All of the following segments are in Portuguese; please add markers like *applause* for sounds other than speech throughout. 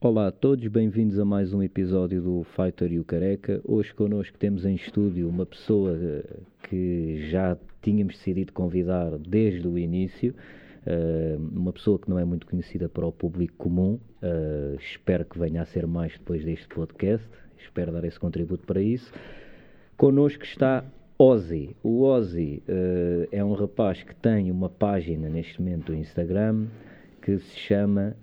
Olá a todos, bem-vindos a mais um episódio do Fighter e o Careca. Hoje connosco temos em estúdio uma pessoa eh, que já tínhamos decidido convidar desde o início, eh, uma pessoa que não é muito conhecida para o público comum. Eh, espero que venha a ser mais depois deste podcast, espero dar esse contributo para isso. Connosco está Ozzy. O Ozzy é um rapaz que tem uma página neste momento no Instagram que se chama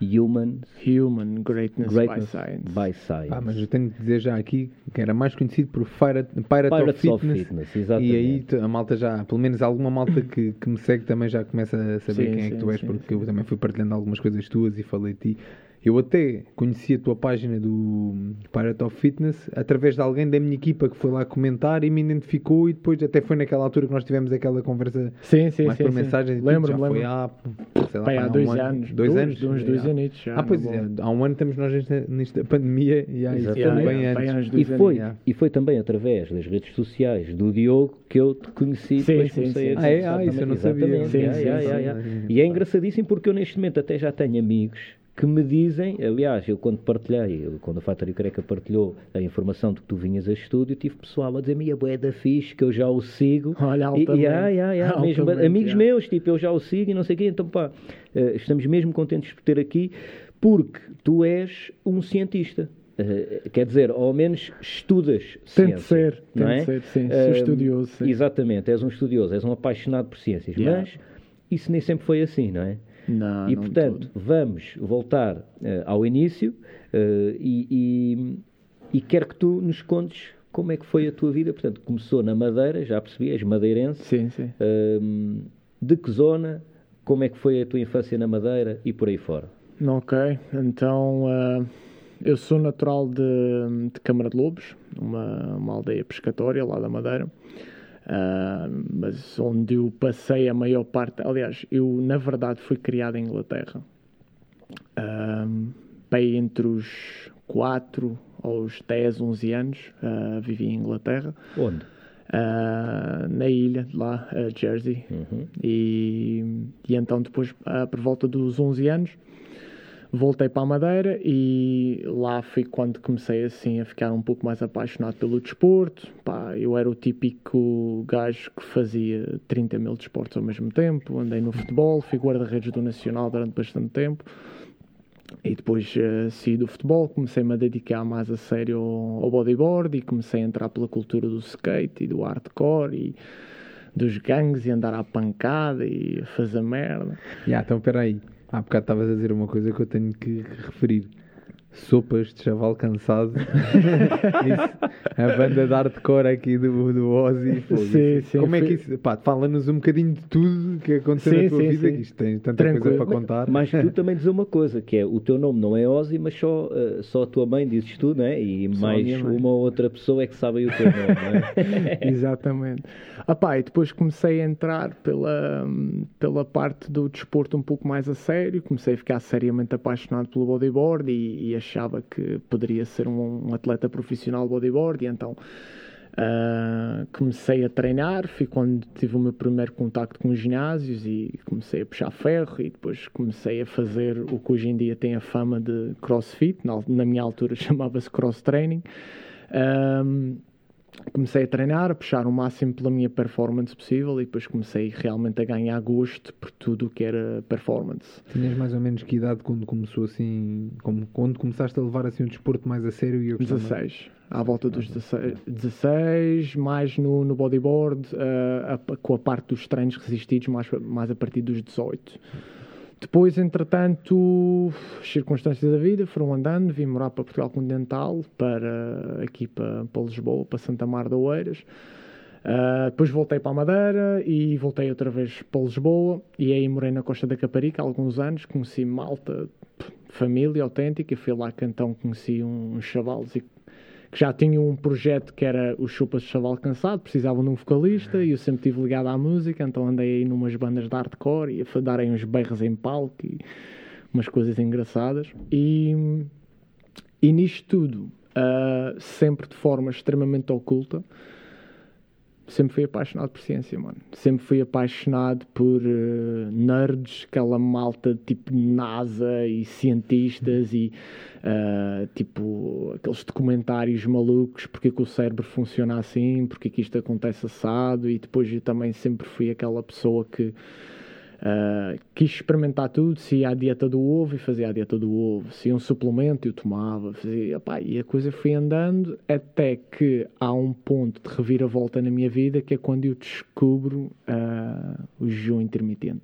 Human, Human Greatness, Greatness by Science. by Science. Ah, mas eu tenho que dizer já aqui que era mais conhecido por Pirate, Pirate Pirates of of Fitness. Fitness, exatamente. e aí a malta já, pelo menos alguma malta que, que me segue também já começa a saber Sim, quem é que sim, tu és, sim, porque eu também fui partilhando algumas coisas tuas e falei de ti. Eu até conheci a tua página do Pirate of Fitness através de alguém da minha equipa que foi lá comentar e me identificou e depois até foi naquela altura que nós tivemos aquela conversa Sim, sim, mais sim. por sim. mensagens e Lembro-me, já foi lembro há, sei lá, Pai, há um dois ano- anos. dois Dois- anos, uns dois já. anitos já, Ah, pois é, há um ano estamos nós nesta, pandemia e há isso foi bem antes. E foi, anos, e foi também através das redes sociais do Diogo que eu te conheci Sim, depois sim, comecei sim. a Ah, é? Ah, isso eu não sabia. Sim, sim, sim. E é engraçadíssimo porque eu neste momento até já tenho amigos que me dizem, aliás, eu quando partilhei, eu, quando o o Careca partilhou a informação de que tu vinhas a estúdio, tive pessoal a dizer-me, a bué da fixe, que eu já o sigo. Olha, altamente. e, ah, yeah, yeah, *laughs* mesmo, amigos yeah. meus, tipo, eu já o sigo e não sei o quê, então pá, eh, estamos mesmo contentes por ter aqui, porque tu és um cientista. Eh, quer dizer, ao menos estudas ciência, ser, não tento é? ser, sim, sou estudioso, sim. Exatamente, és um estudioso, és um apaixonado por ciências, Yeah. mas isso nem sempre foi assim, não é? Não, e não portanto, vamos voltar eh, ao início eh, e, e, e quero que tu nos contes como é que foi a tua vida. Portanto, começou na Madeira, já percebi, és madeirense. Sim, sim. Ahm, de que zona? Como é que foi a tua infância na Madeira e por aí fora? Ok, então ah, eu sou natural de, de Câmara de Lobos, uma, uma aldeia pescatória lá da Madeira. Ah, mas onde eu passei a maior parte, aliás, eu na verdade fui criado em Inglaterra. Ah, bem entre os 4 aos 10, 11 anos, ah, vivi em Inglaterra. Onde? ah, na ilha de lá, Jersey. Uhum. E, e então depois, por volta dos 11 anos, voltei para a Madeira e lá foi quando comecei assim a ficar um pouco mais apaixonado pelo desporto. Pá, eu era o típico gajo que fazia 30 mil desportos ao mesmo tempo, andei no futebol, fui guarda-redes do Nacional durante bastante tempo. E depois eh, saí do futebol, comecei-me a dedicar mais a sério ao, bodyboard e comecei a entrar pela cultura do skate e do hardcore e dos gangues e andar à pancada e fazer merda. Ya, então espera aí. Há bocado estavas a dizer uma coisa que eu tenho que referir. Sopas de chaval cansado. *laughs* A banda de hardcore aqui do, do Ozzy. pô, Sim, isso- sim, Como é que isso. Pá, fala-nos um bocadinho de tudo que aconteceu Sim, na tua sim, vida. sim. que Isto tem tanta coisa Tranquilo. para contar. Mas tu *laughs* também dizer uma coisa, que é o teu nome não é Ozzy, mas só, eh, só a tua mãe dizes tu, não é? E Só mais uma ou outra pessoa é que sabe o teu nome, é? *laughs* Exatamente. Ah pá, e depois comecei a entrar pela, pela parte do desporto um pouco mais a sério, comecei a ficar seriamente apaixonado pelo bodyboard e, e achava que poderia ser um, um atleta profissional bodyboard e então ah, comecei a treinar, foi quando tive o meu primeiro contacto com os ginásios e comecei a puxar ferro e depois comecei a fazer o que hoje em dia tem a fama de crossfit, na, na minha altura *laughs* chamava-se cross training. Ahm, comecei a treinar, a puxar o máximo pela minha performance possível e depois comecei realmente a ganhar gosto por tudo o que era performance. Tinhas mais ou menos que idade quando começou assim. Como, quando começaste a levar assim o desporto mais a sério e eu gostava- 16, à volta dos 16, 16 mais no, no bodyboard, ah, a- com a parte dos treinos resistidos, mais, mais a partir dos 18. Depois, entretanto, as circunstâncias da vida foram andando, vim morar para Portugal Continental, para aqui para, para Lisboa, para Santa Mar de Oeiras. Ah, depois voltei para a Madeira e voltei outra vez para Lisboa. E aí morei na Costa da Caparica há alguns anos, conheci malta, família autêntica, foi lá que então conheci uns chavalos e que já tinham um projeto que era os Chupas de Chaval Cansado, precisavam de um vocalista e eu sempre estive ligado à música, então andei aí numas bandas de hardcore e a darem uns berros em palco e umas coisas engraçadas. E, e nisto tudo, ah, sempre de forma extremamente oculta, sempre fui apaixonado por ciência, mano. Sempre fui apaixonado por uh, nerds, aquela malta tipo NASA e cientistas e uh, tipo aqueles documentários malucos, porque é que o cérebro funciona assim, porque é que isto acontece assado. E depois eu também sempre fui aquela pessoa que Uh, quis experimentar tudo, se ia à dieta do ovo e fazia a dieta do ovo, se ia um suplemento eu tomava, fazia, opá, e a coisa foi andando até que há um ponto de reviravolta na minha vida que é quando eu descubro uh, o jejum intermitente.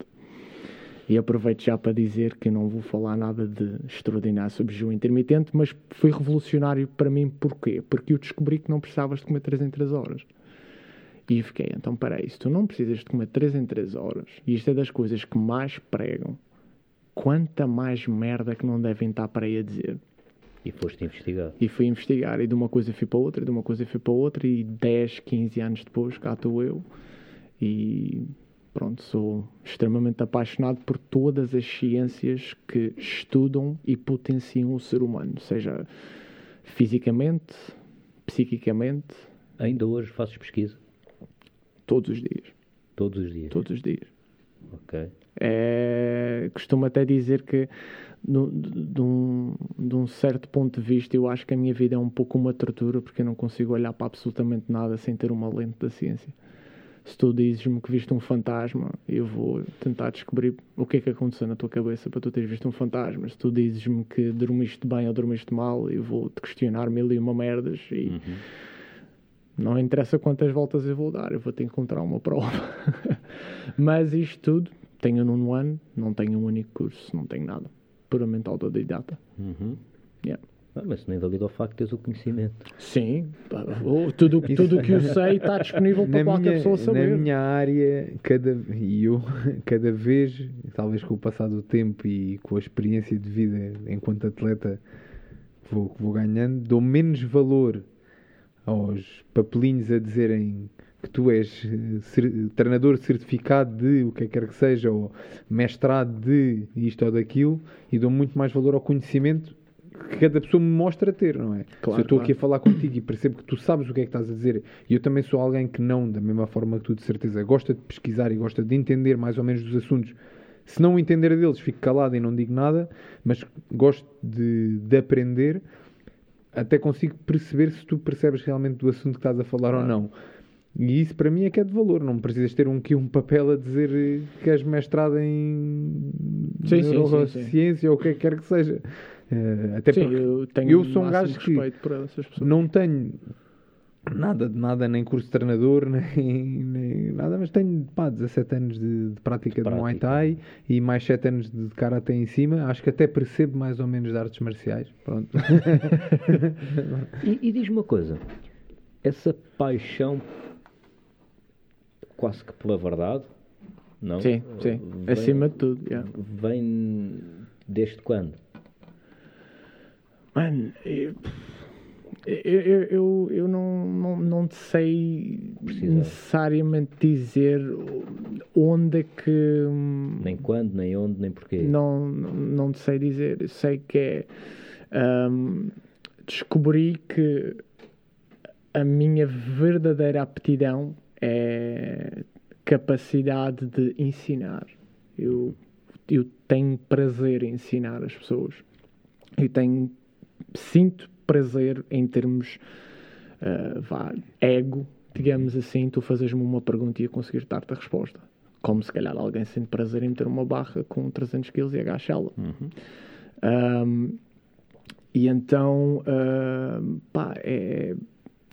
E aproveito já para dizer que não vou falar nada de extraordinário sobre jejum intermitente, mas foi revolucionário para mim porquê? Porque eu descobri que não precisavas de comer 3 em 3 horas. E fiquei, então peraí, se tu não precisas de comer 3 em 3 horas, e isto é das coisas que mais pregam, quanta mais merda que não devem estar para aí a dizer. E foste investigar. E fui investigar, e de uma coisa fui para outra, e de uma coisa fui para outra, e 10, 15 anos depois cá estou eu, e pronto, sou extremamente apaixonado por todas as ciências que estudam e potenciam o ser humano, seja fisicamente, psiquicamente. Ainda hoje fazes pesquisa? Todos os dias. Todos os dias? Todos os dias. Ok. É, costumo até dizer que, no, de, um, de um certo ponto de vista, eu acho que a minha vida é um pouco uma tortura porque eu não consigo olhar para absolutamente nada sem ter uma lente da ciência. Se tu dizes-me que viste um fantasma, eu vou tentar descobrir o que é que aconteceu na tua cabeça para tu teres visto um fantasma. Se tu dizes-me que dormiste bem ou dormiste mal, eu vou te questionar mil e uma merdas e. Uhum não interessa quantas voltas eu vou dar, eu vou ter que encontrar uma prova. *laughs* Mas isto tudo, tenho nono ano, não tenho um único curso, não tenho nada. Puramente autodidata. Uhum. Yeah. Ah, mas não invalida o facto de teres o conhecimento. Sim, tudo o tudo que eu sei está disponível para qualquer minha, pessoa saber. Na minha área, cada, e eu, *laughs* cada vez, talvez com o passar do tempo e com a experiência de vida enquanto atleta vou, vou ganhando, dou menos valor aos papelinhos a dizerem que tu és eh, treinador certificado de o que quer que seja, ou mestrado de isto ou daquilo, e dou muito mais valor ao conhecimento que cada pessoa me mostra ter, não é? Claro, Se eu estou claro. aqui a falar contigo e percebo que tu sabes o que é que estás a dizer, e eu também sou alguém que não, da mesma forma que tu, de certeza, gosta de pesquisar e gosta de entender mais ou menos dos assuntos. Se não entender deles, fico calado e não digo nada, mas gosto de, de aprender até consigo perceber se tu percebes realmente do assunto que estás a falar ou não. E isso para mim é que é de valor. Não precisas ter um, aqui um papel a dizer que és mestrado em sim, sim, neurociência sim, ou o que quer que seja. Uh, até sim, eu, tenho eu sou um gajo que não tenho nada de nada, nem curso de treinador, *laughs* nem, nem nada, mas tenho pá, 17 anos de, de prática de, prática. de Muay Thai e mais 7 anos de Karate em cima. Acho que até percebo mais ou menos de artes marciais. Pronto. *laughs* e, e diz-me uma coisa: essa paixão quase que pela verdade, não? Sim, sim, vem, acima de tudo. Yeah. Vem desde quando? Mano, eu eu, eu, eu não, não, não sei necessariamente dizer onde é que. Nem quando, nem onde, nem porquê. Não, não sei dizer. Sei que é. Um, descobri que a minha verdadeira aptidão é capacidade de ensinar. Eu, eu tenho prazer em ensinar as pessoas. Eu tenho. Sinto prazer em termos uh, vá, ego, digamos assim, tu fazes-me uma pergunta e eu conseguir dar-te a resposta. Como se calhar alguém sente prazer em meter uma barra com 300 kg e agachá-la. Uhum. Um, e então, uh, pá, é.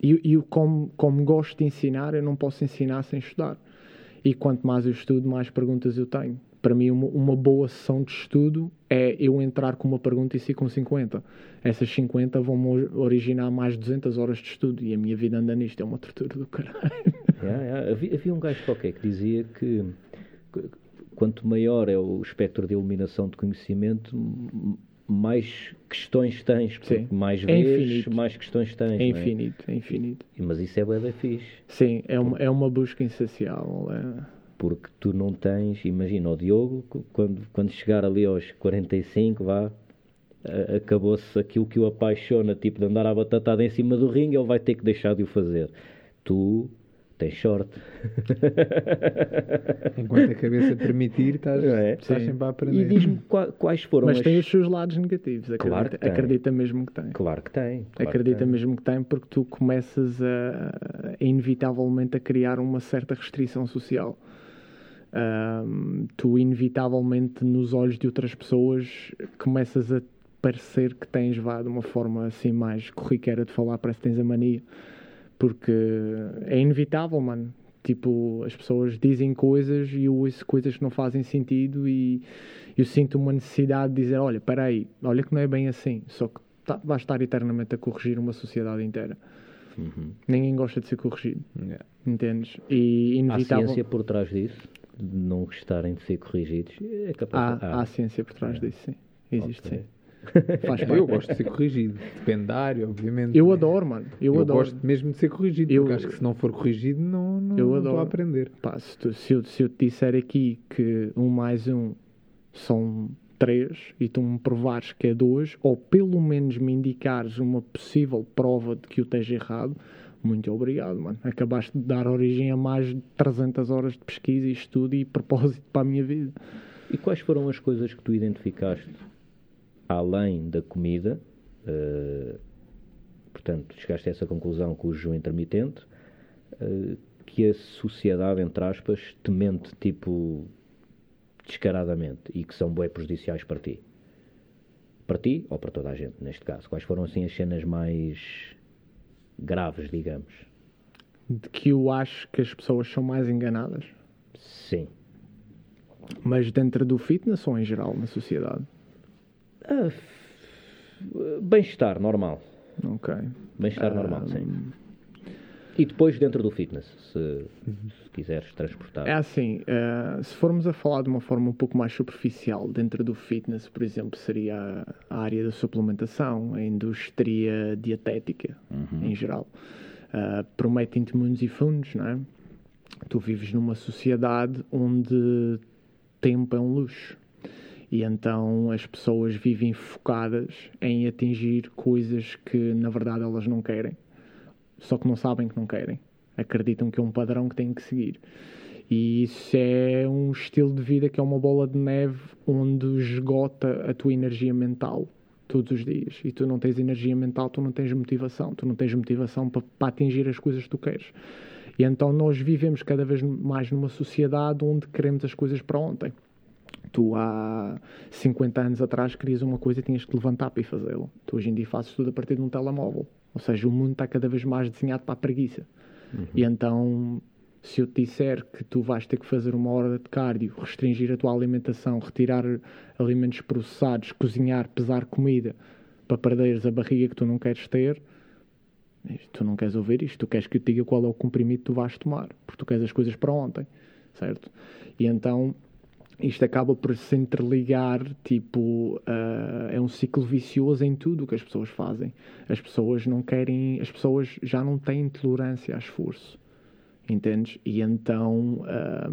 E eu, como, como gosto de ensinar, eu não posso ensinar sem estudar. E quanto mais eu estudo, mais perguntas eu tenho para mim, uma, uma, boa sessão de estudo é eu entrar com uma pergunta e sair com 50. Essas 50 vão originar mais de 200 horas de estudo e a minha vida anda nisto, é uma tortura do caralho. *laughs* Yeah, yeah. Havia, havia, um gajo qualquer que dizia que, que quanto maior é o espectro de iluminação de conhecimento, mais questões tens, Sim. mais é vês, infinito. mais questões tens. É infinito, é? é infinito. Mas isso é da fixe. Sim, é uma, é uma busca insaciável. É porque tu não tens, imagina, o Diogo, quando, quando chegar ali aos 45, vá, acabou-se aquilo que o apaixona, tipo de andar à batatada em cima do ringue, ele vai ter que deixar de o fazer. Tu Tem short. *laughs* Enquanto a cabeça permitir, estás, É, estás sempre a E aprender. diz-me qua- quais foram Mas as... tem os seus lados negativos. Acredita, Claro que tem. acredita mesmo que tem. Claro que tem. claro que acredita tem. mesmo que tem, porque tu começas a, a inevitavelmente a criar uma certa restrição social. Ahm, tu inevitavelmente nos olhos de outras pessoas começas a parecer que tens vá de uma forma assim mais corriqueira de falar, parece que tens a mania, porque é inevitável, mano. Tipo, as pessoas dizem coisas e eu ouço coisas que não fazem sentido e eu sinto uma necessidade de dizer, olha, espera aí, olha que não é bem assim, só que tá, vais estar eternamente a corrigir uma sociedade inteira. Uhum. Ninguém gosta de ser corrigido, Yeah. entendes? E Há inevitável... ciência por trás disso? De não gostarem de ser corrigidos? É capaz Há, há ciência por trás disso, sim. Existe Ok. sim. Faz Eu gosto de ser corrigido. Depende da área, obviamente. Eu né? adoro, mano. Eu, Eu, adoro. gosto mesmo de ser corrigido, Eu- porque acho que se não for corrigido, não, não, Eu não estou adoro. a aprender. Pá, se, tu- se eu, se eu te disser aqui que um mais um são três e tu me provares que é dois, ou pelo menos me indicares uma possível prova de que eu esteja errado, muito obrigado, mano. Acabaste de dar origem a mais de 300 horas de pesquisa e estudo e propósito para a minha vida. E quais foram as coisas que tu identificaste além da comida? eh, portanto, chegaste a essa conclusão com o jejum intermitente, eh, que a sociedade, entre aspas, te mente tipo descaradamente e que são bem prejudiciais para ti. Para ti ou para toda a gente, neste caso? Quais foram assim as cenas mais graves, digamos? De que eu acho que as pessoas são mais enganadas, Sim. mas dentro do fitness ou em geral na sociedade? F- Bem-estar normal. Ok. Bem-estar Ah, normal, sim. E depois dentro do fitness, se, se quiseres transportar. É assim, eh, se formos a falar de uma forma um pouco mais superficial, dentro do fitness, por exemplo, seria a- área da suplementação, a indústria dietética, em geral. Uh, Prometem-te mundos e fundos, não é? Tu vives numa sociedade onde tempo é um luxo. E então as pessoas vivem focadas em atingir coisas que na verdade elas não querem só que não sabem que não querem. Acreditam que é um padrão que têm que seguir. E isso é um estilo de vida que é uma bola de neve onde esgota a tua energia mental todos os dias. E tu não tens energia mental, tu não tens motivação. Tu não tens motivação para, para atingir as coisas que tu queres. E então nós vivemos cada vez mais numa sociedade onde queremos as coisas para ontem. Tu há 50 anos atrás querias uma coisa e tinhas que levantar para ir fazê-la. Tu hoje em dia fazes tudo a partir de um telemóvel. Ou seja, o mundo está cada vez mais desenhado para a preguiça. E então, se eu te disser que tu vais ter que fazer uma hora de cardio, restringir a tua alimentação, retirar alimentos processados, cozinhar, pesar comida para perderes a barriga que tu não queres ter, tu não queres ouvir isto. Tu queres que eu te diga qual é o comprimido que tu vais tomar, porque tu queres as coisas para ontem, certo? E então isto acaba por se interligar, tipo, ah, é um ciclo vicioso em tudo o que as pessoas fazem. As pessoas não querem, as pessoas já não têm tolerância a esforço, entendes? E então, ah,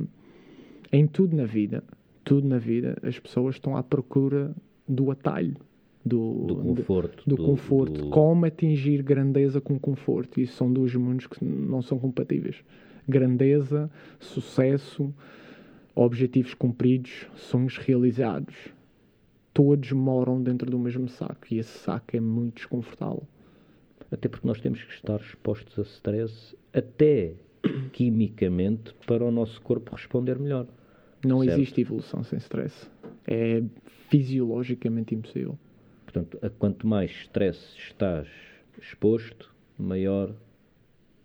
em tudo na vida, tudo na vida, as pessoas estão à procura do atalho, do, Do conforto. do, conforto, do- como atingir grandeza com conforto. Isso são dois mundos que não são compatíveis. Grandeza, sucesso, objetivos cumpridos, sonhos realizados. Todos moram dentro do mesmo saco e esse saco é muito desconfortável. Até porque nós temos que estar expostos a stress, até *coughs* quimicamente, para o nosso corpo responder melhor. Não Certo. existe evolução sem stress. É fisiologicamente impossível. Portanto, a quanto mais stress estás exposto, maior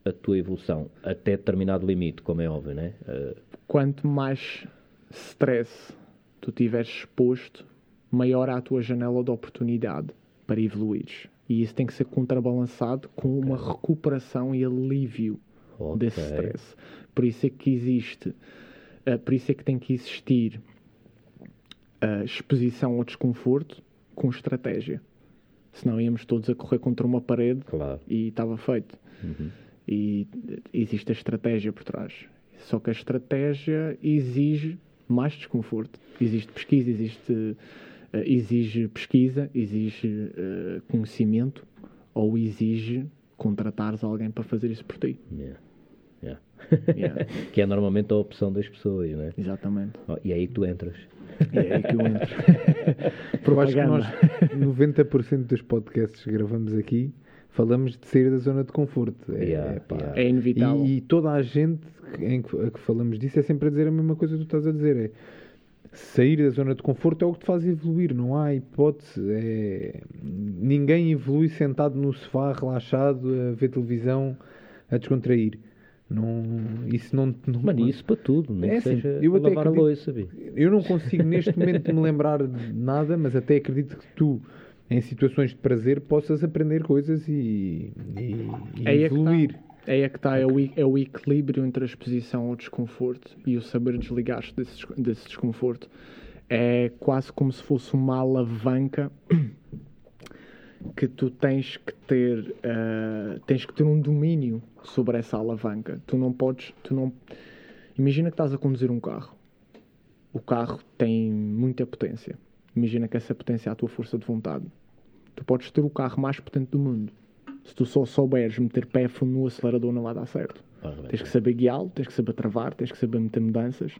a tua evolução. Até determinado limite, como é óbvio, né? Uh, Quanto mais stress tu tiveres exposto, maior a tua janela de oportunidade para evoluires. E isso tem que ser contrabalançado com uma recuperação e alívio ok. desse stress. Por isso é que existe, eh, por isso é que tem que existir a exposição ao desconforto com estratégia. Senão íamos todos a correr contra uma parede Claro. e estava feito. Uhum. E existe a estratégia por trás. Só que a estratégia exige mais desconforto. Existe pesquisa, existe, exige pesquisa, exige eh, conhecimento ou exige contratares alguém para fazer isso por ti. Yeah. Yeah. Yeah. *laughs* que é normalmente a opção das pessoas, não é? Exatamente. Oh, e é aí que tu entras. E é aí que eu entro. *laughs* Eu acho que nós, 90% dos podcasts que gravamos aqui, falamos de sair da zona de conforto. É, Yeah, pá. yeah. É inevitável. E, e toda a gente que- em que, a que falamos disso é sempre a dizer a mesma coisa que tu estás a dizer. É sair da zona de conforto é o que te faz evoluir, não há hipótese. É, ninguém evolui sentado no sofá, relaxado, a ver televisão, a descontrair. Não, isso não, não Mano, isso para tudo, nem É que assim, seja eu a até lavar a acredito- louça, bi. eu não consigo neste momento me lembrar de nada, mas até acredito que tu, em situações de prazer, possas aprender coisas e, e- e é evoluir. É aí é que está, é o, e- é o equilíbrio entre a exposição ao desconforto e o saber desligar-se desse, des- desse desconforto. É quase como se fosse uma alavanca *coughs* que tu tens que ter, ah, tens que ter um domínio sobre essa alavanca. Tu não podes, tu não... Imagina que estás a conduzir um carro. O carro tem muita potência. Imagina que essa potência é a tua força de vontade. Tu podes ter o carro mais potente do mundo. Se tu só souberes meter pé fundo no acelerador, não vai dar certo. Tens que saber guiá-lo, tens que saber travar, tens que saber meter mudanças,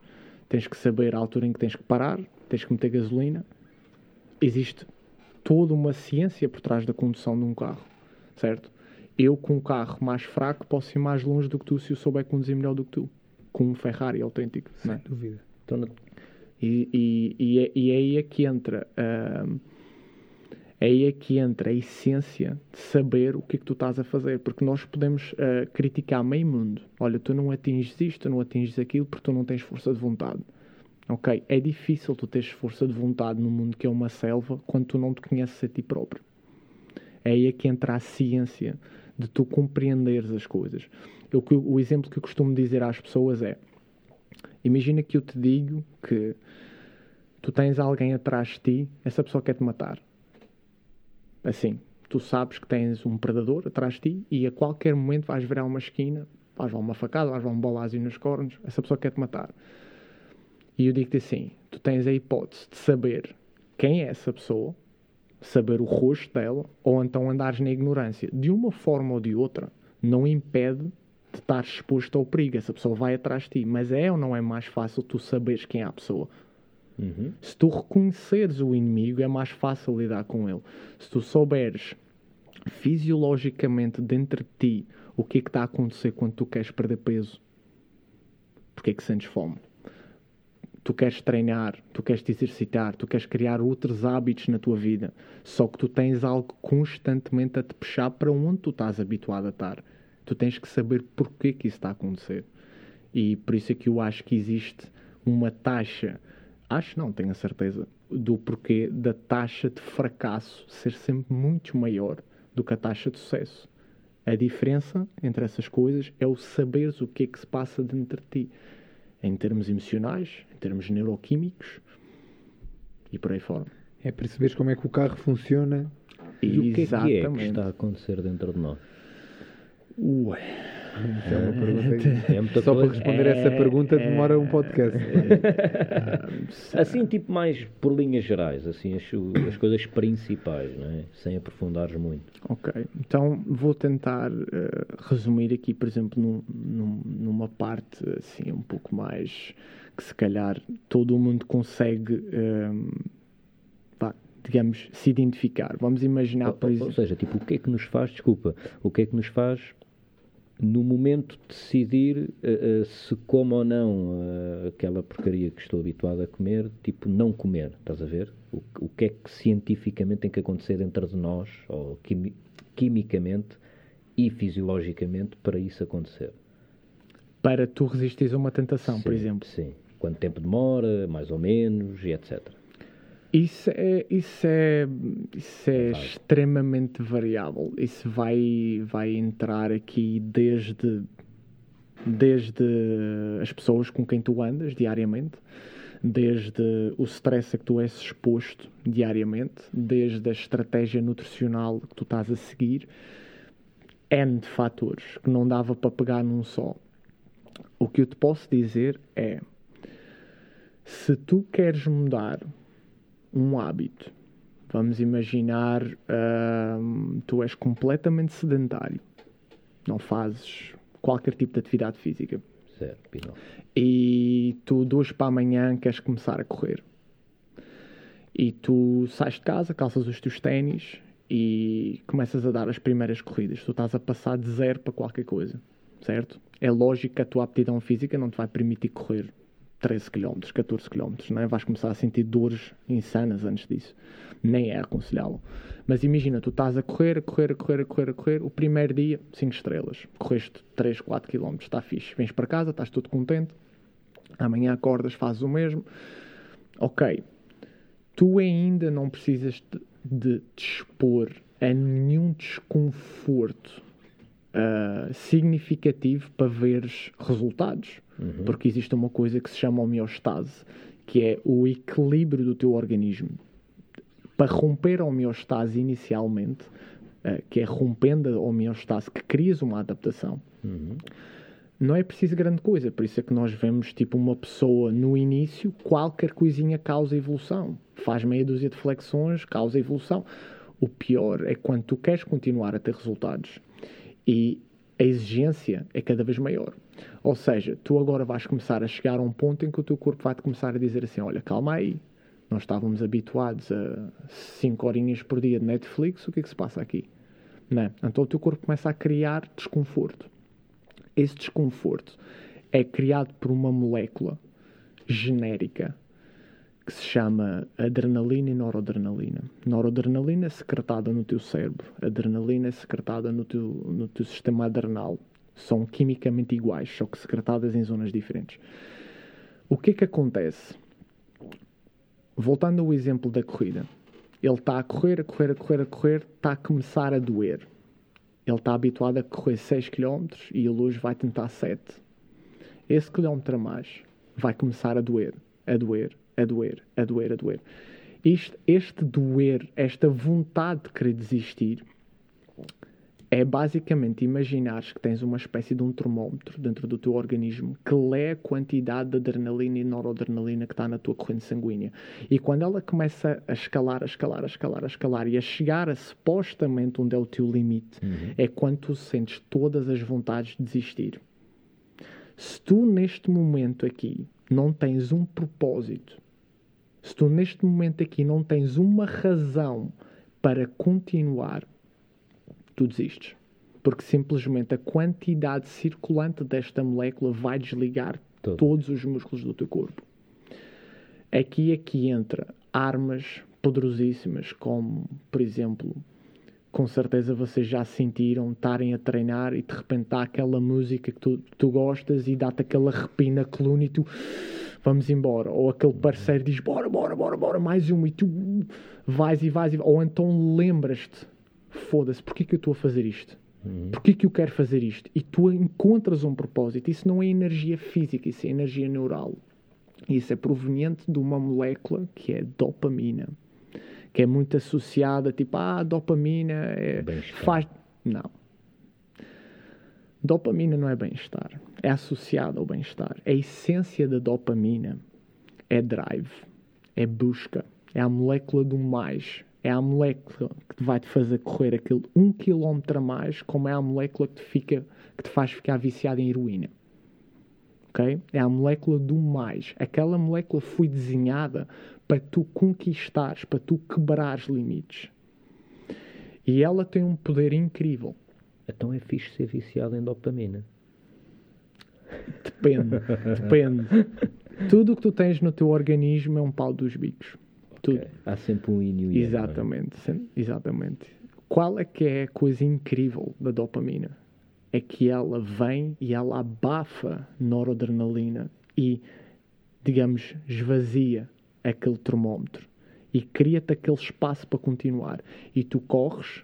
tens que saber a altura em que tens que parar, tens que meter gasolina. Existe toda uma ciência por trás da condução de um carro, certo? Eu, com um carro mais fraco, posso ir mais longe do que tu se eu souber conduzir melhor do que tu. Com um Ferrari autêntico. não é? Sem dúvida. Então, E, e, e, é, e é aí é que entra ahm, é aí é que entra a essência de saber o que é que tu estás a fazer, porque nós podemos ah, criticar meio mundo. Olha, tu não atinges isto, tu não atinges aquilo porque tu não tens força de vontade. Ok, é difícil tu teres força de vontade num mundo que é uma selva quando tu não te conheces a ti próprio. É aí é que entra a ciência de tu compreenderes as coisas. Eu, o exemplo que eu costumo dizer às pessoas é: imagina que eu te digo que tu tens alguém atrás de ti, essa pessoa quer te matar. Assim, tu sabes que tens um predador atrás de ti e a qualquer momento vais virar uma esquina, vais levar uma facada, vais levar um bolázio nos cornos, essa pessoa quer te matar. E eu digo-te assim: tu tens a hipótese de saber quem é essa pessoa, saber o rosto dela, ou então andares na ignorância. De uma forma ou de outra, não impede de estar exposto ao perigo. Essa pessoa vai atrás de ti. Mas é ou não é mais fácil tu saberes quem é a pessoa? Uhum. Se tu reconheceres o inimigo, é mais fácil lidar com ele. Se tu souberes fisiologicamente dentro de ti o que é que está a acontecer quando tu queres perder peso, porque é que sentes fome? Tu queres treinar, tu queres te exercitar, tu queres criar outros hábitos na tua vida, só que tu tens algo constantemente a te puxar para onde tu estás habituado a estar. Tu tens que saber porquê que isso está a acontecer. E por isso é que eu acho que existe uma taxa, acho não, tenho a certeza, do porquê da taxa de fracasso ser sempre muito maior do que a taxa de sucesso. A diferença entre essas coisas é o saberes o que é que se passa dentro de ti, em termos emocionais, em termos neuroquímicos e por aí fora. É perceberes como é que o carro funciona. E o que é que é que está a acontecer dentro de nós? Ué, Isso é uma pergunta. É muita Só para coisa. responder essa É- pergunta demora um podcast. *laughs* Assim, tipo mais por linhas gerais, assim, as, as coisas principais, não é? Sem aprofundares muito. Ok, então vou tentar eh, resumir aqui, por exemplo, num- num- numa parte assim um pouco mais que se calhar todo o mundo consegue, vá, digamos, se identificar. Vamos imaginar, Ou- por ou, exemplo, seja, tipo, o que é que nos faz, desculpa, o que é que nos faz no momento de decidir eh, eh, se como ou não eh, aquela porcaria que estou habituado a comer, tipo, não comer, estás a ver? O, o que é que cientificamente tem que acontecer dentro de nós, ou quimi- quimicamente e fisiologicamente, para isso acontecer? para tu resistires a uma tentação, por Sim, exemplo. Sim. Quanto tempo demora, mais ou menos, e etc. Isso é, isso é, isso é extremamente variável. Isso vai, vai entrar aqui desde, desde as pessoas com quem tu andas diariamente, desde o stress a que tu és exposto diariamente, desde a estratégia nutricional que tu estás a seguir, N de fatores que não dava para pegar num só. O que eu te posso dizer é: se tu queres mudar um hábito. Vamos imaginar, hum, tu és completamente sedentário, não fazes qualquer tipo de atividade física. Certo. E tu, de hoje para amanhã, queres começar a correr. E tu sais de casa, calças os teus ténis e começas a dar as primeiras corridas. Tu estás a passar de zero para qualquer coisa, certo? É lógico que a tua aptidão física não te vai permitir correr 13 km, 14 km, não é? Vais começar a sentir dores insanas antes disso. Nem é aconselhável. Mas imagina, tu estás a correr, a correr, a correr, a correr, a correr. O primeiro dia, 5 estrelas. Correste 3, 4 km, está fixe. Vens para casa, estás todo contente. Amanhã acordas, fazes o mesmo. Ok. Tu ainda não precisas de, de te expor a nenhum desconforto uh, significativo para veres resultados. Uhum. Porque existe uma coisa que se chama homeostase, que é o equilíbrio do teu organismo. Para romper a homeostase inicialmente, uh, que é rompendo a homeostase, que crias uma adaptação, uhum. não é preciso grande coisa. Por isso é que nós vemos tipo uma pessoa no início, qualquer coisinha causa evolução. Faz meia dúzia de flexões, causa evolução. O pior é quando tu queres continuar a ter resultados e a exigência é cada vez maior. Ou seja, tu agora vais começar a chegar a um ponto em que o teu corpo vai-te começar a dizer assim: olha, calma aí, nós estávamos habituados a 5 horinhas por dia de Netflix, o que é que se passa aqui? Não é? Então o teu corpo começa a criar desconforto. Esse desconforto é criado por uma molécula genérica que se chama adrenalina e noradrenalina. Noradrenalina é secretada no teu cérebro, adrenalina é secretada no teu, no teu sistema adrenal. São quimicamente iguais, só que secretadas em zonas diferentes. O que é que acontece? Voltando ao exemplo da corrida, ele está a correr, a correr, a correr, a correr, está a começar a doer. Ele está habituado a correr 6 km e ele hoje vai tentar 7. Esse quilómetro a mais vai começar a doer, a doer, a doer, a doer, a doer. Este, este doer, esta vontade de querer desistir, é basicamente imaginares que tens uma espécie de um termómetro dentro do teu organismo que lê a quantidade de adrenalina e noradrenalina que está na tua corrente sanguínea. E quando ela começa a escalar, a escalar, a escalar, a escalar e a chegar a supostamente onde é o teu limite, uhum. é quando tu sentes todas as vontades de desistir. Se tu neste momento aqui não tens um propósito, se tu neste momento aqui não tens uma razão para continuar, tu desistes. Porque simplesmente a quantidade circulante desta molécula vai desligar Todo. todos os músculos do teu corpo. Aqui é que entra armas poderosíssimas, como, por exemplo, com certeza vocês já sentiram estarem a treinar e de repente está aquela música que tu, tu gostas e dá-te aquela arrepio na coluna e tu vamos embora. Ou aquele parceiro diz bora, bora, bora, bora, mais uma e tu vais e vais e vais. Ou então lembras-te, foda-se, porquê que eu estou a fazer isto? Uhum. Porquê que eu quero fazer isto? E tu encontras um propósito. Isso não é energia física, isso é energia neural. Isso é proveniente de uma molécula que é dopamina que é muito associada, tipo, ah, dopamina é, faz. Não. Dopamina não é bem-estar, é associada ao bem-estar. A essência da dopamina é drive, é busca, é a molécula do mais, é a molécula que vai te fazer correr aquele um quilómetro a mais, como é a molécula que te, fica, que te faz ficar viciado em heroína. Okay? É a molécula do mais. Aquela molécula foi desenhada para tu conquistares, para tu quebrares limites. E ela tem um poder incrível. Então é fixe ser viciado em dopamina. Depende, *laughs* depende. Tudo o que tu tens no teu organismo é um pau dos bicos. Tudo. Okay. Há sempre um ínio e é? Exatamente, é? exatamente. Qual é que é a coisa incrível da dopamina? É que ela vem e ela abafa noradrenalina e, digamos, esvazia aquele termómetro e cria-te aquele espaço para continuar. E tu corres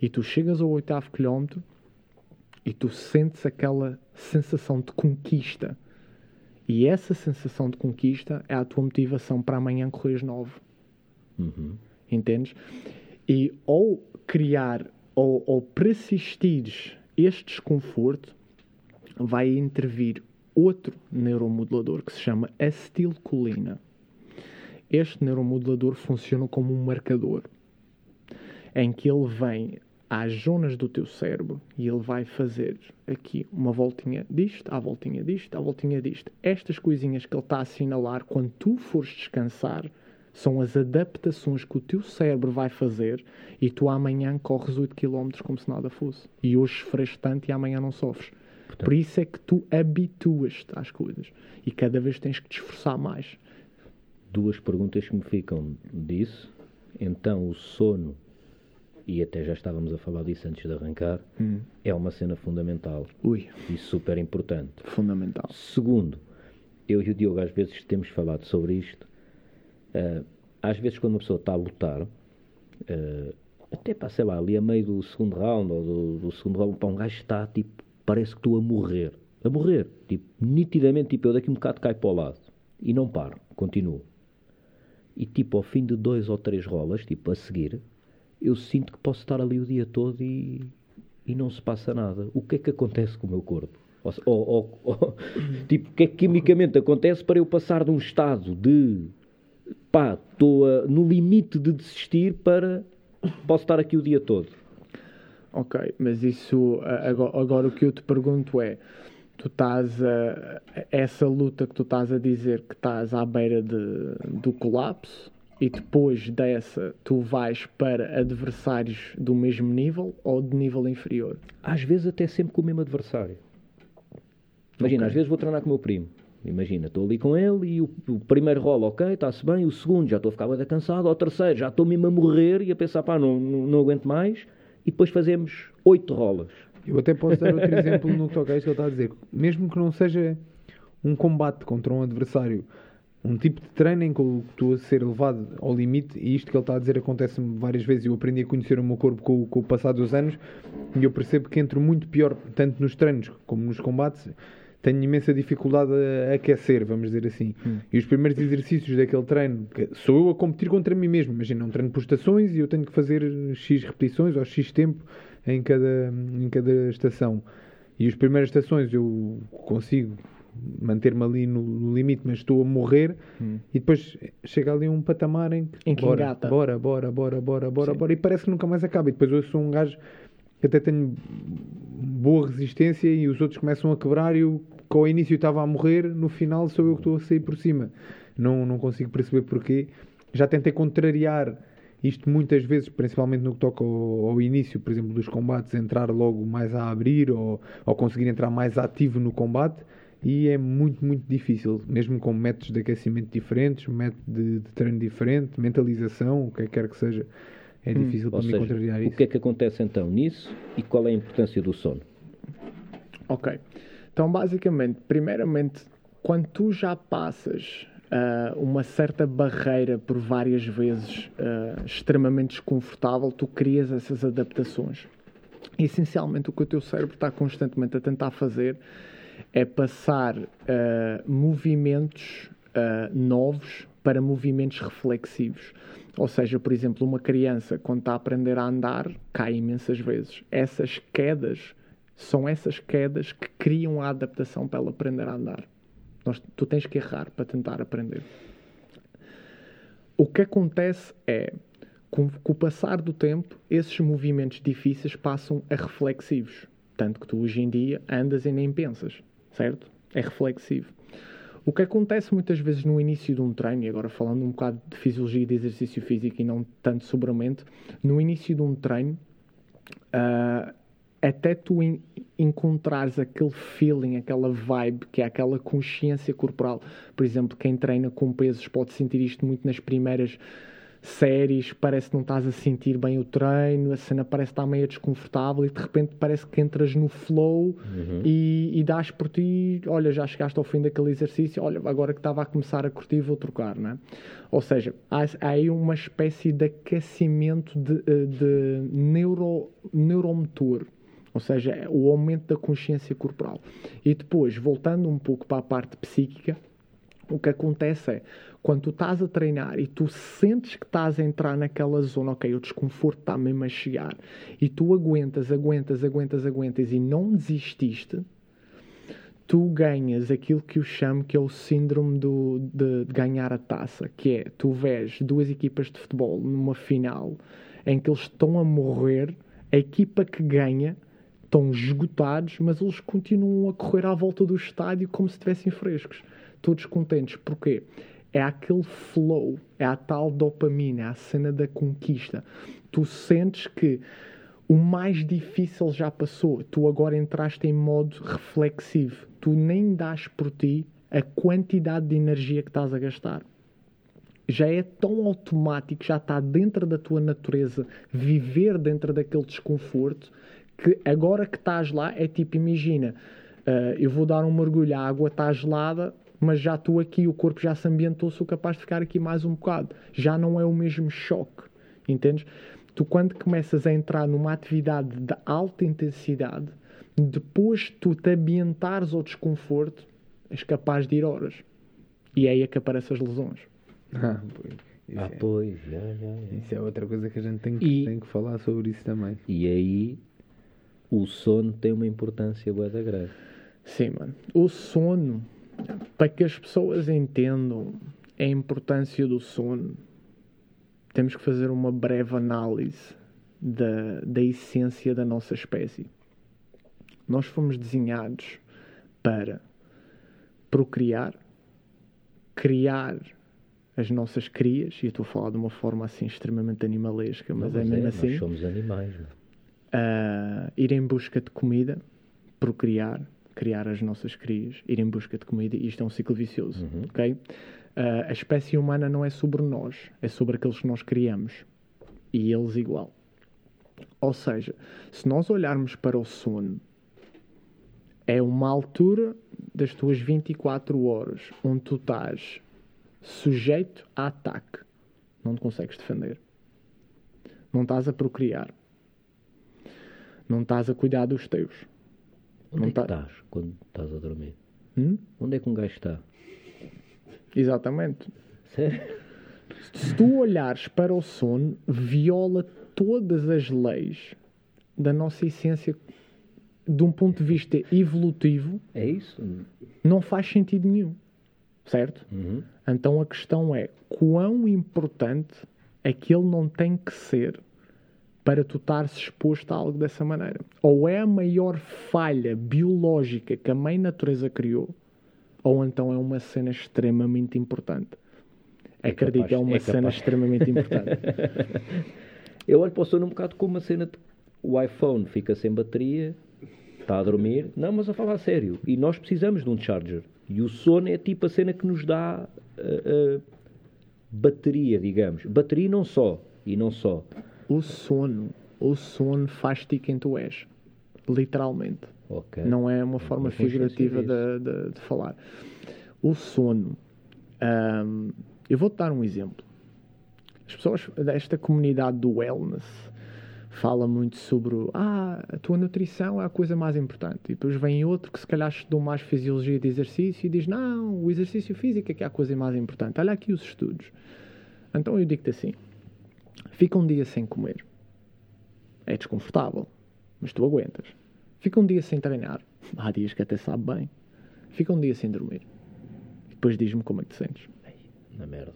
e tu chegas ao oitavo quilómetro e tu sentes aquela sensação de conquista. E essa sensação de conquista é a tua motivação para amanhã correres novo. Uhum. Entendes? E ou criar ou, ou persistires este desconforto, vai intervir outro neuromodulador que se chama acetilcolina. Este neuromodulador funciona como um marcador, em que ele vem às zonas do teu cérebro e ele vai fazer aqui uma voltinha disto, à voltinha disto, à voltinha disto. Estas coisinhas que ele está a assinalar quando tu fores descansar são as adaptações que o teu cérebro vai fazer e tu amanhã corres 8 km como se nada fosse. E hoje sofres tanto e amanhã não sofres. Portanto- Por isso é que tu habituas-te às coisas e cada vez tens que te esforçar mais. Duas perguntas que me ficam disso. Então, o sono, e até já estávamos a falar disso antes de arrancar, é uma cena fundamental Ui, e super importante. fundamental. Segundo, eu e o Diogo às vezes temos falado sobre isto. Ah, às vezes quando uma pessoa está a lutar, ah, até para, sei lá, ali a meio do segundo round ou do, do segundo round, para um gajo está tipo, parece que estou a morrer. A morrer. Tipo, nitidamente, tipo, eu daqui um bocado caio para o lado. E não paro, continuo. E tipo, ao fim de dois ou três rolas, tipo, a seguir, eu sinto que posso estar ali o dia todo e, e não se passa nada. O que é que acontece com o meu corpo? Ou, ou- ou- *laughs* tipo, o que é que quimicamente acontece para eu passar de um estado de pá, estou no limite de desistir para posso estar aqui o dia todo? Ok, mas isso agora, agora o que eu te pergunto é: tu estás a. Essa luta que tu estás a dizer que estás à beira de, do colapso e depois dessa tu vais para adversários do mesmo nível ou de nível inferior? Às vezes até sempre com o mesmo adversário. Imagina, Ok. às vezes vou treinar com o meu primo. Imagina, estou ali com ele e o, o primeiro rola, ok, está-se bem. O segundo, já estou a ficar da cansado. Ao terceiro, já estou mesmo a morrer e a pensar, pá, não, não, não aguento mais. E depois fazemos oito rolas. Eu até posso dar outro exemplo no que toca a isto que ele está a dizer. Mesmo que não seja um combate contra um adversário, um tipo de treino em que estou a ser levado ao limite, e isto que ele está a dizer acontece-me várias vezes, eu aprendi a conhecer o meu corpo com, o- com o passar dos anos, e eu percebo que entro muito pior, tanto nos treinos como nos combates, tenho imensa dificuldade a aquecer, vamos dizer assim. E os primeiros exercícios daquele treino, sou eu a competir contra mim mesmo. Imagina, um treino por estações e eu tenho que fazer X repetições ou X tempo em cada, em cada estação. E as primeiras estações eu consigo manter-me ali no, no limite, mas estou a morrer. E depois chega ali um patamar em que, Em que bora, engata. bora, bora, bora, bora, bora, Sim. bora, e parece que nunca mais acaba. E depois eu sou um gajo que até tenho boa resistência e os outros começam a quebrar e eu, que ao início estava a morrer, no final sou eu que estou a sair por cima. Não, não consigo perceber porquê. Já tentei contrariar isto muitas vezes, principalmente no que toca ao, ao início, por exemplo, dos combates, entrar logo mais a abrir ou, ou conseguir entrar mais ativo no combate. E é muito, muito difícil, mesmo com métodos de aquecimento diferentes, método de, de treino diferente, mentalização, o que quer que seja, é difícil Ou para mim seja, contrariar o isso. que é que acontece então nisso e qual é a importância do sono? Ok. Então, basicamente, primeiramente, quando tu já passas ah, uma certa barreira por várias vezes ah, extremamente desconfortável, tu crias essas adaptações. Essencialmente, o que o teu cérebro está constantemente a tentar fazer é passar ah, movimentos novos para movimentos reflexivos. Ou seja, por exemplo, uma criança, quando está a aprender a andar, cai imensas vezes. Essas quedas são essas quedas que criam a adaptação para ela aprender a andar. Nós, tu tens que errar para tentar aprender. O que acontece é, com, com o passar do tempo, esses movimentos difíceis passam a reflexivos. Tanto que tu hoje em dia andas e nem pensas, certo? É reflexivo. O que acontece muitas vezes no início de um treino, e agora falando um bocado de fisiologia e de exercício físico e não tanto sobre a mente, no início de um treino, ah, até tu en- encontrares aquele feeling, aquela vibe, que é aquela consciência corporal. Por exemplo, quem treina com pesos pode sentir isto muito nas primeiras séries, parece que não estás a sentir bem o treino, a cena parece estar meio desconfortável e de repente parece que entras no flow e, e dás por ti, olha, já chegaste ao fim daquele exercício, olha, agora que estava a começar a curtir vou trocar, não é? Ou seja, há, há aí uma espécie de aquecimento de, eh, de neuro, neuromotor, ou seja, o aumento da consciência corporal. E depois, voltando um pouco para a parte psíquica, o que acontece é, quando tu estás a treinar e tu sentes que estás a entrar naquela zona, ok, o desconforto está mesmo a chegar, e tu aguentas, aguentas, aguentas, aguentas e não desististe, tu ganhas aquilo que eu chamo que é o síndrome do, de, de ganhar a taça, que é, tu vês duas equipas de futebol numa final em que eles estão a morrer A equipa que ganha estão esgotados, mas eles continuam a correr à volta do estádio como se estivessem frescos. Todos contentes. Porquê? É aquele flow, é a tal dopamina, é a cena da conquista. Tu sentes que o mais difícil já passou, tu agora entraste em modo reflexivo. Tu nem dás por ti a quantidade de energia que estás a gastar. Já é tão automático, já está dentro da tua natureza viver dentro daquele desconforto que agora que estás lá é tipo, imagina, uh, eu vou dar um mergulho, a água está gelada, mas já estou aqui, o corpo já se ambientou, sou capaz de ficar aqui mais um bocado. Já não é o mesmo choque, entendes? Tu quando começas a entrar numa atividade de alta intensidade, depois tu te ambientares ao desconforto, és capaz de ir horas. E é aí é que aparecem as lesões. Ah, pois. Isso, Ah, é, pois, já, já, já. isso é outra coisa que a gente tem que, E- tem que falar sobre isso também. E aí o sono tem uma importância bué da grande. Sim, mano. O sono, para que as pessoas entendam a importância do sono, temos que fazer uma breve análise da, da essência da nossa espécie. Nós fomos desenhados para procriar, criar as nossas crias, e eu estou a falar de uma forma assim extremamente animalesca, mas, Não, é mesmo nós assim somos animais. meu. A ir em busca de comida, procriar, criar as nossas crias, ir em busca de comida, e isto é um ciclo vicioso, Uhum. ok? Ah, a espécie humana não é sobre nós, é sobre aqueles que nós criamos, e eles igual. Ou seja, se nós olharmos para o sono, é uma altura das tuas 24 horas onde tu estás sujeito a ataque, não te consegues defender, não estás a procriar, não estás a cuidar dos teus. Onde Não é que tá- estás quando estás a dormir? Hum? Onde é que um gajo está? Exatamente. Sério? Se tu olhares para o sono, viola todas as leis da nossa essência de um ponto de vista evolutivo, É isso? não faz sentido nenhum. Certo? Uhum. Então a questão é quão importante é que ele não tem que ser para tu estares exposto a algo dessa maneira. Ou é a maior falha biológica que a mãe natureza criou, ou então é uma cena extremamente importante. Acredito, é capaz- uma é cena extremamente importante. *laughs* Eu olho para o sono um bocado como uma cena de o iPhone fica sem bateria, está a dormir. Não, mas a falar a sério. E nós precisamos de um charger. E o sono é tipo a cena que nos dá uh, uh, bateria, digamos. Bateria não só. E não só. O sono, o sono faz-te quem tu és. Literalmente. Ok. Não é uma forma Não figurativa de, de- de falar. O sono. ahm, eu vou-te dar um exemplo. As pessoas desta comunidade do wellness fala muito sobre ah, a tua nutrição é a coisa mais importante. E depois vem outro que se calhar estudou mais fisiologia de exercício e diz, não, o exercício físico é que é a coisa mais importante. Olha aqui os estudos. Então eu digo-te assim, fica um dia sem comer. É desconfortável, mas tu aguentas. Fica um dia sem treinar. Há dias que até sabe bem. Fica um dia sem dormir. E depois diz-me como é que te sentes. Na merda.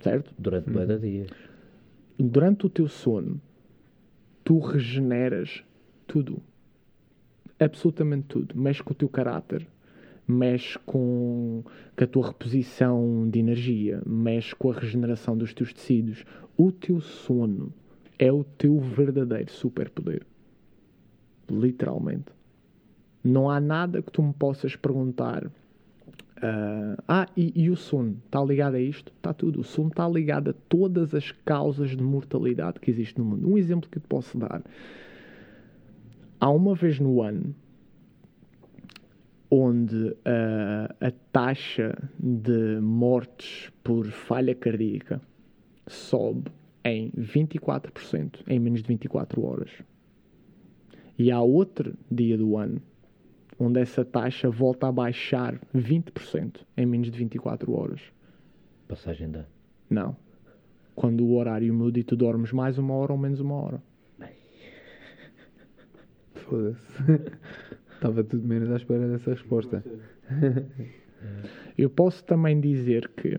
Certo? Durante bué de dias. Durante o teu sono, tu regeneras tudo. Absolutamente tudo. Mexe com o teu caráter. Mexe com, com a tua reposição de energia. Mexe com a regeneração dos teus tecidos. O teu sono é o teu verdadeiro superpoder. Literalmente. Não há nada que tu me possas perguntar. ah, ah, e, e o sono está ligado a isto? Está tudo. O sono está ligado a todas as causas de mortalidade que existem no mundo. Um exemplo que eu te posso dar. Há uma vez no ano onde a taxa de mortes por falha cardíaca sobe em 24% em menos de 24 horas. E há outro dia do ano onde essa taxa volta a baixar 20% em menos de 24 horas. Passagem da. Não. Quando o horário muda e tu dormes mais uma hora ou menos uma hora. Foda-se. *laughs* Estava tudo menos à espera dessa resposta. *laughs* Eu posso também dizer que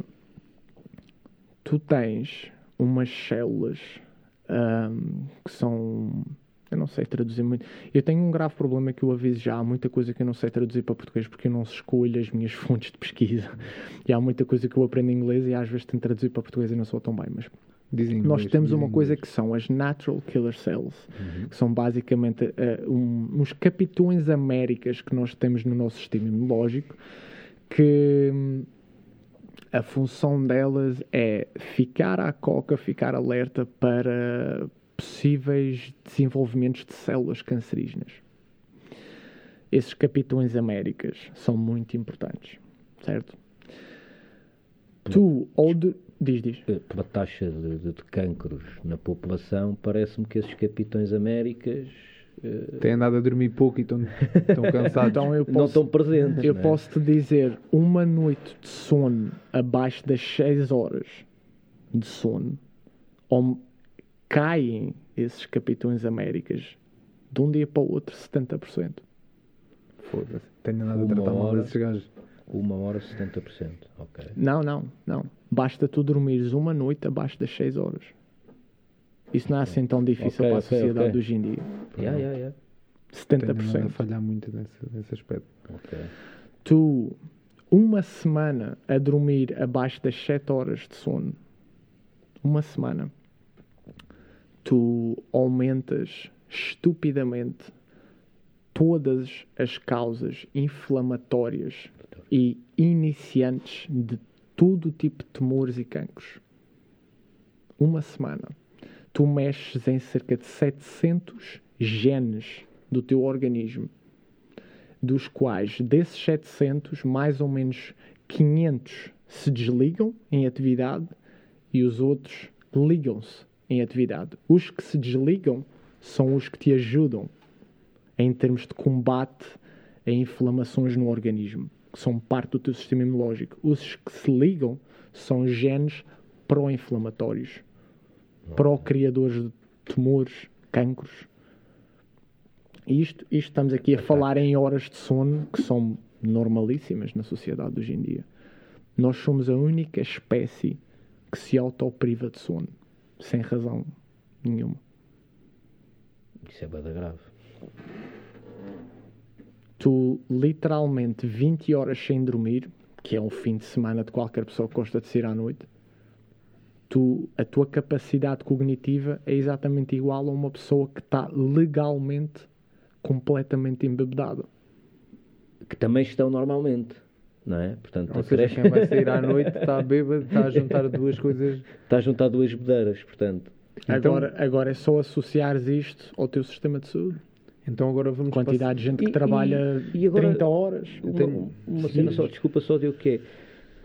tu tens umas células ahm, que são Eu não sei traduzir muito. Eu tenho um grave problema que eu aviso já. Há muita coisa que eu não sei traduzir para português porque eu não escolho as minhas *laughs* fontes de pesquisa. E há muita coisa que eu aprendo em inglês e às vezes tento traduzir para português e não sou tão bem. Mas Dizem nós inglês, temos uma coisa inglês. que são as Natural Killer Cells, que são basicamente eh, um- uns capitões américas que nós temos no nosso sistema imunológico, que hum, a função delas é ficar à coca, ficar alerta para possíveis desenvolvimentos de células cancerígenas. Esses capitões américas são muito importantes, certo? Tu, ou de... Diz, diz. Eh, Pela taxa de, de, de cancros na população, parece-me que esses capitões Américas eh, Têm andado a dormir pouco e estão, estão cansados. *laughs* Então eu não posso, estão presentes. eu é? posso te dizer, uma noite de sono abaixo das 6 horas de sono, onde caem esses capitões Américas de um dia para o outro 70%. Foda-se. Tenho andado a Uma tratar mal hora. desses gajos. Uma hora 70%. Ok. Não, não, não. Basta tu dormires uma noite abaixo das 6 horas. Isso não é assim tão difícil Ok, para a sociedade ok. de hoje em dia. Yeah, yeah, yeah. Tenho andado a 70%. falhar muito nesse, nesse aspecto. Tu uma semana a dormir abaixo das 7 horas de sono, uma semana, tu aumentas estupidamente todas as causas inflamatórias e iniciantes de todo tipo de tumores e cancros. Uma semana. Tu mexes em cerca de 700 genes do teu organismo dos quais desses 700, mais ou menos 500 se desligam em atividade e os outros ligam-se em atividade. Os que se desligam são os que te ajudam em termos de combate a inflamações no organismo, que são parte do teu sistema imunológico. Os que se ligam são genes pró-inflamatórios, pró-criadores de tumores, cancros. E Isto, isto estamos aqui a falar em horas de sono que são normalíssimas na sociedade de hoje em dia. Nós somos a única espécie que se autopriva de sono, sem razão nenhuma. Isso é bada grave. Tu, literalmente, 20 horas sem dormir, que é um fim de semana de qualquer pessoa que gosta de sair à noite, tu, a tua capacidade cognitiva é exatamente igual a uma pessoa que está legalmente completamente embebedada. Que também estão normalmente. Não é? Portanto, Ou seja, creche quem vai sair à noite está bêbado, está a juntar duas coisas. *laughs* está a juntar duas bedeiras. Portanto, Então- Agora, agora é só associares isto ao teu sistema de saúde. Então agora vamos Quantidade de gente que E- trabalha e- e agora- 30 horas. uma, tenho- uma cena só, desculpa só de o que é.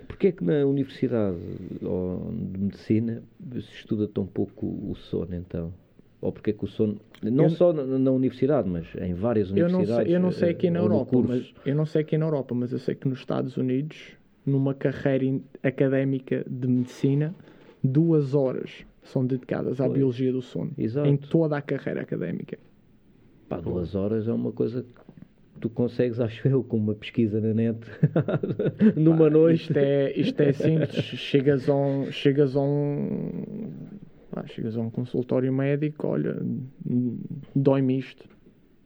Porquê é que na universidade de medicina se estuda tão pouco o sono então? Ou porque é que o sono, não Eu- só na, na universidade, mas em várias Eu não, universidades. sei, eu não sei aqui eh, na no Europa, curso. mas eu não sei aqui na Europa, mas eu sei que nos Estados Unidos, numa carreira académica de medicina, duas horas são dedicadas à Pois. biologia do sono. Exato. Em toda a carreira académica. Pá, duas horas é uma coisa que tu consegues, acho eu, com uma pesquisa na net, *laughs* numa Pá, noite. Isto é, isto é simples. chegas a um. Chegas a um pá, chegas a um consultório médico, olha, dói-me isto,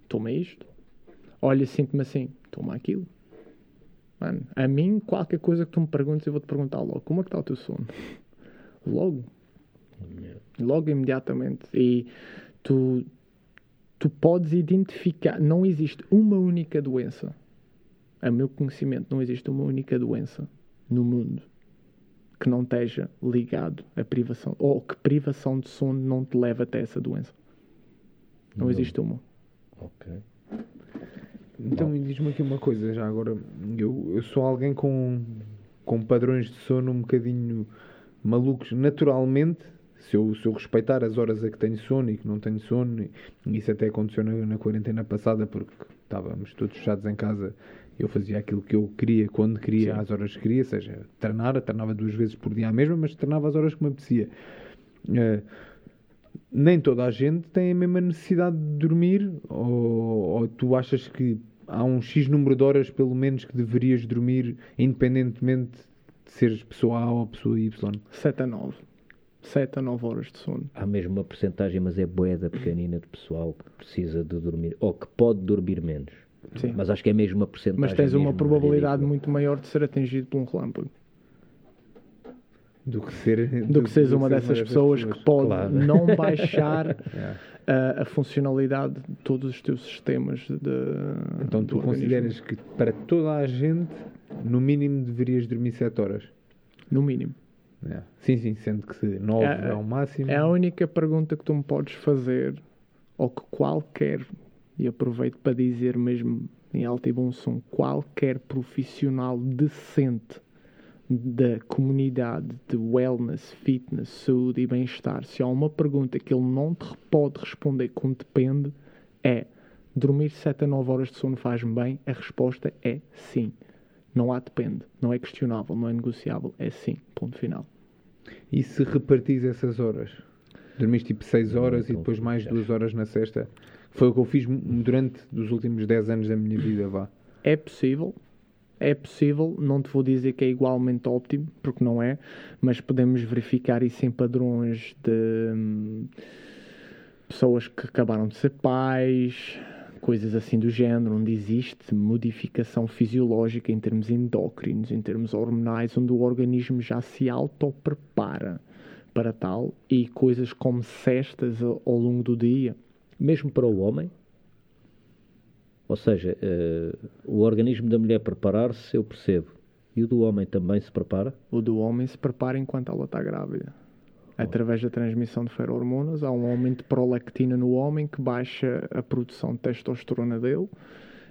toma isto. Olha, sinto-me assim, toma aquilo. Mano, a mim, qualquer coisa que tu me perguntes, eu vou-te perguntar logo: como é que está o teu sono? Logo. Logo, imediatamente. E tu, tu podes identificar. Não existe uma única doença a meu conhecimento, não existe uma única doença no mundo que não esteja ligado à privação, ou que privação de sono não te leva até essa doença. Não, Não. existe uma. Ok. Então me diz-me aqui uma coisa já agora. Eu, eu sou alguém com, com padrões de sono um bocadinho malucos naturalmente. Se eu, se eu respeitar as horas a que tenho sono e que não tenho sono, e isso até aconteceu na, na quarentena passada porque estávamos todos fechados em casa, eu fazia aquilo que eu queria, quando queria, Sim. às horas que queria, seja treinar, treinava duas vezes por dia a mesma, mas treinava às horas que me apetecia. Eh, nem toda a gente tem a mesma necessidade de dormir, ou, ou tu achas que há um X número de horas, pelo menos, que deverias dormir, independentemente de seres pessoa A ou pessoa Y? 7 a 9. 7 a 9 horas de sono. Há mesmo uma porcentagem, mas é boeda pequenina de pessoal que precisa de dormir, ou que pode dormir menos. Sim. Mas acho que é mesmo uma porcentagem. Mas tens uma mesmo probabilidade ridícula. muito maior de ser atingido por um relâmpago. Do que ser. Do que seres uma dessas pessoas que pode Claro. não baixar Yeah. *laughs* a, a funcionalidade de todos os teus sistemas de. Então do tu organismo. consideras que para toda a gente, no mínimo deverias dormir 7 horas? No mínimo. Yeah. Sim, sim, sendo que 9 É- é, o máximo. É a única pergunta que tu me podes fazer, ou que qualquer, e aproveito para dizer mesmo em alto e bom som, qualquer profissional decente da comunidade de wellness, fitness, saúde e bem-estar, se há uma pergunta que ele não te pode responder com depende, é dormir 7 a 9 horas de sono faz-me bem? A resposta é sim. Não há depende. Não é questionável, não é negociável. É sim. Ponto final. E se repartis essas horas? Dormiste tipo 6 Não, horas e depois mais já. 2 horas na sexta? Foi o que eu fiz durante os últimos 10 anos da minha vida, vá. É possível, é possível, não te vou dizer que é igualmente óptimo, porque não é, mas podemos verificar isso em padrões de hum, pessoas que acabaram de ser pais, coisas assim do género, onde existe modificação fisiológica em termos endócrinos, em termos hormonais, onde o organismo já se autoprepara para tal, e coisas como cestas ao longo do dia. Mesmo para o homem? Ou seja, eh, o organismo da mulher preparar-se, eu percebo. E o do homem também se prepara? O do homem se prepara enquanto ela está grávida. Através da transmissão de ferormonas, há um aumento de prolactina no homem que baixa a produção de testosterona dele,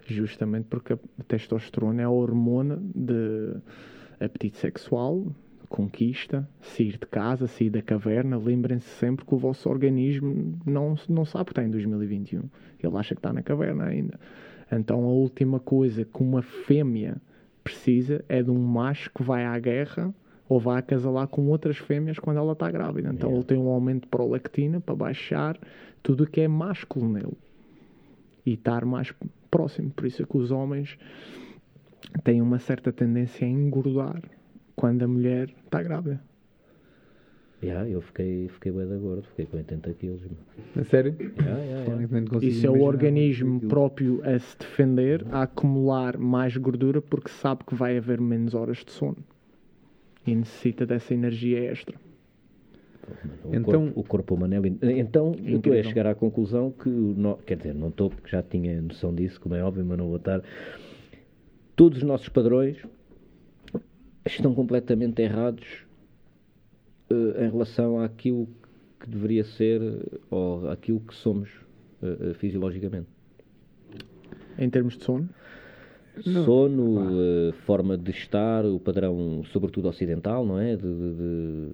justamente porque a testosterona é a hormona de apetite sexual, conquista, sair de casa, sair da caverna. Lembrem-se sempre que o vosso organismo não, não sabe que está em 2021. Ele acha que está na caverna ainda. Então a última coisa que uma fêmea precisa é de um macho que vai à guerra ou vai acasalar com outras fêmeas quando ela está grávida. Então Yeah. ele tem um aumento de prolactina para baixar tudo o que é másculo nele e estar mais próximo. Por isso é que os homens têm uma certa tendência a engordar quando a mulher está grávida. Já, eu fiquei, fiquei bem de gordo, fiquei com 80 quilos. A sério? Já. Honestamente, consigo Isso é o organismo próprio a se defender, a acumular mais gordura porque sabe que vai haver menos horas de sono e necessita dessa energia extra. O, Então- corpo, o corpo humano é lindo. Então, eu estou a chegar à conclusão que, o no- quer dizer, não estou porque já tinha noção disso, como é óbvio, mas não vou estar. Todos os nossos padrões estão completamente errados eh, em relação àquilo que deveria ser ou àquilo que somos eh, eh, fisiologicamente. Em termos de sono, Não. Sono, eh, forma de estar, o padrão, sobretudo ocidental, não é? De, de- de-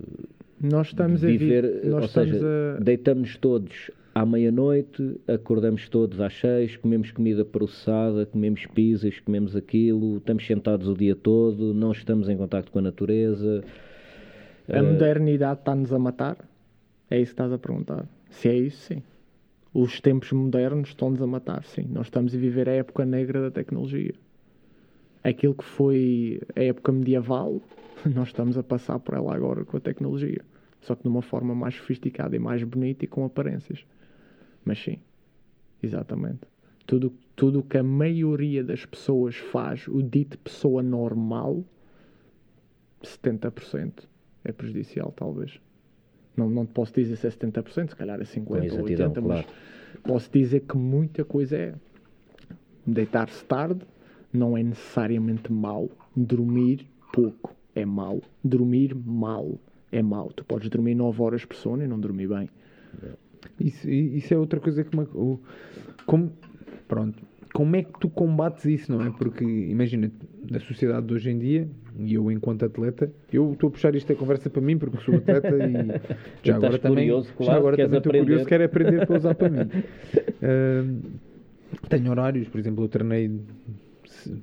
nós estamos a vi- viver, nós ou seja, a deitamos todos à meia-noite, acordamos todos às seis, comemos comida processada, comemos pizzas, comemos aquilo, estamos sentados o dia todo, não estamos em contacto com a natureza. A modernidade está-nos a matar? É isso que estás a perguntar. Se é isso, sim. Os tempos modernos estão-nos a matar, sim. Nós estamos a viver a época negra da tecnologia. Aquilo que foi a época medieval, *laughs* nós estamos a passar por ela agora com a tecnologia. Só que de uma forma mais sofisticada e mais bonita e com aparências. Mas sim, exatamente. Tudo tudo o que a maioria das pessoas faz, o dito pessoa normal, 70% é prejudicial, talvez. Não, não te posso dizer se é 70%, se calhar é 50% Com ou exatidão, 80%, claro. mas posso dizer que muita coisa é. Deitar-se tarde não é necessariamente mau. Dormir pouco é mau. Dormir mal é mau. Tu podes dormir 9 horas por sono e não dormir bem. Isso, i- isso é outra coisa que me. o- Como, pronto. Como é que tu combates isso, não é? Porque, imagina, na sociedade de hoje em dia, e eu enquanto atleta, eu estou a puxar isto a conversa para mim porque sou atleta e *laughs* já agora também, curioso, já claro, agora também estou aprender. curioso, quero aprender para usar para mim. *laughs* Ahm, tenho horários, por exemplo, eu treinei,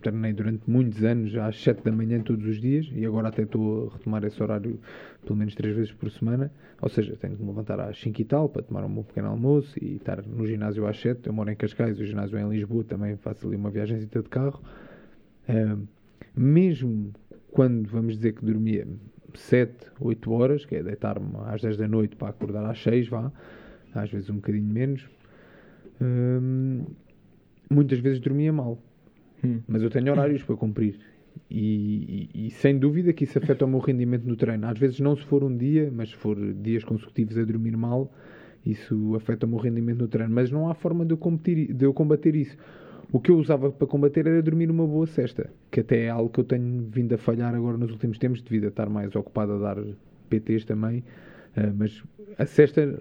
treinei durante muitos anos às 7 da manhã todos os dias e agora até estou a retomar esse horário pelo menos 3 vezes por semana. Ou seja, tenho que me levantar às 5 e tal para tomar o meu pequeno almoço e estar no ginásio às 7. Eu moro em Cascais, o ginásio é em Lisboa, também faço ali uma viagem de carro. Ahm, mesmo quando vamos dizer que dormia tipo 7, 8 horas, que é deitar-me às 10 da noite para acordar às 6, vá, às vezes um bocadinho menos, muitas vezes dormia mal. Hum. Mas eu tenho horários para cumprir. E, e- e sem dúvida que isso afeta o meu rendimento no treino. Às vezes não se for um dia, mas se for dias consecutivos a dormir mal, isso afeta o meu rendimento no treino. Mas não há forma de eu, competir, de eu combater isso. O que eu usava para combater era dormir uma boa cesta, que até é algo que eu tenho vindo a falhar agora nos últimos tempos, devido a estar mais ocupado a dar PTs também. Ah, mas a cesta,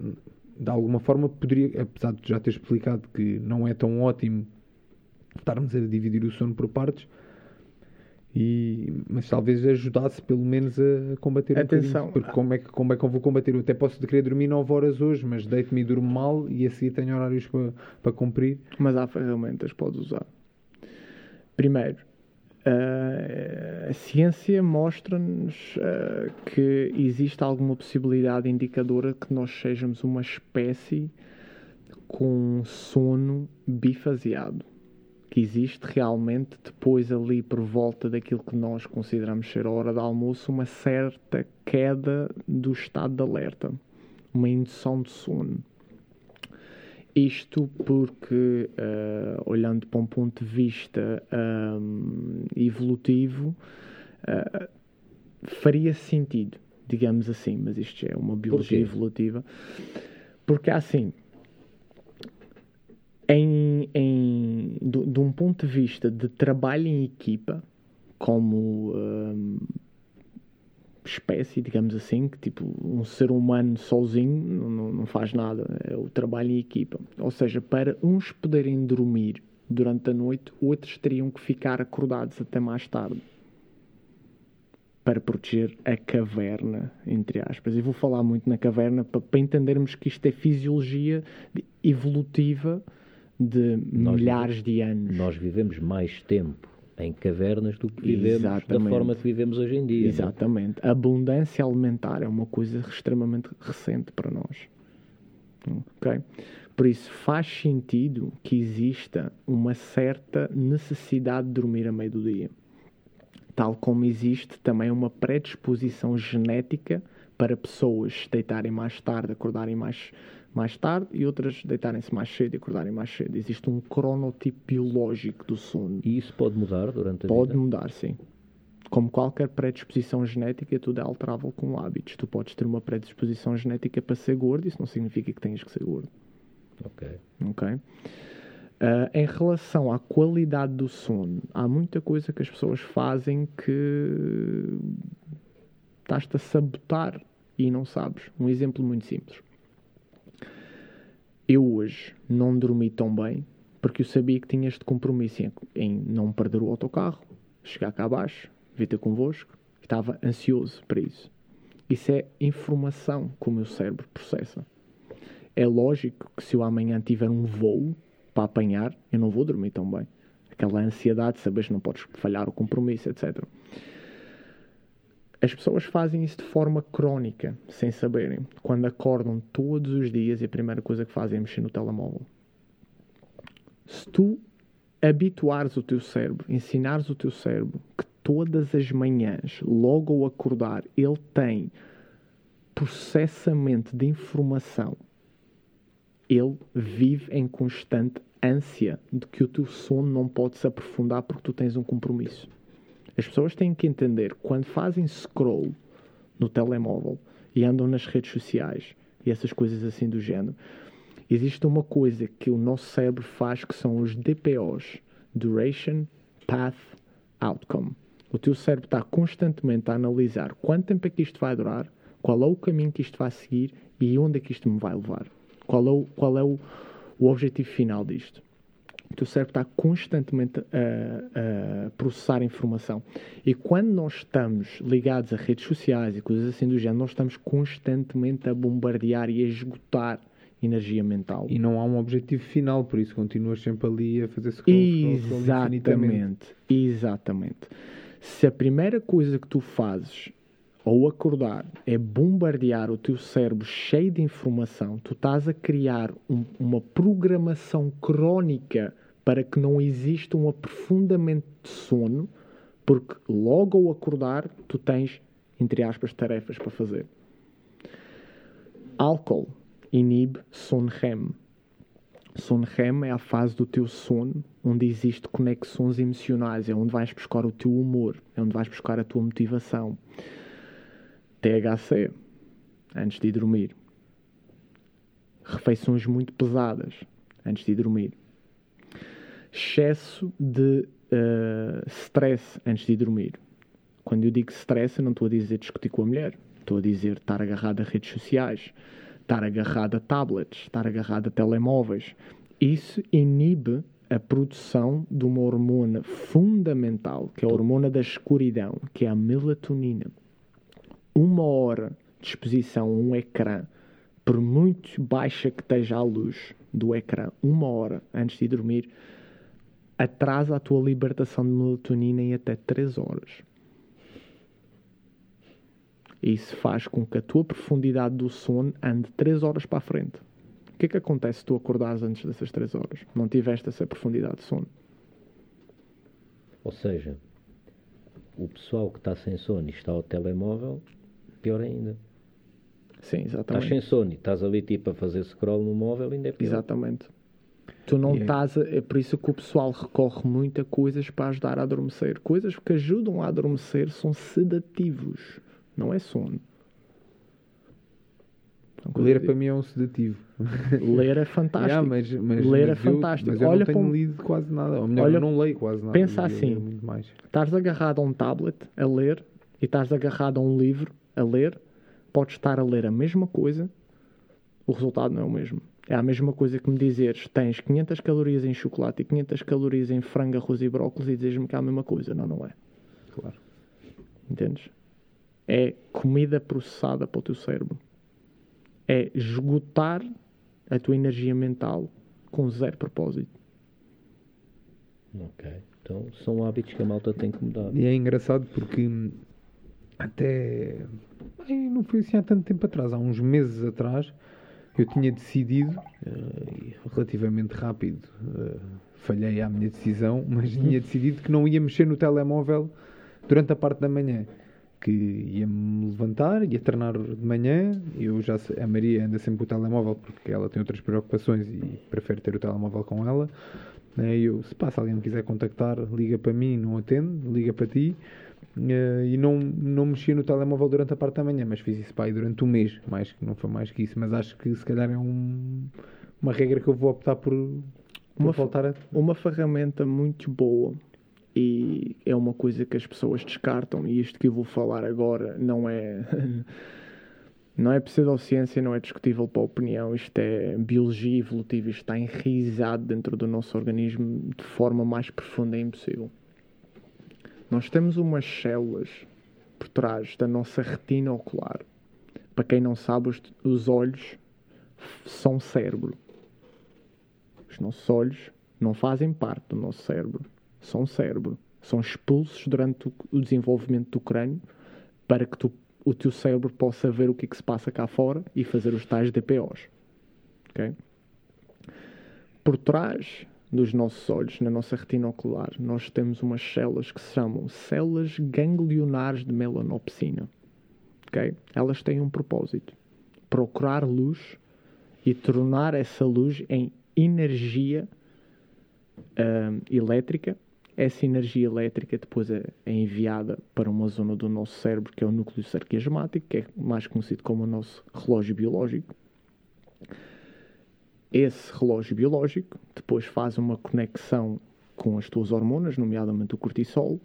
de alguma forma, poderia, apesar de já ter explicado que não é tão ótimo estarmos a dividir o sono por partes, e, mas talvez ajudasse pelo menos a combater Atenção. um. Porque como é, que, como é que eu vou combater? Eu até posso querer dormir 9 horas hoje, mas deito-me e durmo mal e a seguir tenho horários para, para cumprir. Mas há ferramentas que podes usar. Primeiro, ah, a ciência mostra-nos ah, que existe alguma possibilidade indicadora que nós sejamos uma espécie com sono bifaseado. Que existe realmente, depois ali por volta daquilo que nós consideramos ser a hora de almoço, uma certa queda do estado de alerta, uma indução de sono. Isto porque, ah, olhando para um ponto de vista ahm, evolutivo, ah, faria sentido, digamos assim, mas isto é uma biologia Porquê? evolutiva, porque assim, em, em, do- de um ponto de vista de trabalho em equipa, como ahm, espécie, digamos assim, que tipo um ser humano sozinho não- não, faz nada, é o trabalho em equipa. Ou seja, para uns poderem dormir durante a noite, outros teriam que ficar acordados até mais tarde para proteger a caverna, entre aspas. E vou falar muito na caverna para, para entendermos que isto é fisiologia de- evolutiva de Nós milhares de anos. Nós vivemos mais tempo em cavernas do que vivemos da Exatamente. forma que vivemos hoje em dia. não é? Exatamente. A abundância alimentar é uma coisa extremamente recente para nós. Ok? Por isso faz sentido que exista uma certa necessidade de dormir a meio do dia. Tal como existe também uma predisposição genética para pessoas deitarem mais tarde, acordarem mais, mais tarde e outras deitarem-se mais cedo e acordarem mais cedo. Existe um cronotipo biológico do sono. E isso pode mudar durante a Pode vida? mudar, sim. Como qualquer predisposição genética, tudo é alterável com hábitos. Tu podes ter uma predisposição genética para ser gordo, isso não significa que tenhas que ser gordo. Ok. Ok? Ah, em relação à qualidade do sono, há muita coisa que as pessoas fazem que estás-te a sabotar e não sabes. Um exemplo muito simples. Eu hoje não dormi tão bem porque eu sabia que tinha este compromisso em, em não perder o autocarro, chegar cá abaixo, vir ter convosco, estava ansioso para isso. Isso é informação que o meu cérebro processa. É lógico que se eu amanhã tiver um voo para apanhar, eu não vou dormir tão bem. Aquela ansiedade de saberes que não podes falhar o compromisso, etc. As pessoas fazem isso de forma crónica, sem saberem. Quando acordam todos os dias e a primeira coisa que fazem é mexer no telemóvel. Se tu habituares o teu cérebro, ensinares o teu cérebro que todas as manhãs, logo ao acordar, ele tem processamento de informação ele vive em constante ânsia de que o teu sono não pode se aprofundar porque tu tens um compromisso. As pessoas têm que entender quando fazem scroll no telemóvel e andam nas redes sociais e essas coisas assim do género, existe uma coisa que o nosso cérebro faz que são os DPOs Duration, Path, Outcome. O teu cérebro está constantemente a analisar quanto tempo é que isto vai durar, qual é o caminho que isto vai seguir e onde é que isto me vai levar. Qual é o, qual é o, o objetivo final disto? O teu cérebro está constantemente a, a processar informação. E quando nós estamos ligados a redes sociais e coisas assim do género, nós estamos constantemente a bombardear e a esgotar energia mental. E não há um objetivo final, por isso continuas sempre ali a fazer scroll, scroll. Exatamente, exatamente. Se a primeira coisa que tu fazes ao acordar é bombardear o teu cérebro cheio de informação, tu estás a criar um- uma programação crónica para que não exista um aprofundamento de sono, porque logo ao acordar tu tens entre aspas, tarefas para fazer. Álcool inibe sono REM. Sono REM é a fase do teu sono onde existe conexões emocionais, é onde vais buscar o teu humor, é onde vais buscar a tua motivação. THC, antes de dormir. Refeições muito pesadas, antes de dormir. Excesso de uh, stress antes de dormir. Quando eu digo stress, eu não estou a dizer discutir com a mulher. Estou a dizer estar agarrado a redes sociais, estar agarrado a tablets, estar agarrado a telemóveis. Isso inibe a produção de uma hormona fundamental, que é a hormona da escuridão, que é a melatonina. Uma hora de exposição a um ecrã, por muito baixa que esteja a luz do ecrã, uma hora antes de dormir, atrasa a tua libertação de melatonina em até 3 horas. Isso faz com que a tua profundidade do sono ande 3 horas para a frente. O que é que acontece se tu acordares antes dessas 3 horas? Não tiveste essa profundidade de sono. Ou seja, o pessoal que está sem sono e está ao telemóvel, pior ainda. Sim, exatamente. Estás sem sono e estás ali tipo a fazer scroll no móvel, ainda é pior. Exatamente. Tu não estás. É por isso que o pessoal recorre muito a coisas para ajudar a adormecer. Coisas que ajudam a adormecer são sedativos, não é sono. Ler para mim é um sedativo. Ler é *laughs* fantástico. yeah, mas, mas, Ler mas é fantástico. Eu, mas eu Olha não tenho um... lido quase nada. Ou melhor, Olha, eu não leio quase nada. Pensa assim: estás agarrado a um tablet a ler e estás agarrado a um livro a ler, podes estar a ler a mesma coisa, o resultado não é o mesmo. É a mesma coisa que me dizeres tens 500 calorias em chocolate e 500 calorias em frango, arroz e brócolis e dizes-me que é a mesma coisa. Não, não é. Claro. Entendes? É comida processada para o teu cérebro. É esgotar a tua energia mental com zero propósito. Ok. Então são hábitos que a malta tem que mudar. E é engraçado porque até. Não foi assim há tanto tempo atrás, há uns meses atrás eu tinha decidido, uh, relativamente rápido, uh, falhei à minha decisão, *laughs* mas tinha decidido que não ia mexer no telemóvel durante a parte da manhã. Que ia-me levantar, ia treinar de manhã. Eu já a Maria anda sempre com o telemóvel porque ela tem outras preocupações e prefere ter o telemóvel com ela. Né? Eu, se passa alguém me quiser contactar, liga para mim, não atendo, liga para ti. Uh, e não, não mexia no telemóvel durante a parte da manhã, mas fiz isso pá, durante um mês, mais, não foi mais que isso, mas acho que se calhar é um, uma regra que eu vou optar por, por uma, voltar a. Uma ferramenta muito boa e é uma coisa que as pessoas descartam, e isto que eu vou falar agora não é. *laughs* não é pseudociência, não é discutível para a opinião, isto é biologia evolutiva, isto está enraizado dentro do nosso organismo de forma mais profunda e impossível. Nós temos umas células por trás da nossa retina ocular. Para quem não sabe, os, os olhos são cérebro. Os nossos olhos não fazem parte do nosso cérebro, são cérebro. São expulsos durante o, desenvolvimento do crânio para que tu, o teu cérebro possa ver o que, é que se passa cá fora e fazer os tais DPOs. Okay? Por trás dos nossos olhos, na nossa retina ocular, nós temos umas células que se chamam células ganglionares de melanopsina. Okay? Elas têm um propósito: procurar luz e tornar essa luz em energia uh, elétrica. Essa energia elétrica depois é, é, enviada para uma zona do nosso cérebro que é o núcleo sarquiasmático, que é mais conhecido como o nosso relógio biológico esse relógio biológico depois faz uma conexão com as tuas hormonas, nomeadamente o cortisol,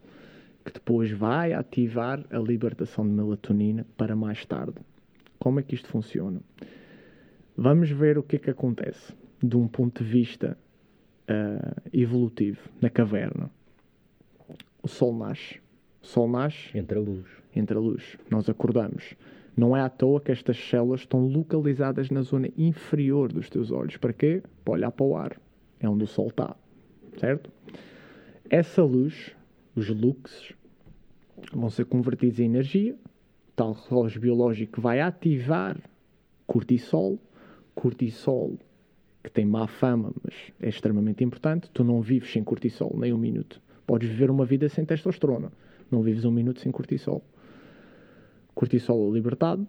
que depois vai ativar a libertação de melatonina para mais tarde. Como é que isto funciona? Vamos ver o que é que acontece de um ponto de vista uh, evolutivo na caverna. O sol nasce. O sol nasce. Entre a luz. Entre a luz. Nós acordamos. Não é à toa que estas células estão localizadas na zona inferior dos teus olhos. Para quê? Para olhar para o ar. É onde o sol está. Certo? Essa luz, os luxes, vão ser convertidos em energia. Tal relógio biológico vai ativar cortisol. Cortisol, que tem má fama, mas é extremamente importante. Tu não vives sem cortisol nem um minuto. Podes viver uma vida sem testosterona. Não vives um minuto sem cortisol cortisol libertado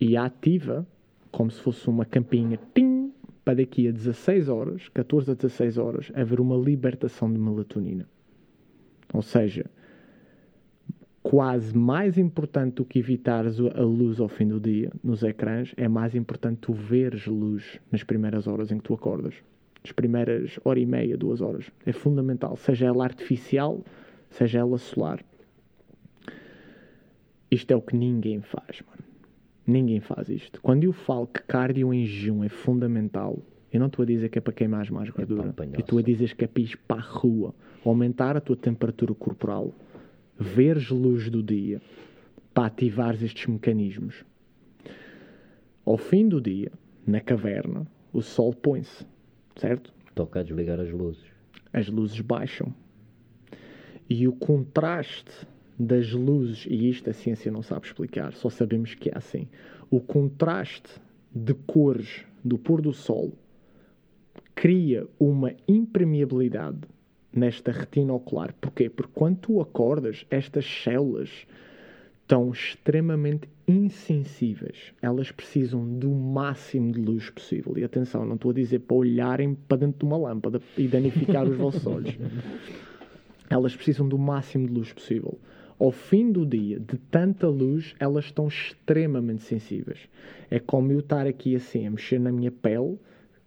e ativa como se fosse uma campinha tim, para daqui a 16 horas, 14 a 16 horas, haver uma libertação de melatonina. Ou seja, quase mais importante do que evitares a luz ao fim do dia nos ecrãs, é mais importante tu veres luz nas primeiras horas em que tu acordas. As primeiras hora e meia, duas horas. É fundamental. Seja ela artificial, seja ela solar. Isto é o que ninguém faz, mano. Ninguém faz isto. Quando eu falo que cardio em jejum é fundamental, eu não estou a dizer que é para queimar mais gordura. É eu estou a dizer que é para ir para a rua, aumentar a tua temperatura corporal, veres luz do dia, para ativar estes mecanismos. Ao fim do dia, na caverna, o sol põe-se, certo? Toca a desligar as luzes. As luzes baixam. E o contraste das luzes, e isto a ciência não sabe explicar, só sabemos que é assim. O contraste de cores do pôr do sol cria uma impermeabilidade nesta retina ocular. Porquê? Porque quando tu acordas, estas células estão extremamente insensíveis. Elas precisam do máximo de luz possível. E atenção, não estou a dizer para olharem para dentro de uma lâmpada e danificar os vossos olhos. *laughs* Elas precisam do máximo de luz possível ao fim do dia, de tanta luz, elas estão extremamente sensíveis. É como eu estar aqui assim, a mexer na minha pele,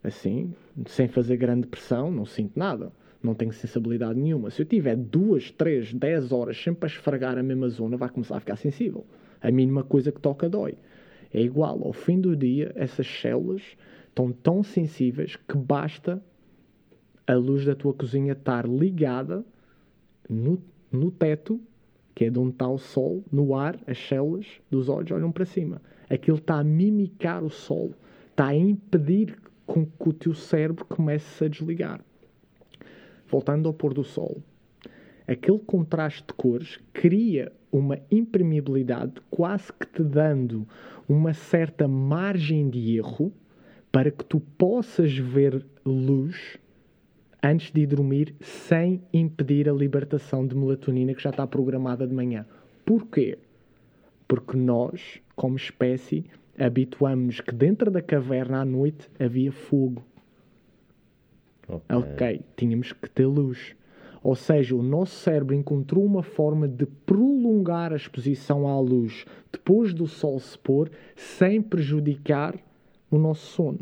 assim, sem fazer grande pressão, não sinto nada. Não tenho sensibilidade nenhuma. Se eu tiver duas, três, dez horas sempre a esfregar a mesma zona, vai começar a ficar sensível. A mínima coisa que toca dói. É igual. Ao fim do dia, essas células estão tão sensíveis que basta a luz da tua cozinha estar ligada no, no teto que é de onde está o sol, no ar, as células dos olhos olham para cima. Aquilo está a mimicar o sol, está a impedir com que o teu cérebro comece a desligar. Voltando ao pôr do sol, aquele contraste de cores cria uma impermeabilidade, quase que te dando uma certa margem de erro para que tu possas ver luz antes de dormir sem impedir a libertação de melatonina que já está programada de manhã. Porquê? Porque nós, como espécie, habituamos-nos que dentro da caverna à noite havia fogo. Okay. ok, tínhamos que ter luz. Ou seja, o nosso cérebro encontrou uma forma de prolongar a exposição à luz depois do sol se pôr sem prejudicar o nosso sono.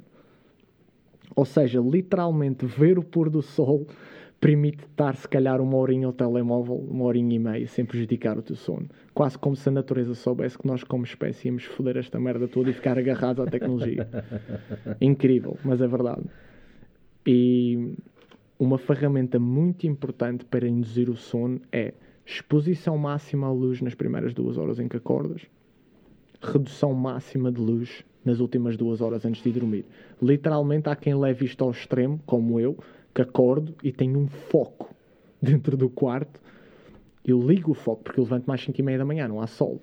Ou seja, literalmente ver o pôr do sol permite estar se calhar uma horinha ao telemóvel, uma horinha e meia, sem prejudicar o teu sono. Quase como se a natureza soubesse que nós, como espécie, íamos foder esta merda toda e ficar agarrados à tecnologia. *laughs* Incrível, mas é verdade. E uma ferramenta muito importante para induzir o sono é exposição máxima à luz nas primeiras duas horas em que acordas, redução máxima de luz nas últimas duas horas antes de dormir. Literalmente há quem leve isto ao extremo, como eu, que acordo e tenho um foco dentro do quarto. Eu ligo o foco porque eu levanto mais 5 e meia da manhã, não há sol.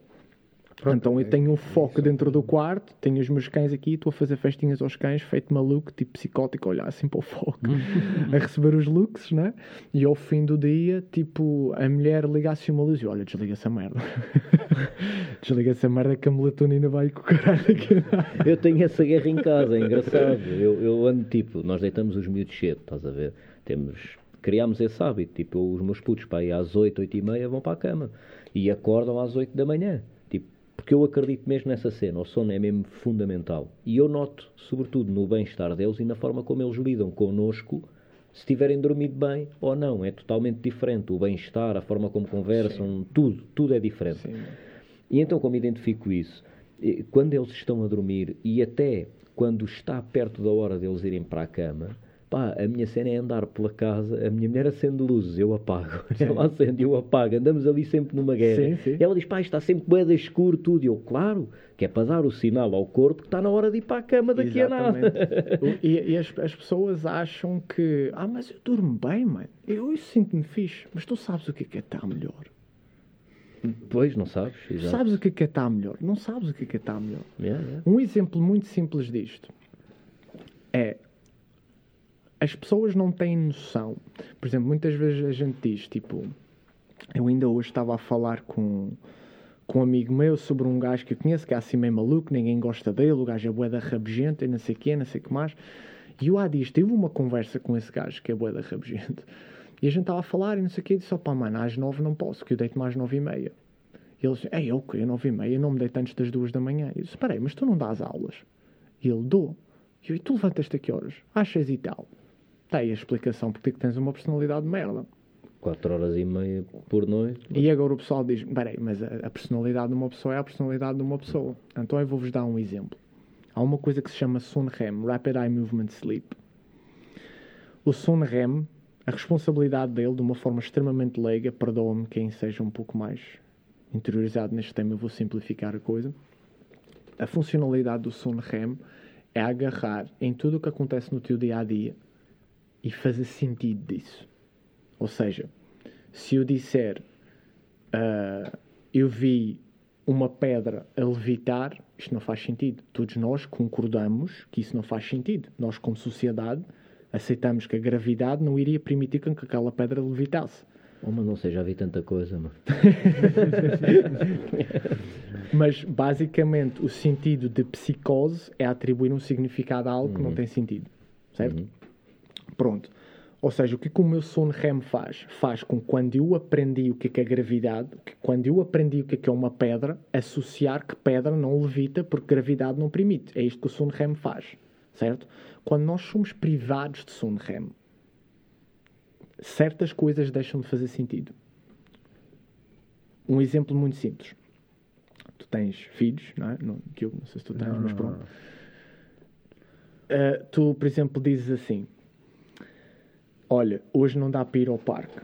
Pronto, então eu tenho um foco dentro do quarto, tenho os meus cães aqui, estou a fazer festinhas aos cães, feito maluco, tipo psicótico, olhar assim para o foco, *laughs* a receber os looks, né? E ao fim do dia, tipo, a mulher liga assim uma luz e olha, desliga essa merda. *laughs* desliga essa merda que a melatonina vai com o caralho aqui. eu tenho essa guerra em casa, é engraçado. Eu, eu ando tipo, nós deitamos os miúdos cedo, estás a ver? Temos criámos esse hábito. Tipo, os meus putos para ir às 8, 8 e meia vão para a cama e acordam às 8 da manhã. Porque eu acredito mesmo nessa cena, o sono é mesmo fundamental. E eu noto, sobretudo, no bem-estar deles e na forma como eles lidam connosco, se tiverem dormido bem ou não. É totalmente diferente. O bem-estar, a forma como conversam, Sim. tudo, tudo é diferente. Sim. E então, como identifico isso? Quando eles estão a dormir e até quando está perto da hora deles irem para a cama, pá, a minha cena é andar pela casa, a minha mulher acende luzes, eu apago. *laughs* Sim. Ela acende, eu apago. Andamos ali sempre numa guerra. Sim, sim. Ela diz, pá, está sempre bué escuro tudo. E eu, claro, que é para dar o sinal ao corpo que está na hora de ir para a cama daqui Exatamente. a nada. *laughs* e, e as, as, pessoas acham que, ah, mas eu durmo bem, mano. Eu, eu sinto-me fixe. Mas tu sabes o que é que é estar melhor. Pois, não sabes. Sabes o que é que é estar melhor. Não sabes o que é que é estar melhor. Yeah, yeah. Um exemplo muito simples disto é as pessoas não têm noção. Por exemplo, muitas vezes a gente diz, tipo, eu ainda hoje estava a falar com, com um amigo meu sobre um gajo que eu conheço, que é assim meio maluco, ninguém gosta dele, o gajo é bué da rabugento e não sei o quê, não sei o que mais. E o Adis teve uma conversa com esse gajo que é bué da rabugento. E a gente estava a falar e não sei o quê, e disse, opá, mano, às nove não posso, que eu deito mais nove e meia. E ele disse, ei, eu que nove e meia, não me deito antes das duas da manhã. E eu disse, espera aí, mas tu não dás aulas? E ele, dou. E eu, e tu levantas-te a que horas? Às seis e tal. Está aí a explicação porque é que tens uma personalidade de merda. 4 horas e meia por noite. E agora o pessoal diz: peraí, mas a, a, personalidade de uma pessoa é a personalidade de uma pessoa. Então eu vou-vos dar um exemplo. Há uma coisa que se chama REM Rapid Eye Movement Sleep. O REM a responsabilidade dele, de uma forma extremamente leiga, perdoa-me quem seja um pouco mais interiorizado neste tema, eu vou simplificar a coisa. A funcionalidade do REM é agarrar em tudo o que acontece no teu dia a dia e fazer sentido disso. Ou seja, se eu disser uh, eu vi uma pedra a levitar, isto não faz sentido. Todos nós concordamos que isso não faz sentido. Nós, como sociedade, aceitamos que a gravidade não iria permitir que aquela pedra levitasse. Oh, mas não sei, já vi tanta coisa, mano. *laughs* mas basicamente o sentido de psicose é atribuir um significado a algo uhum. que não uhum. tem sentido. Certo? Uhum. Pronto. Ou seja, o que, que o meu sono REM faz? Faz com que quando eu aprendi o que é, que é gravidade, que quando eu aprendi o que é, que é uma pedra, associar que pedra não levita porque gravidade não permite. É isto que o sono REM faz, certo? Quando nós somos privados de sono REM, certas coisas deixam de fazer sentido. Um exemplo muito simples. Tu tens filhos, não é? Não, eu não sei se tu tens, não, mas pronto. Uh, tu, por exemplo, dizes assim olha, hoje não dá para ir ao parque.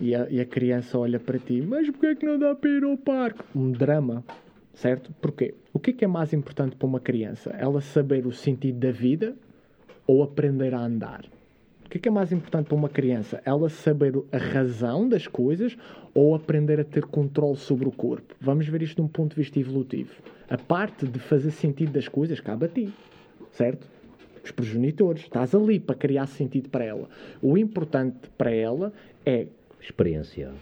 E a, e a criança olha para ti, mas porquê é que não dá para ir ao parque? Um drama, certo? Porquê? O que é que é mais importante para uma criança? Ela saber o sentido da vida ou aprender a andar? O que é que é mais importante para uma criança? Ela saber a razão das coisas ou aprender a ter controle sobre o corpo? Vamos ver isto de um ponto de vista evolutivo. A parte de fazer sentido das coisas cabe a ti, certo? Os progenitores. Estás ali para criar sentido para ela. O importante para ela é. Experiência.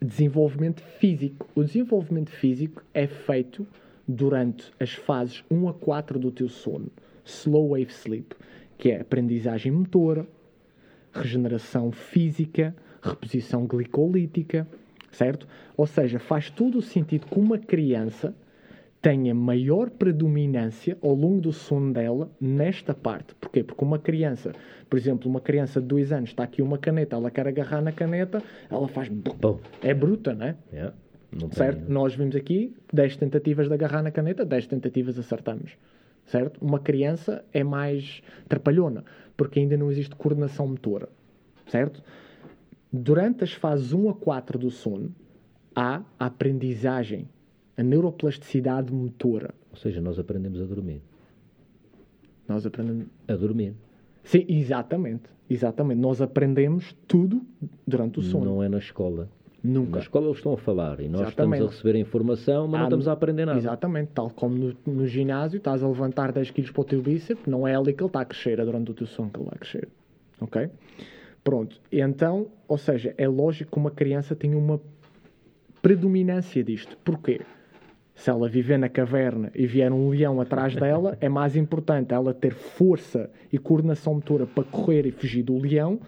Desenvolvimento físico. O desenvolvimento físico é feito durante as fases 1 a 4 do teu sono. Slow wave sleep, que é aprendizagem motora, regeneração física, reposição glicolítica, certo? Ou seja, faz todo o sentido que uma criança tenha maior predominância ao longo do sono dela nesta parte. Porquê? Porque uma criança, por exemplo, uma criança de 2 anos está aqui uma caneta, ela quer agarrar na caneta, ela faz. É bruta, né? Yeah. Não certo? Tem... Nós vimos aqui 10 tentativas de agarrar na caneta, 10 tentativas acertamos. Certo? Uma criança é mais trapalhona, porque ainda não existe coordenação motora. Certo? Durante as fases 1 a 4 do sono, há aprendizagem a neuroplasticidade motora. Ou seja, nós aprendemos a dormir. Nós aprendemos a dormir. Sim, exatamente. Exatamente. Nós aprendemos tudo durante o sono. Não é na escola. Nunca. Na escola eles estão a falar e nós Exatamente. estamos a receber a informação, mas ah, não estamos a aprender nada. Exatamente, tal como no, no, ginásio, estás a levantar 10 kg para o teu bíceps, não é ali que ele está a crescer, é durante o teu sono que ele vai crescer. Ok? Pronto. E então, ou seja, é lógico que uma criança tem uma predominância disto. Porquê? Se ela viver na caverna e vier um leão atrás dela, é mais importante ela ter força e coordenação motora para correr e fugir do leão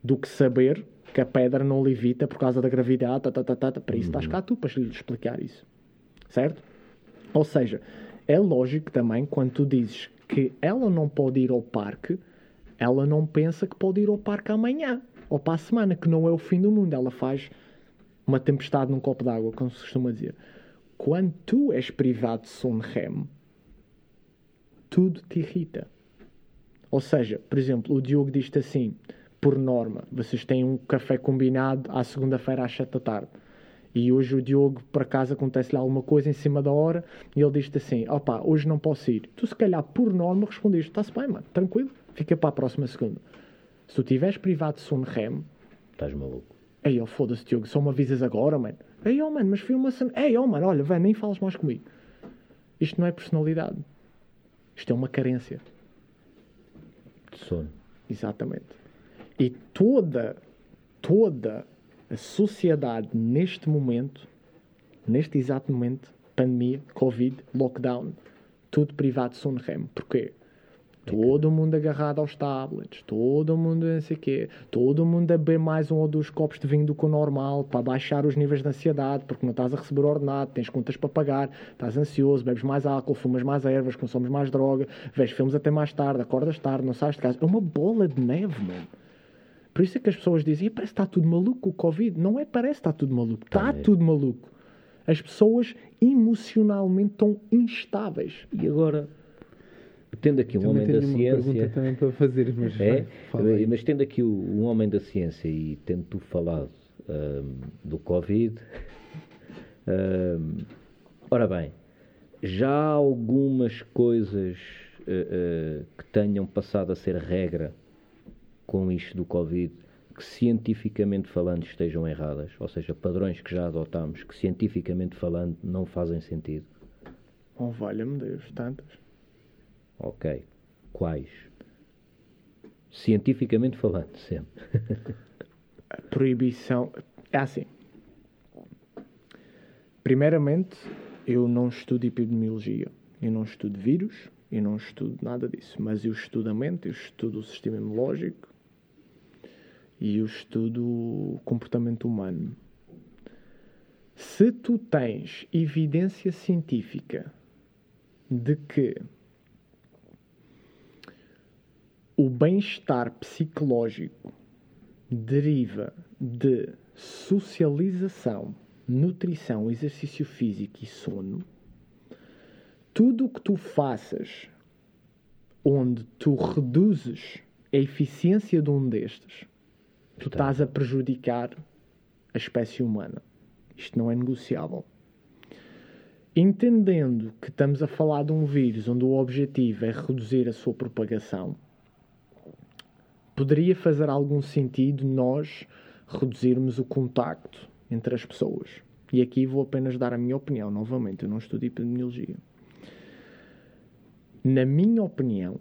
do que saber que a pedra não levita por causa da gravidade. Tá, tá, tá, tá. tá. Para isso estás cá tu para lhe explicar isso. Certo? Ou seja, é lógico também quando tu dizes que ela não pode ir ao parque, ela não pensa que pode ir ao parque amanhã ou para a semana, que não é o fim do mundo. Ela faz uma tempestade num copo d'água, como se costuma dizer quando tu és privado de sono REM, tudo te irrita. Ou seja, por exemplo, o Diogo diz-te assim, por norma, vocês têm um café combinado à segunda-feira às 7 da tarde. E hoje o Diogo, por acaso, acontece-lhe alguma coisa em cima da hora e ele diz-te assim: opá, hoje não posso ir. Tu, se calhar, por norma, respondeste: está-se bem, mano, tranquilo, fica para a próxima segunda. Se tu tiveres privado de sono REM, estás maluco. Aí, oh, foda-se, Diogo, só me avisas agora, mano. Ei, oh, mano, mas foi uma cena. Ei, oh, mano, olha, vem, nem falas mais comigo. Isto não é personalidade. Isto é uma carência. De sono. Exatamente. E toda, toda a sociedade neste momento neste exato momento, pandemia, Covid, lockdown, tudo privado de Sunrem. Porquê? Todo mundo agarrado aos tablets, todo mundo não sei quê, todo mundo a beber mais um ou dois copos de vinho do que o normal para baixar os níveis de ansiedade, porque não estás a receber ordenado, tens contas para pagar, estás ansioso, bebes mais álcool, fumas mais ervas, consomes mais droga, vês filmes até mais tarde, acordas tarde, não sais de casa. É uma bola de neve, mano. Por isso é que as pessoas dizem, parece que está tudo maluco o Covid. Não é parece que está tudo maluco, está Tá tudo maluco. As pessoas emocionalmente estão instáveis. E agora, tendo aqui um Também homem da tenho uma pergunta ciência. também para fazer, mas É, vai, mas tendo aqui o, um homem da ciência e tendo tu falado ahm, do Covid, ahm, *laughs* ora bem, já há algumas coisas eh, eh, que tenham passado a ser regra com isto do Covid que cientificamente falando estejam erradas, ou seja, padrões que já adotámos que cientificamente falando não fazem sentido. Oh, valha-me Deus, tantas. Ok. Quais? Cientificamente falando, sempre. a proibição. É assim. Primeiramente, eu não estudo epidemiologia, eu não estudo vírus, eu não estudo nada disso, mas eu estudo a mente, eu estudo o sistema imunológico e eu estudo o comportamento humano. Se tu tens evidência científica de que o bem-estar psicológico deriva de socialização, nutrição, exercício físico e sono, tudo o que tu faças onde tu reduzes a eficiência de um destes, tu Tá. estás a prejudicar a espécie humana. Isto não é negociável. Entendendo que estamos a falar de um vírus onde o objetivo é reduzir a sua propagação, poderia fazer algum sentido nós reduzirmos o contacto entre as pessoas. E aqui vou apenas dar a minha opinião, novamente, eu não estudo epidemiologia. Na minha opinião,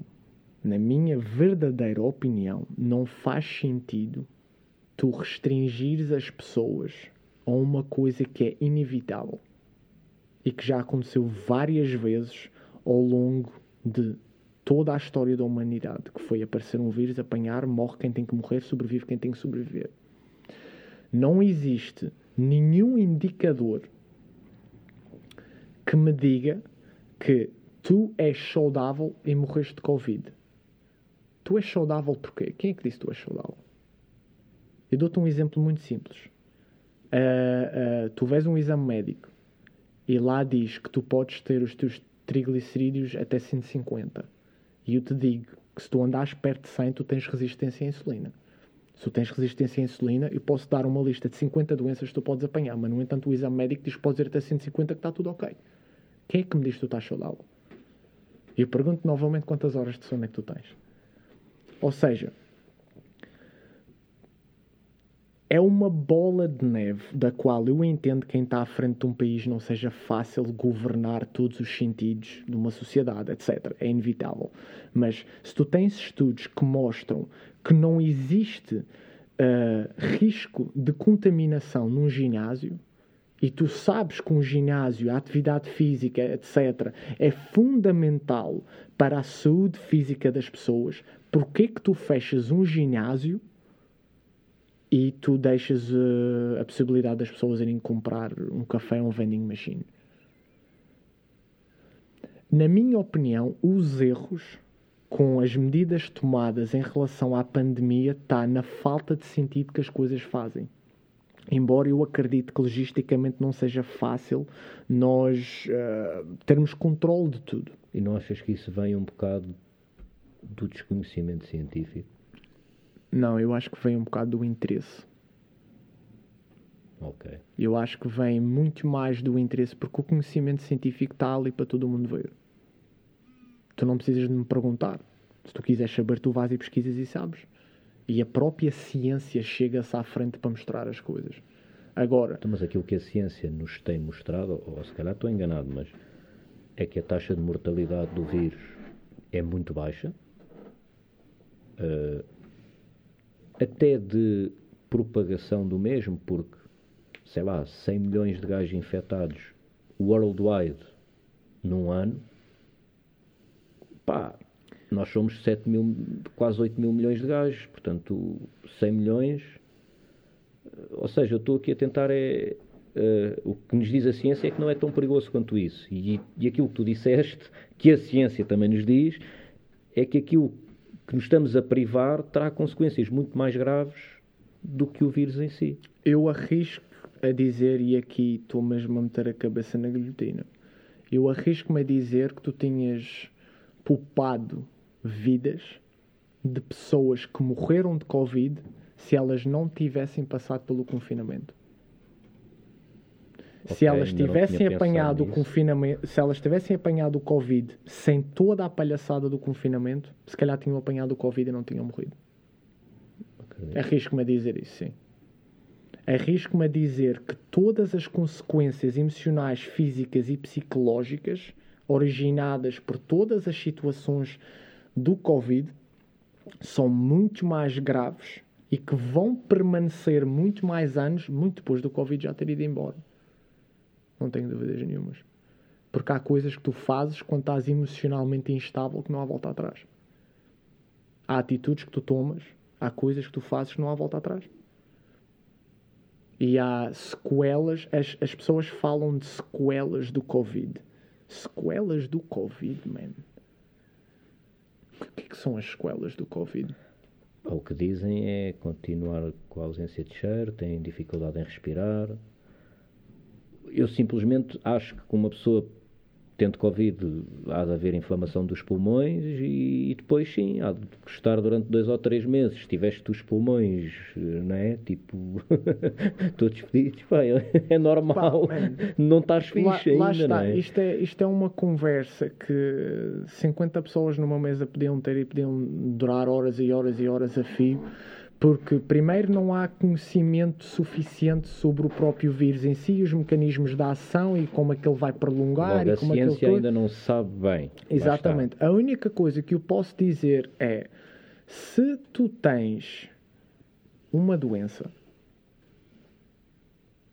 na minha verdadeira opinião, não faz sentido tu restringires as pessoas a uma coisa que é inevitável e que já aconteceu várias vezes ao longo de toda a história da humanidade, que foi aparecer um vírus, apanhar, morre quem tem que morrer, sobrevive quem tem que sobreviver. Não existe nenhum indicador que me diga que tu és saudável e morreste de Covid. Tu és saudável porquê? Quem é que disse que tu és saudável? Eu dou-te um exemplo muito simples. Ah, ah, tu vês um exame médico e lá diz que tu podes ter os teus triglicerídeos até 150. E eu te digo que se tu andares perto de 100, tu tens resistência à insulina. Se tu tens resistência à insulina, eu posso dar uma lista de 50 doenças que tu podes apanhar, mas no entanto o exame médico diz que podes ir até 150 que está tudo ok. Quem é que me diz que tu estás saudável? E eu pergunto novamente quantas horas de sono é que tu tens. Ou seja, é uma bola de neve da qual eu entendo que quem está à frente de um país não seja fácil governar todos os sentidos de uma sociedade, etc. É inevitável. Mas se tu tens estudos que mostram que não existe ah, risco de contaminação num ginásio, e tu sabes que um ginásio, a atividade física, etc., é fundamental para a saúde física das pessoas, porquê que tu fechas um ginásio e tu deixas eh, a possibilidade das pessoas irem comprar um café ou um vending machine? Na minha opinião, os erros com as medidas tomadas em relação à pandemia está na falta de sentido que as coisas fazem. Embora eu acredite que logisticamente não seja fácil nós eh, termos controle de tudo. E não achas que isso vem um bocado do desconhecimento científico? Não, eu acho que vem um bocado do interesse. Ok. Eu acho que vem muito mais do interesse, porque o conhecimento científico está ali para todo mundo ver. Tu não precisas de me perguntar. Se tu quiseres saber, tu vais e pesquisas e sabes. E a própria ciência chega-se à frente para mostrar as coisas. Agora, Então, mas aquilo que a ciência nos tem mostrado, ou se calhar estou enganado, mas é que a taxa de mortalidade do vírus é muito baixa, eh, até de propagação do mesmo, porque sei lá, 100 milhões de gajos infectados worldwide num ano, pá, nós somos 7 mil, quase 8 mil milhões de gajos, portanto, 100 milhões. Ou seja, eu estou aqui a tentar é. Uh, o que nos diz a ciência é que não é tão perigoso quanto isso. E, e aquilo que tu disseste, *laughs* que a ciência também nos diz, é que aquilo que nos estamos a privar terá consequências muito mais graves do que o vírus em si. Eu arrisco a dizer, e aqui estou mesmo a meter a cabeça na guilhotina, eu arrisco-me a dizer que tu tinhas poupado vidas de pessoas que morreram de Covid se elas não tivessem passado pelo confinamento. Okay, se elas tivessem apanhado o confinamento, se elas tivessem apanhado o Covid sem toda a palhaçada do confinamento, se calhar tinham apanhado o Covid e não tinham morrido. Okay. Arrisco-me a dizer isso, sim. Arrisco-me a dizer que todas as consequências emocionais, físicas e psicológicas originadas por todas as situações do Covid são muito mais graves e que vão permanecer muito mais anos, muito depois do Covid já ter ido embora. Não tenho dúvidas nenhumas. Porque há coisas que tu fazes quando estás emocionalmente instável que não há volta atrás. Há atitudes que tu tomas, há coisas que tu fazes que não há volta atrás. E há sequelas, as, as pessoas falam de sequelas do Covid. Sequelas do Covid, man. O que, é que são as sequelas do Covid? O que dizem é continuar com a ausência de cheiro, têm dificuldade em respirar. Eu simplesmente acho que com uma pessoa tendo Covid, há de haver inflamação dos pulmões e, e, depois sim, há de custar durante dois ou três meses. Se tiveste os pulmões, não é? Tipo, *laughs* todos fedidos, pá, é, é normal. Pá, não estás fixe lá, ainda, lá está. Não é? Isto, é, isto é uma conversa que 50 pessoas numa mesa podiam ter e podiam durar horas e horas e horas a fio porque, primeiro, não há conhecimento suficiente sobre o próprio vírus em si, os mecanismos da ação e como é que ele vai prolongar. Logo, e como a ciência é ainda não sabe bem. Exatamente. A única coisa que eu posso dizer é: se tu tens uma doença,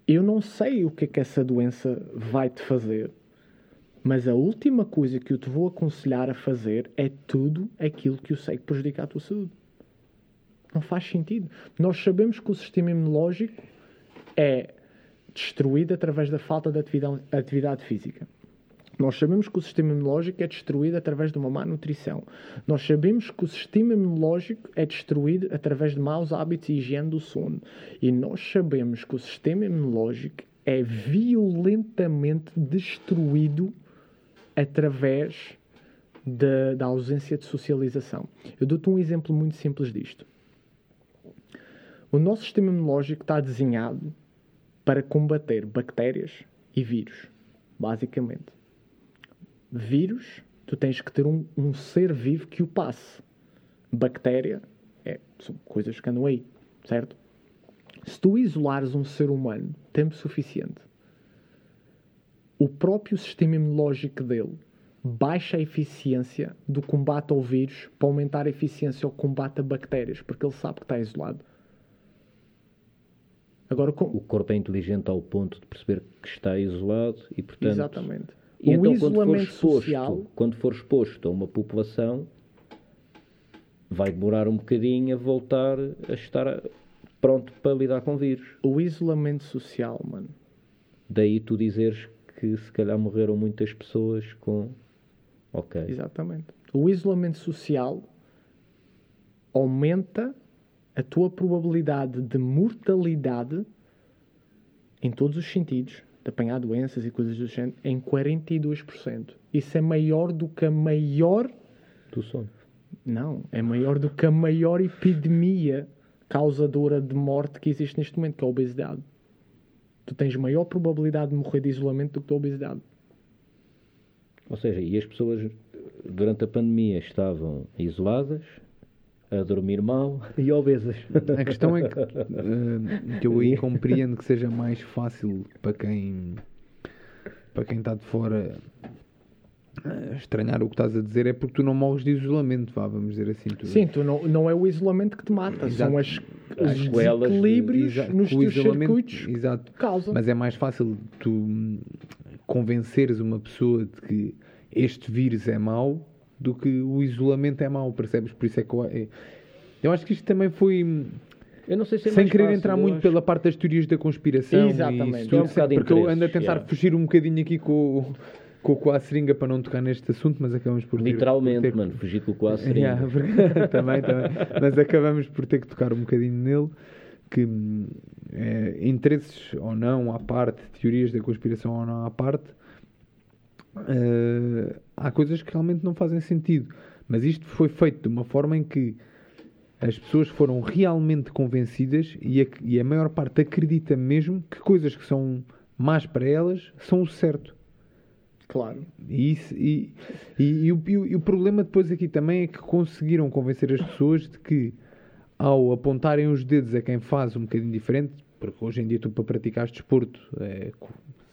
eu não sei o que é que essa doença vai te fazer. Mas a última coisa que eu te vou aconselhar a fazer é tudo aquilo que eu sei que prejudica a tua saúde. Não faz sentido. Nós sabemos que o sistema imunológico é destruído através da falta de atividade, atividade física. Nós sabemos que o sistema imunológico é destruído através de uma má nutrição. Nós sabemos que o sistema imunológico é destruído através de maus hábitos e higiene do sono. E nós sabemos que o sistema imunológico é violentamente destruído através da, da ausência de socialização. Eu dou-te um exemplo muito simples disto. O nosso sistema imunológico está desenhado para combater bactérias e vírus, basicamente. Vírus, tu tens que ter um, um ser vivo que o passe. Bactéria, é, são coisas que andam aí, certo? Se tu isolares um ser humano tempo suficiente, o próprio sistema imunológico dele baixa a eficiência do combate ao vírus para aumentar a eficiência ao combate a bactérias, porque ele sabe que está isolado. Agora, com... O corpo é inteligente ao ponto de perceber que está isolado e, portanto... Exatamente. E o então, isolamento quando for, exposto, social... quando for exposto a uma população, vai demorar um bocadinho a voltar a estar pronto para lidar com vírus. O isolamento social, mano. Daí tu dizeres que se calhar morreram muitas pessoas com... Ok. Exatamente. O isolamento social aumenta a tua probabilidade de mortalidade em todos os sentidos, de apanhar doenças e coisas do género, em 42%. Isso é maior do que a maior. Do sono. Não, é maior do que a maior epidemia causadora de morte que existe neste momento, que é a obesidade. Tu tens maior probabilidade de morrer de isolamento do que de obesidade. Ou seja, e as pessoas durante a pandemia estavam isoladas, a dormir mal *laughs* e obesas. A questão é que, uh, que eu aí compreendo que seja mais fácil para quem para quem está de fora a estranhar o que estás a dizer é porque tu não morres de isolamento, vá, vamos dizer assim. Tu, Sim, tu não, não é o isolamento que te mata, Exato. são as, As os de- desequilíbrios Exa- nos teus circuitos Exato. que causam. Mas é mais fácil tu convenceres uma pessoa de que este vírus é mau do que o isolamento é mau, percebes? Por isso é que eu, é- eu acho que isto também foi hum, Eu não sei se é sem querer fácil, entrar muito acho. pela parte das teorias da conspiração. Exatamente. É um porque eu ando a tentar yeah. fugir um bocadinho aqui com, o- com, a seringa para não tocar neste assunto, mas acabamos por ter- Literalmente, ter- mano, fugir com o quase *laughs* Yeah, *laughs* porque- *laughs* também, também. Mas acabamos por ter que tocar um bocadinho nele. Que hum, é, interesses ou não à parte, teorias da conspiração ou não à parte, eh, há coisas que realmente não fazem sentido. Mas isto foi feito de uma forma em que as pessoas foram realmente convencidas e a, e a maior parte acredita mesmo que coisas que são más para elas são o certo. Claro. E, isso- e- e- e o, e o- problema depois aqui também é que conseguiram convencer as pessoas de que ao apontarem os dedos a quem faz um bocadinho diferente, porque hoje em dia tu para praticares desporto é,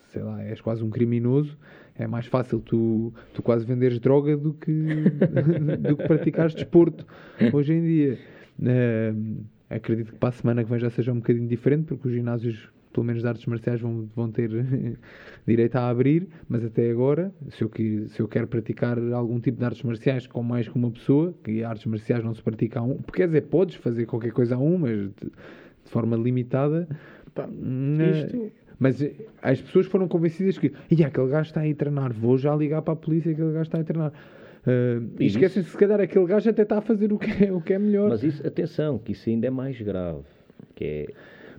sei lá, és quase um criminoso, é mais fácil tu, tu quase venderes droga do que, *laughs* do que praticares desporto hoje em dia. Ahm, acredito que para a semana que vem já seja um bocadinho diferente, porque os ginásios, pelo menos de artes marciais, vão, vão ter *laughs* direito a abrir, mas até agora, se eu, se eu quero praticar algum tipo de artes marciais com mais que uma pessoa, que artes marciais não se pratica a um, porque quer dizer, podes fazer qualquer coisa a um, mas de, de forma limitada. Pá, isto- Mas eh, as pessoas foram convencidas que "Ih, aquele gajo está a treinar, vou já ligar para a polícia, aquele gajo está a treinar. Ah, e E esquecem-se, se calhar, aquele gajo até está a fazer o que é, o que é melhor. Mas isso, atenção, que isso ainda é mais grave. Que é,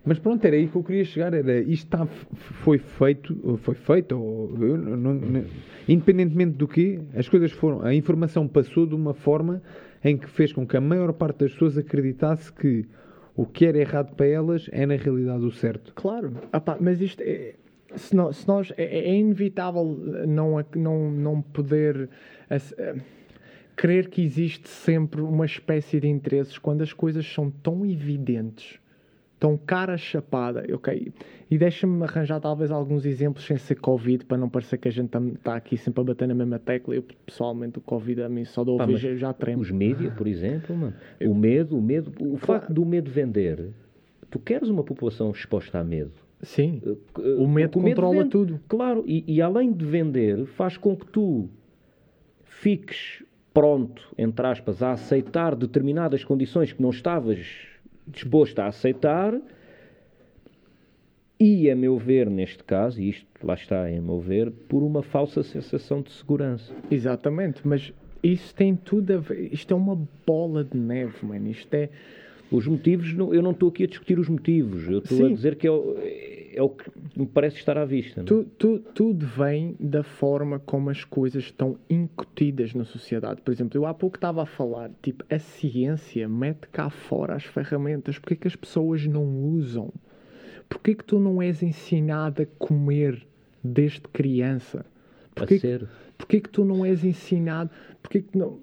Mas pronto, era aí que eu queria chegar. Era, isto está, foi feito, foi feito, ou, não- não- independentemente do que, as coisas foram. A informação passou de uma forma em que fez com que a maior parte das pessoas acreditasse que o que era errado para elas é na realidade o certo. Claro, Ah pá, mas isto é. Se se nós- é, é inevitável não, não, não poder eh, crer que existe sempre uma espécie de interesses quando as coisas são tão evidentes, tão cara chapada, ok? E deixa-me arranjar talvez alguns exemplos sem ser Covid, para não parecer que a gente está aqui sempre a bater na mesma tecla. Eu pessoalmente o Covid a mim só dou ouvir já, tremo. os mídias, por exemplo, mano, o medo, o medo, o facto do medo vender, tu queres uma população exposta a medo. Sim, Uh, o medo controla vende. tudo. Claro, e, e além de vender, faz com que tu fiques pronto, entre aspas, a aceitar determinadas condições que não estavas disposto a aceitar. E, a meu ver, neste caso, e isto lá está, a meu ver, por uma falsa sensação de segurança. Exatamente, mas isso tem tudo a ver. Isto é uma bola de neve, mano. Isto é. Os motivos, não- eu não estou aqui a discutir os motivos, eu estou a Sim. dizer que é é o que me parece estar à vista. é? Tu, tu- tudo vem da forma como as coisas estão incutidas na sociedade. Por exemplo, eu há pouco estava a falar, tipo, a ciência mete cá fora as ferramentas. Porquê que as pessoas não usam? Porquê que tu não és ensinado a comer desde criança? Porquê, que- porquê que tu não és ensinado? Porquê que não...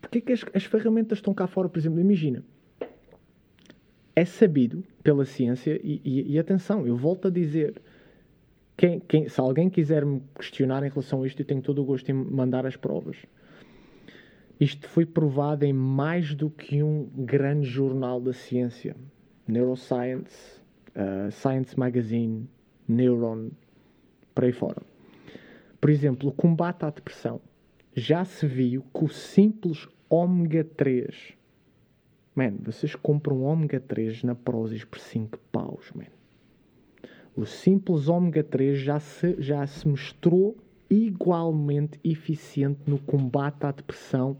Porquê que as, as ferramentas estão cá fora? Por exemplo, imagina, é sabido pela ciência, e, e- e atenção, eu volto a dizer, quem- quem- se alguém quiser me questionar em relação a isto, eu tenho todo o gosto em mandar as provas. Isto foi provado em mais do que um grande jornal da ciência. Neuroscience, uh, Science Magazine, Neuron, por aí fora. Por exemplo, o combate à depressão. Já se viu que o simples ômega 3 Man, vocês compram ômega 3 na Prozis por 5 paus, man. O simples ômega 3 já se, já se mostrou igualmente eficiente no combate à depressão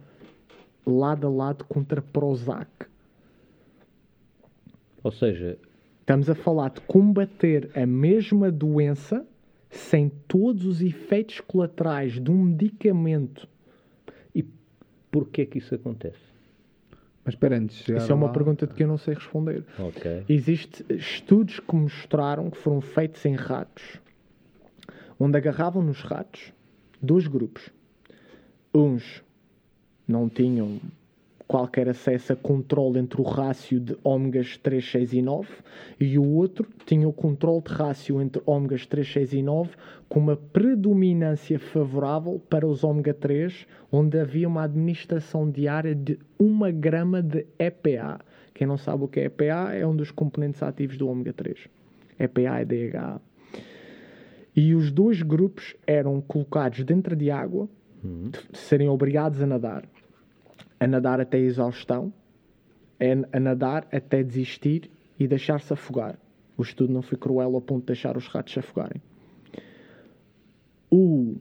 lado a lado contra Prozac. Ou seja, Estamos a falar de combater a mesma doença sem todos os efeitos colaterais de um medicamento. e porquê que isso acontece? Mas espera, antes Isso é uma lá- pergunta de que eu não sei responder. Ok. Existem estudos que mostraram que foram feitos em ratos, onde agarravam nos ratos dois grupos. Uns não tinham qualquer acesso a controle entre o rácio de ômegas 3, 6 e 9 e o outro tinha o controle de rácio entre ômegas 3, 6 e 9 com uma predominância favorável para os ômega 3, onde havia uma administração diária de 1 grama de EPA. Quem não sabe o que é EPA é um dos componentes ativos do ômega 3. EPA é DHA. E os dois grupos eram colocados dentro de água, Uhum. serem obrigados a nadar. A nadar até a exaustão, a, a nadar até desistir e deixar-se afogar. O estudo não foi cruel ao ponto de deixar os ratos se afogarem. O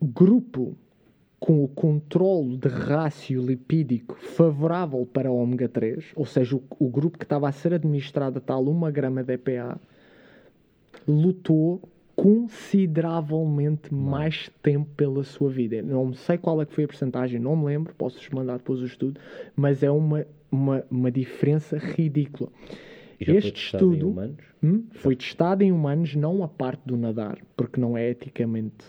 grupo com o controle de rácio lipídico favorável para o ômega 3, ou seja, o, o grupo que estava a ser administrado a tal 1 grama de EPA, lutou consideravelmente mais tempo pela sua vida. Não sei qual é que foi a porcentagem, não me lembro, posso-vos mandar depois o estudo, mas é uma, uma, uma diferença ridícula. E já foi Este testado estudo hum, foi testado em humanos, não a parte do nadar, porque não é eticamente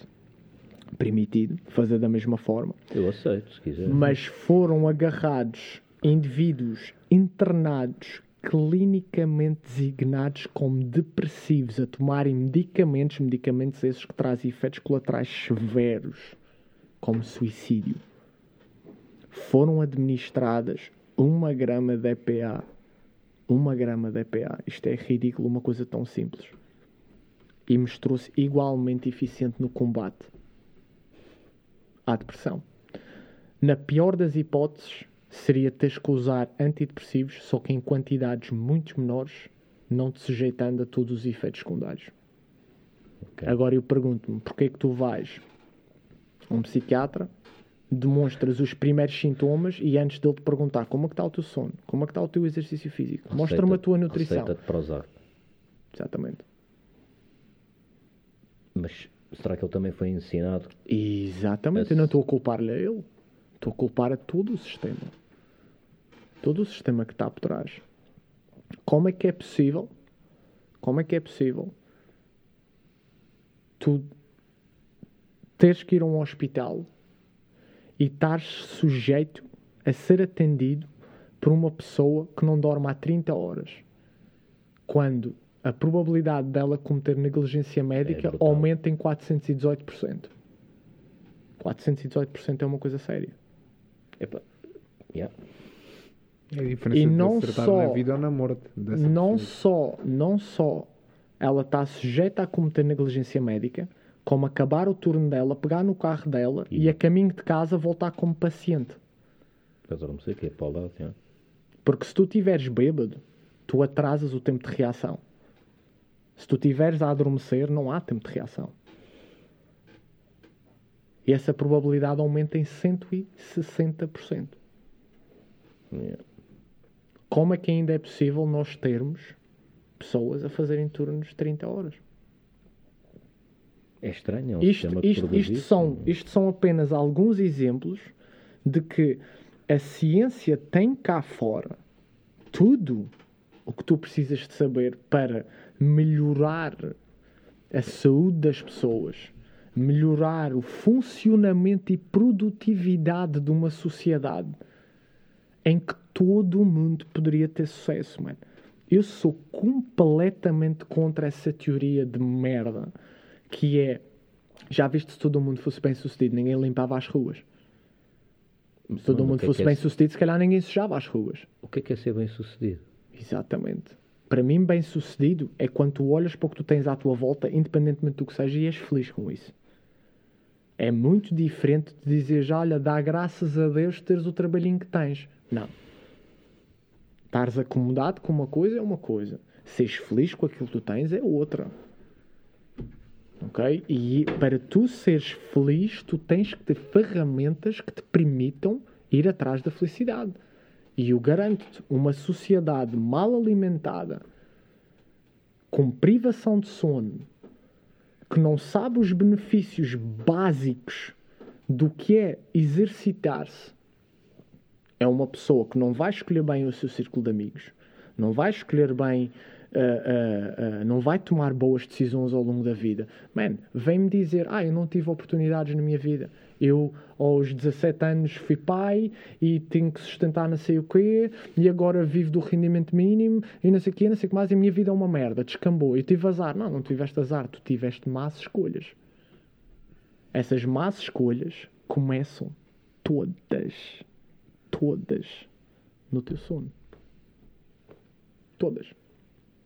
permitido fazer da mesma forma, Eu aceito, se quiser. mas foram agarrados indivíduos internados clinicamente designados como depressivos a tomarem medicamentos, medicamentos esses que trazem efeitos colaterais severos, como suicídio. Foram administradas uma grama de EPA. Uma grama de EPA. Isto é ridículo, uma coisa tão simples. E mostrou-se igualmente eficiente no combate à depressão. Na pior das hipóteses, seria teres que usar antidepressivos, só que em quantidades muito menores, não te sujeitando a todos os efeitos secundários. Ok. Agora eu pergunto-me, porquê é que tu vais a um psiquiatra, demonstras os primeiros sintomas e antes dele te perguntar como é que está o teu sono, como é que está o teu exercício físico, mostra-me a tua nutrição. Receita de Prozac. Exatamente. Mas será que ele também foi ensinado? Exatamente. Eu não estou a culpar-lhe a ele. Estou a culpar a todo o sistema. Todo o sistema que está por trás. Como é que é possível? Como é que é possível tu teres que ir a um hospital e estares sujeito a ser atendido por uma pessoa que não dorme há 30 horas? Quando a probabilidade dela cometer negligência médica brutal. aumenta em 418%. 418% é uma coisa séria. Epá, yeah. É a diferença E não só- na vida ou na morte. não só, não só ela está sujeita a cometer negligência médica, como acabar o turno dela, pegar no carro dela e, E- a caminho de casa voltar como paciente. Mas eu não sei o que é para o lado. yeah. Porque se tu estiveres bêbado, tu atrasas o tempo de reação. Se tu estiveres a adormecer, não há tempo de reação. E essa probabilidade aumenta em 160%. Yeah. Como é que ainda é possível nós termos pessoas a fazerem turnos de 30 horas? É estranho. É um Isto, isto, isto, são, isto são apenas alguns exemplos de que a ciência tem cá fora tudo o que tu precisas de saber para melhorar a saúde das pessoas, melhorar o funcionamento e produtividade de uma sociedade em que todo mundo poderia ter sucesso, mano. Eu sou completamente contra essa teoria de merda que é já viste se todo mundo fosse bem sucedido, ninguém limpava as ruas. Se todo Mano, mundo é fosse é bem sucedido, se calhar ninguém sujava as ruas. O que é que é ser bem sucedido? Exatamente. Para mim, bem sucedido é quando tu olhas para o que tu tens à tua volta, independentemente do que seja, e és feliz com isso. É muito diferente de dizer, olha, dá graças a Deus teres o trabalhinho que tens. Não. Estares acomodado com uma coisa é uma coisa. Seres feliz com aquilo que tu tens é outra. Ok? E para tu seres feliz, tu tens que ter ferramentas que te permitam ir atrás da felicidade. E eu garanto-te, uma sociedade mal alimentada, com privação de sono, que não sabe os benefícios básicos do que é exercitar-se, é uma pessoa que não vai escolher bem o seu círculo de amigos, não vai escolher bem, ah, ah, ah, não vai tomar boas decisões ao longo da vida. Man, vem-me dizer, ah, eu não tive oportunidades na minha vida. Eu, aos 17 anos, fui pai e tenho que sustentar não sei o quê, e agora vivo do rendimento mínimo e não sei o quê, não sei o que mais, e a minha vida é uma merda, descambou. Eu tive azar. Não, não tiveste azar, tu tiveste más escolhas. Essas más escolhas começam todas, todas no teu sono. Todas.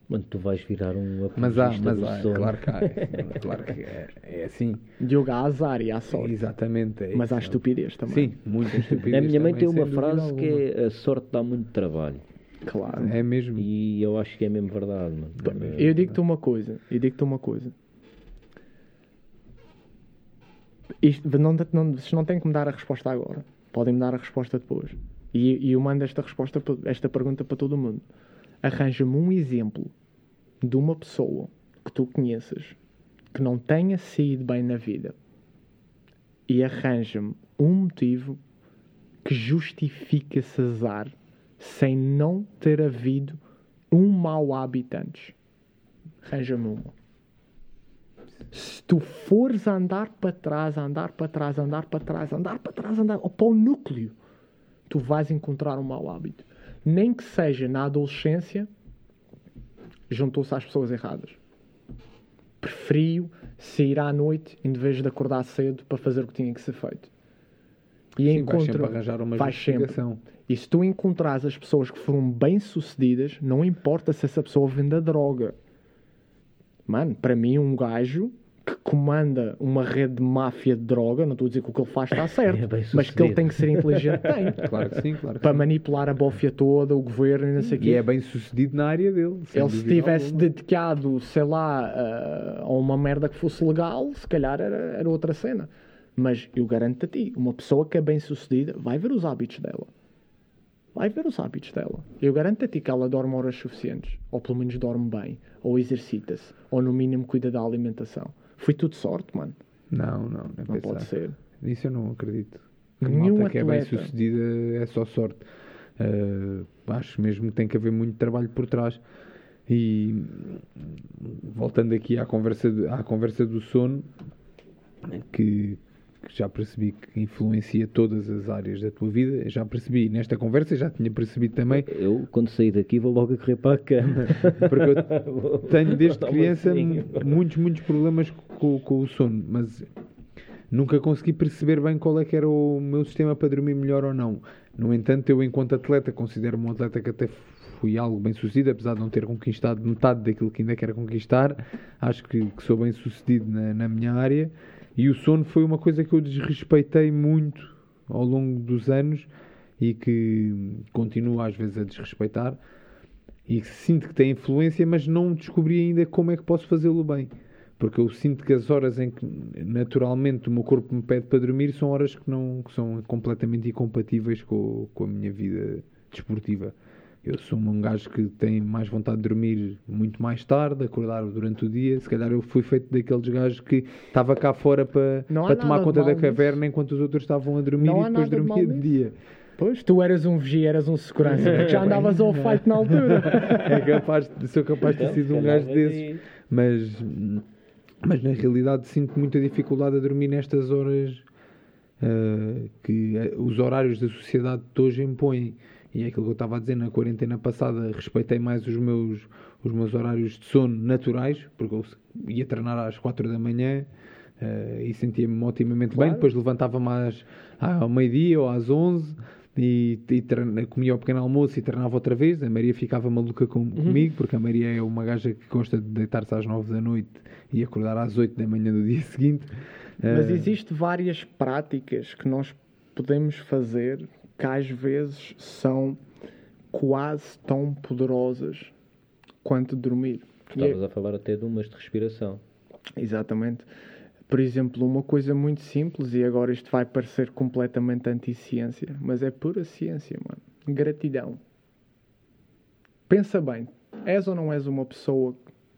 Mano, tu vais virar um Mas há, apologista mas do há, sono. claro que há. é, *laughs* Claro que é, é assim. Diogo, há azar e há sorte. Exatamente. é Mas há estupidez também. Sim, muita *laughs* estupidez. A minha mãe tem uma frase que é a sorte dá muito trabalho. Claro. É mesmo. E eu acho que é mesmo verdade, mano. Eu digo-te uma coisa, eu digo-te uma coisa. Isto, não, não, vocês não têm que me dar a resposta agora. Podem me dar a resposta depois. E, e eu mando esta resposta, esta pergunta para todo mundo. Arranja-me um exemplo de uma pessoa que tu conheças que não tenha saído bem na vida e arranja-me um motivo que justifique esse azar sem não ter havido um mau hábito antes. Arranja-me uma. Se tu fores andar para trás, andar para trás, andar para trás, andar para trás, andar ou para o núcleo, tu vais encontrar um mau hábito. Nem que seja na adolescência, juntou-se às pessoas erradas. Preferiu sair à noite em vez de acordar cedo para fazer o que tinha que ser feito. E Sim, vais sempre encontra- arranjar uma vais sempre. justificação. E se tu encontrares as pessoas que foram bem-sucedidas, não importa se essa pessoa vende a droga. Mano, para mim, um gajo que comanda uma rede de máfia de droga, não estou a dizer que o que ele faz está *laughs* certo, É mas que ele tem que ser inteligente, *laughs* tem. Claro que sim, claro que Para sim. manipular a bófia toda, o governo e não sei o quê. E é bem sucedido na área dele. Ele se tivesse alguma. dedicado, sei lá, a- a uma merda que fosse legal, se calhar era, era outra cena. Mas eu garanto a ti, uma pessoa que é bem sucedida vai ver os hábitos dela. Vai ver os hábitos dela. Eu garanto a ti que ela dorme horas suficientes. Ou pelo menos dorme bem. Ou exercita-se. Ou no mínimo cuida da alimentação. Foi tudo sorte, mano. Não, não, Não pode ser. Isso eu não acredito. Que Nenhum malta que é bem atleta. sucedida é só sorte. Uh, acho mesmo que tem que haver muito trabalho por trás. E voltando aqui à conversa, de- à conversa do sono, que, que já percebi que influencia todas as áreas da tua vida. Já percebi nesta conversa, já tinha percebido também, Eu, quando sair daqui, vou logo a correr para a cama. *laughs* porque eu tenho desde criança muitos, muitos problemas com, com o sono, mas nunca consegui perceber bem qual é que era o meu sistema para dormir melhor ou não. No entanto, eu enquanto atleta considero-me um atleta que até fui algo bem sucedido, apesar de não ter conquistado metade daquilo que ainda quero conquistar. Acho que, que sou bem sucedido na, na minha área. E o sono foi uma coisa que eu desrespeitei muito ao longo dos anos e que continuo às vezes a desrespeitar e que sinto que tem influência, mas não descobri ainda como é que posso fazê-lo bem. Porque eu sinto que as horas em que naturalmente o meu corpo me pede para dormir são horas que, não, que são completamente incompatíveis com, com a minha vida desportiva. Eu sou um gajo que tem mais vontade de dormir muito mais tarde, acordar durante o dia. Se calhar eu fui feito daqueles gajos que estava cá fora para, tomar de conta da caverna enquanto os outros estavam a dormir Não e depois de dormia de nisso. dia. Pois, tu eras um vigia, eras um segurança, porque já andavas ao fight na altura. *laughs* É capaz, de- sou capaz de ter sido um gajo desses. Mas, mas na realidade sinto muita dificuldade a dormir nestas horas ah, que ah, os horários da sociedade de hoje impõem. E é aquilo que eu estava a dizer, na quarentena passada respeitei mais os meus, os meus horários de sono naturais, porque eu ia treinar às 4 da manhã ah, e sentia-me otimamente bem. Claro. Depois levantava-me às, ao meio-dia ou às 11 e, e treina- comia o pequeno almoço e treinava outra vez. A Maria ficava maluca com- comigo, porque a Maria é uma gaja que gosta de deitar-se às 9 da noite e acordar às 8 da manhã do dia *laughs* seguinte. Mas Ah, existem várias práticas que nós podemos fazer que às vezes são quase tão poderosas quanto dormir. É- Estavas a falar até de umas de respiração. Exatamente. Por exemplo, uma coisa muito simples, e agora isto vai parecer completamente anti-ciência, mas é pura ciência, mano. Gratidão. Pensa bem, és ou não és uma pessoa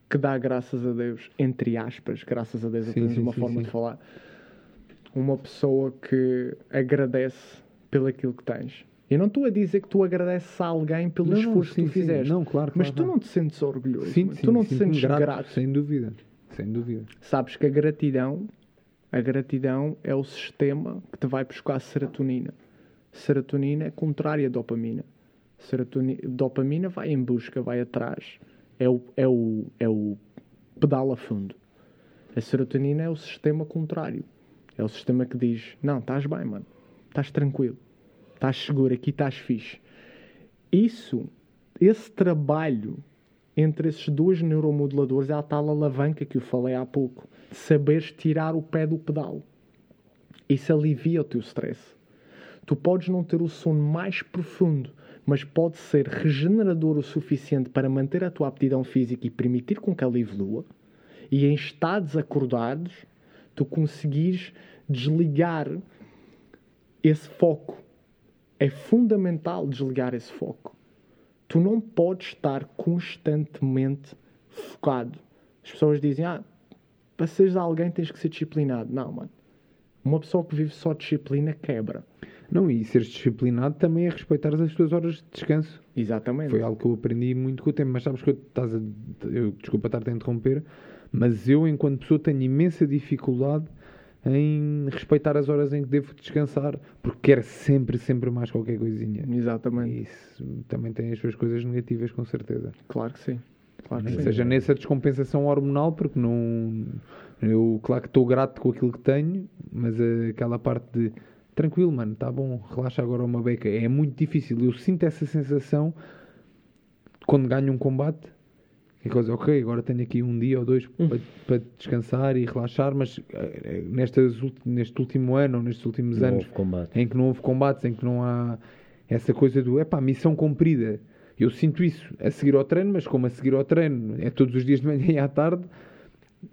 que dá graças a Deus, entre aspas, graças a Deus, Sim, apenas sim, uma sim, forma sim. de falar. Uma pessoa que agradece pelo aquilo que tens. Eu não estou a dizer que tu agradeces a alguém pelo Não, esforço sim, que tu sim. fizeste. Não, claro, mas claro, tu claro. não te sentes orgulhoso. sim, sim, tu não te sentes grato. Sem dúvida. Sem dúvida. Sabes que a gratidão A gratidão é o sistema que te vai buscar serotonina. Serotonina é contrária à dopamina. Serotonina, dopamina vai em busca, vai atrás. É o, é o, é o pedal a fundo. A serotonina é o sistema contrário. É o sistema que diz: Não, estás bem, mano. Estás tranquilo. Estás seguro. Aqui estás fixe. Isso, esse trabalho entre esses dois neuromoduladores é a tal alavanca que eu falei há pouco. Saberes tirar o pé do pedal. Isso alivia o teu stress. Tu podes não ter o sono mais profundo, mas pode ser regenerador o suficiente para manter a tua aptidão física e permitir com que ela evolua. E em estados acordados, tu conseguires desligar esse foco. É fundamental desligar esse foco. Tu não podes estar constantemente focado. As pessoas dizem, ah, para seres alguém tens que ser disciplinado. Não, mano. Uma pessoa que vive só disciplina quebra. Não, e seres disciplinado também é respeitar as tuas horas de descanso. Exatamente. Foi algo que eu aprendi muito com o tempo. Mas sabes que eu, estás a, eu desculpa estar-te a interromper, mas eu, enquanto pessoa, tenho imensa dificuldade em respeitar as horas em que devo descansar, porque quero sempre, sempre mais qualquer coisinha. Exatamente. E isso também tem as suas coisas negativas, com certeza. Claro que sim. Claro que Ou sim. seja, nessa descompensação hormonal, porque não. Eu, claro que estou grato com aquilo que tenho, mas aquela parte de tranquilo, mano, tá bom, relaxa agora uma beca. É muito difícil. Eu sinto essa sensação quando ganho um combate. Que é coisa, ok, agora tenho aqui um dia ou dois para, para descansar e relaxar, mas eh, nestas, ult- neste último ano ou nestes últimos Não anos em que não houve combates, em que não há essa coisa do epá, missão cumprida. Eu sinto isso a seguir ao treino, mas como a seguir ao treino é todos os dias de manhã e à tarde,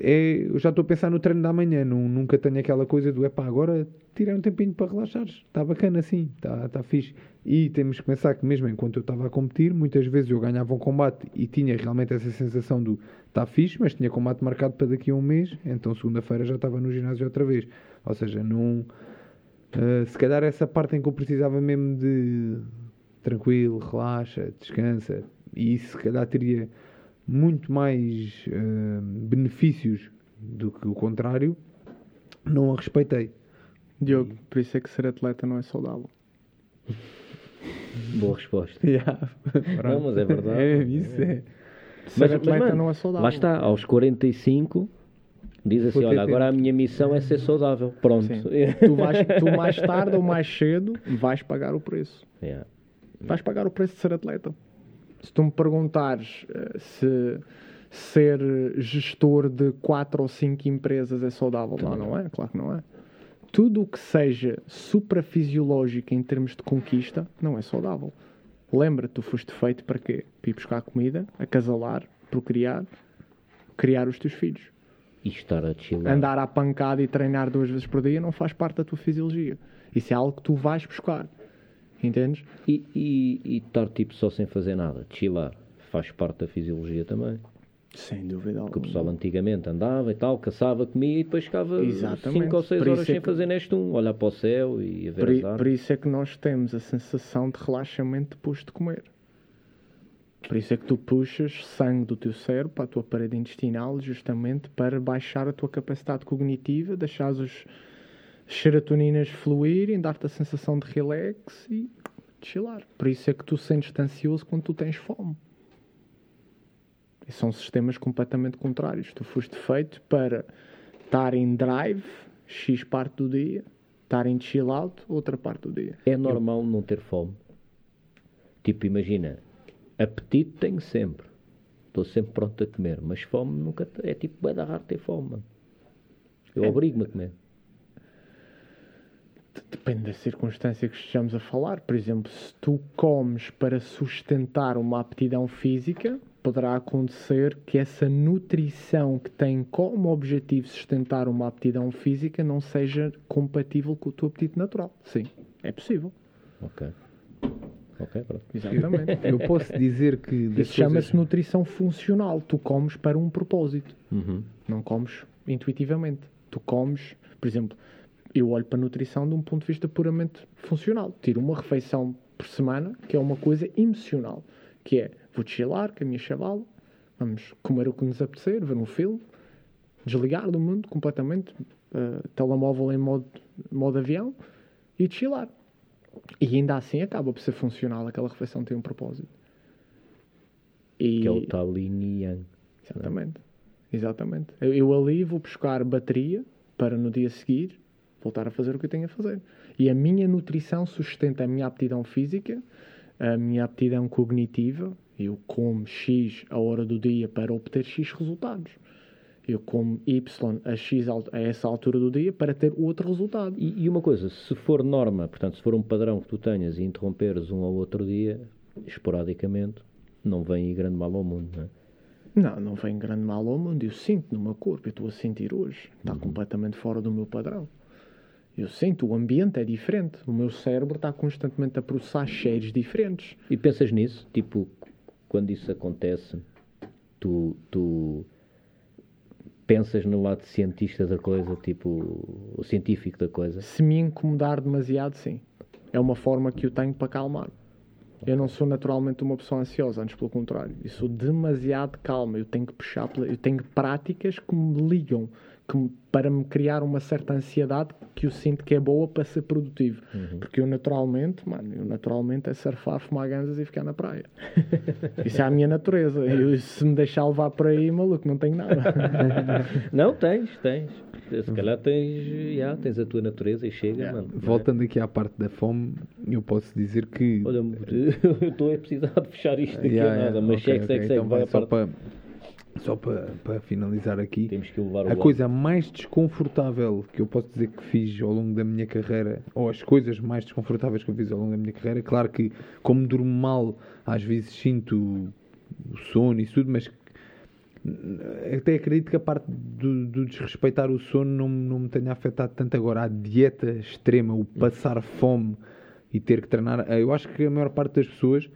é, eu já estou a pensar no treino da manhã. Não, nunca tenho aquela coisa do epá, agora tirei um tempinho para relaxares. Está bacana assim, está tá fixe. E temos que pensar que mesmo enquanto eu estava a competir, muitas vezes eu ganhava um combate e tinha realmente essa sensação do está fixe, mas tinha combate marcado para daqui a um mês, então segunda-feira já estava no ginásio outra vez. Ou seja, não. Uh, se calhar essa parte em que eu precisava mesmo de tranquilo, relaxa, descansa, e isso se calhar teria muito mais uh, benefícios do que o contrário, não a respeitei. Diogo, por isso é que ser atleta não é saudável. Boa resposta. *laughs* Não, Não, mas é verdade. É, isso é. Ser atleta mano, não é saudável. Lá está, aos 45, diz assim: olha, agora a tempo." minha missão é ser saudável. Pronto. *laughs* Tu, vais, tu mais tarde ou mais cedo vais pagar o preço. Yeah. Vais pagar o preço de ser atleta. Se tu me perguntares eh, se ser gestor de quatro ou cinco empresas é saudável, não, não é? Claro que não é. Tudo o que seja suprafisiológico em termos de conquista não é saudável. Lembra, tu foste feito para quê? Para ir buscar comida, acasalar, procriar, criar os teus filhos. E estar a chilar. Andar à pancada e treinar duas vezes por dia não faz parte da tua fisiologia. Isso é algo que tu vais buscar. Entendes? E, e, e estar tipo só sem fazer nada, chilar, faz parte da fisiologia também. Sem dúvida Que o pessoal alguma. antigamente andava e tal, caçava, comia e depois ficava Exatamente. 5 ou 6 Por horas é sem que- fazer neste um, olhar para o céu e a ver Por, as i- por árvores. isso é que nós temos a sensação de relaxamento depois de comer. Por isso é que tu puxas sangue do teu cérebro para a tua parede intestinal, justamente para baixar a tua capacidade cognitiva, deixar os serotoninas fluírem, dar-te a sensação de relax e chilar. Por isso é que tu sentes-te ansioso quando tu tens fome. E são sistemas completamente contrários. Tu foste feito para estar em drive, X parte do dia, estar em chill out, outra parte do dia. É normal não ter fome. Tipo, imagina, apetite tenho sempre. Estou sempre pronto a comer, mas fome nunca. É tipo, vai dar raro ter fome, mano. Eu É. obrigo-me a comer. Depende da circunstância que estejamos a falar. Por exemplo, se tu comes para sustentar uma aptidão física, poderá acontecer que essa nutrição que tem como objetivo sustentar uma aptidão física não seja compatível com o teu apetite natural. Sim, é possível. Ok. Ok, pronto. Exatamente. *laughs* Eu posso dizer que. Isso chama-se coisas- nutrição funcional. Tu comes para um propósito. Uhum. Não comes intuitivamente. Tu comes, por exemplo, eu olho para a nutrição de um ponto de vista puramente funcional. Tiro uma refeição por semana, que é uma coisa emocional, que é vou chilar com a minha chavala, vamos comer o que nos apetecer, ver um filme, desligar do mundo completamente, uh, telemóvel em modo, modo avião e chilar. E ainda assim acaba por ser funcional, aquela refeição tem um propósito. E... Que é o tal yin yang. Exatamente. Exatamente. Eu, eu ali vou buscar bateria para no dia seguir voltar a fazer o que eu tenho a fazer. E a minha nutrição sustenta a minha aptidão física, a minha aptidão cognitiva. Eu como X a hora do dia para obter X resultados. Eu como Y a X a essa altura do dia para ter outro resultado. E, e uma coisa, se for norma, portanto, se for um padrão que tu tenhas e interromperes um ou outro dia, esporadicamente, não vem grande mal ao mundo, não é? Não, não vem grande mal ao mundo. Eu sinto no meu corpo, eu estou a sentir hoje. Está uhum. completamente fora do meu padrão. Eu sinto, o ambiente é diferente. O meu cérebro está constantemente a processar cheiros diferentes. E pensas nisso? Tipo, quando isso acontece, tu, tu pensas no lado cientista da coisa, tipo, o científico da coisa? Se me incomodar demasiado, sim. É uma forma que eu tenho para calmar. Eu não sou naturalmente uma pessoa ansiosa, antes pelo contrário. Eu sou demasiado calma. Eu tenho que puxar, eu tenho práticas que me ligam que, para me criar uma certa ansiedade que eu sinto que é boa para ser produtivo. Uhum. Porque eu naturalmente, mano, eu naturalmente é surfar, fumar ganzas e ficar na praia. *laughs* Isso é a minha natureza. Eu, se me deixar levar por aí, maluco, não tenho nada. *laughs* não, tens, tens. Se calhar tens, já, tens a tua natureza e chega, yeah. mano. Voltando aqui à parte da fome, eu posso dizer que. Olha, eu *laughs* estou a precisar de fechar isto aqui yeah, nada, mas okay, segue, okay. segue, então vai, vai a parte. Só para, para finalizar aqui, a coisa mais desconfortável que eu posso dizer que fiz ao longo da minha carreira, ou as coisas mais desconfortáveis que eu fiz ao longo da minha carreira, claro que, como durmo mal, às vezes sinto o sono e tudo, mas até acredito que a parte do, do, desrespeitar o sono não, não me tenha afetado tanto agora. A dieta extrema, o passar fome e ter que treinar. Eu acho que a maior parte das pessoas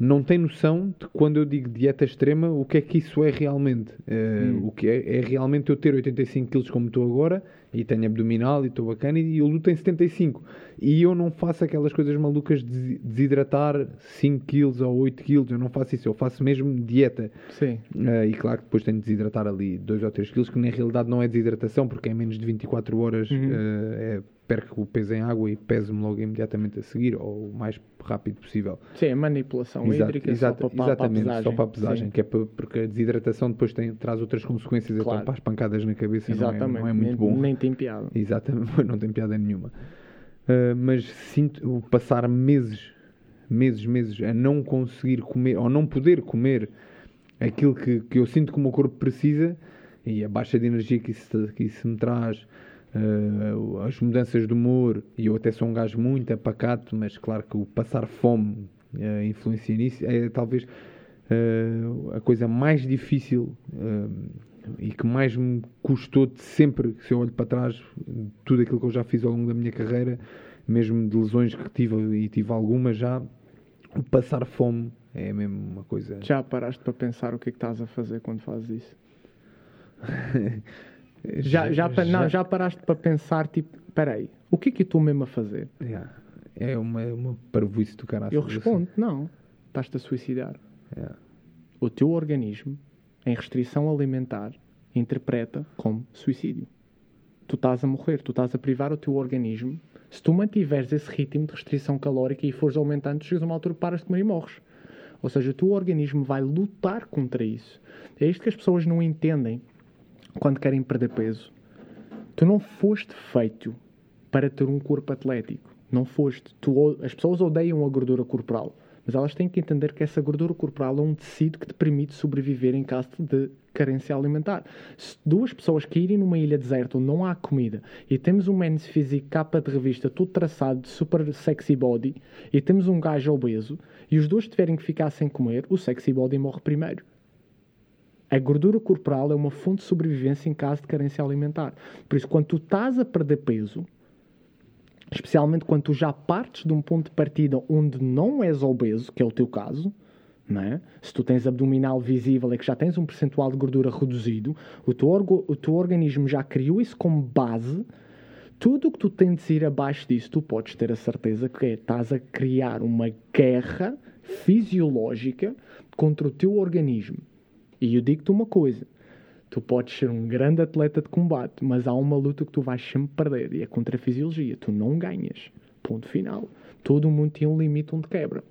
não tem noção de quando eu digo dieta extrema, o que é que isso é realmente. Uh, hum. O que é, é realmente eu ter 85 kg como estou agora e tenho abdominal e estou bacana e eu luto em 75. E eu não faço aquelas coisas malucas de desidratar 5 kg ou 8 kg, eu não faço isso, eu faço mesmo dieta. Sim. Uh, e claro que depois tenho de desidratar ali 2 ou 3 kg, que na realidade não é desidratação, porque é menos de 24 horas, uhum. uh, é perco o peso em água e peso-me logo imediatamente a seguir, ou o mais rápido possível. Sim, a manipulação Exato, hídrica exato, só para, exatamente, para a só para a pesagem, Sim. que é para, porque a desidratação depois tem, traz outras consequências, claro. então para as pancadas na cabeça. Não, é, não é muito nem, bom. Nem tem piada. Exatamente, *laughs* não tem piada nenhuma. Uh, mas sinto passar meses, meses, meses a não conseguir comer, ou não poder comer aquilo que, que eu sinto que o meu corpo precisa, e a baixa de energia que isso, que isso me traz, as mudanças de humor, e eu até sou um gajo muito apacato, mas claro que o passar fome uh, influencia nisso, é talvez uh, a coisa mais difícil e que mais me custou de sempre, se eu olho para trás, tudo aquilo que eu já fiz ao longo da minha carreira, mesmo de lesões que tive e tive algumas já, o passar fome é mesmo uma coisa. Já paraste para pensar o que é que estás a fazer quando fazes isso? *laughs* Já, já, já, não, já paraste para pensar, tipo, peraí, o que é que eu estou mesmo a fazer? Yeah. É uma, uma parvoíce do cara Eu respondo, assim. não, estás-te a suicidar. Yeah. O teu organismo, em restrição alimentar, interpreta como suicídio. Tu estás a morrer, tu estás a privar o teu organismo. Se tu mantiveres esse ritmo de restrição calórica e fores aumentando, chegas a uma altura, paras de comer e morres. Ou seja, o teu organismo vai lutar contra isso. É isto que as pessoas não entendem quando querem perder peso. Tu não foste feito para ter um corpo atlético. Não foste. Tu, as pessoas odeiam a gordura corporal, mas elas têm que entender que essa gordura corporal é um tecido que te permite sobreviver em caso de carência alimentar. Se duas pessoas caírem numa ilha deserta onde não há comida e temos um men's físico capa de revista todo traçado de super sexy body e temos um gajo obeso e os dois tiverem que ficar sem comer, o sexy body morre primeiro. A gordura corporal é uma fonte de sobrevivência em caso de carência alimentar. Por isso, quando tu estás a perder peso, especialmente quando tu já partes de um ponto de partida onde não és obeso, que é o teu caso, é? se tu tens abdominal visível e que já tens um percentual de gordura reduzido, o teu, o teu organismo já criou isso como base. Tudo o que tu tens de ir abaixo disso, tu podes ter a certeza que é, estás a criar uma guerra fisiológica contra o teu organismo. E eu digo-te uma coisa: Tu podes ser um grande atleta de combate, mas há uma luta que tu vais sempre perder e é contra a fisiologia. Tu não ganhas. Ponto final. Todo mundo tem um limite onde quebra.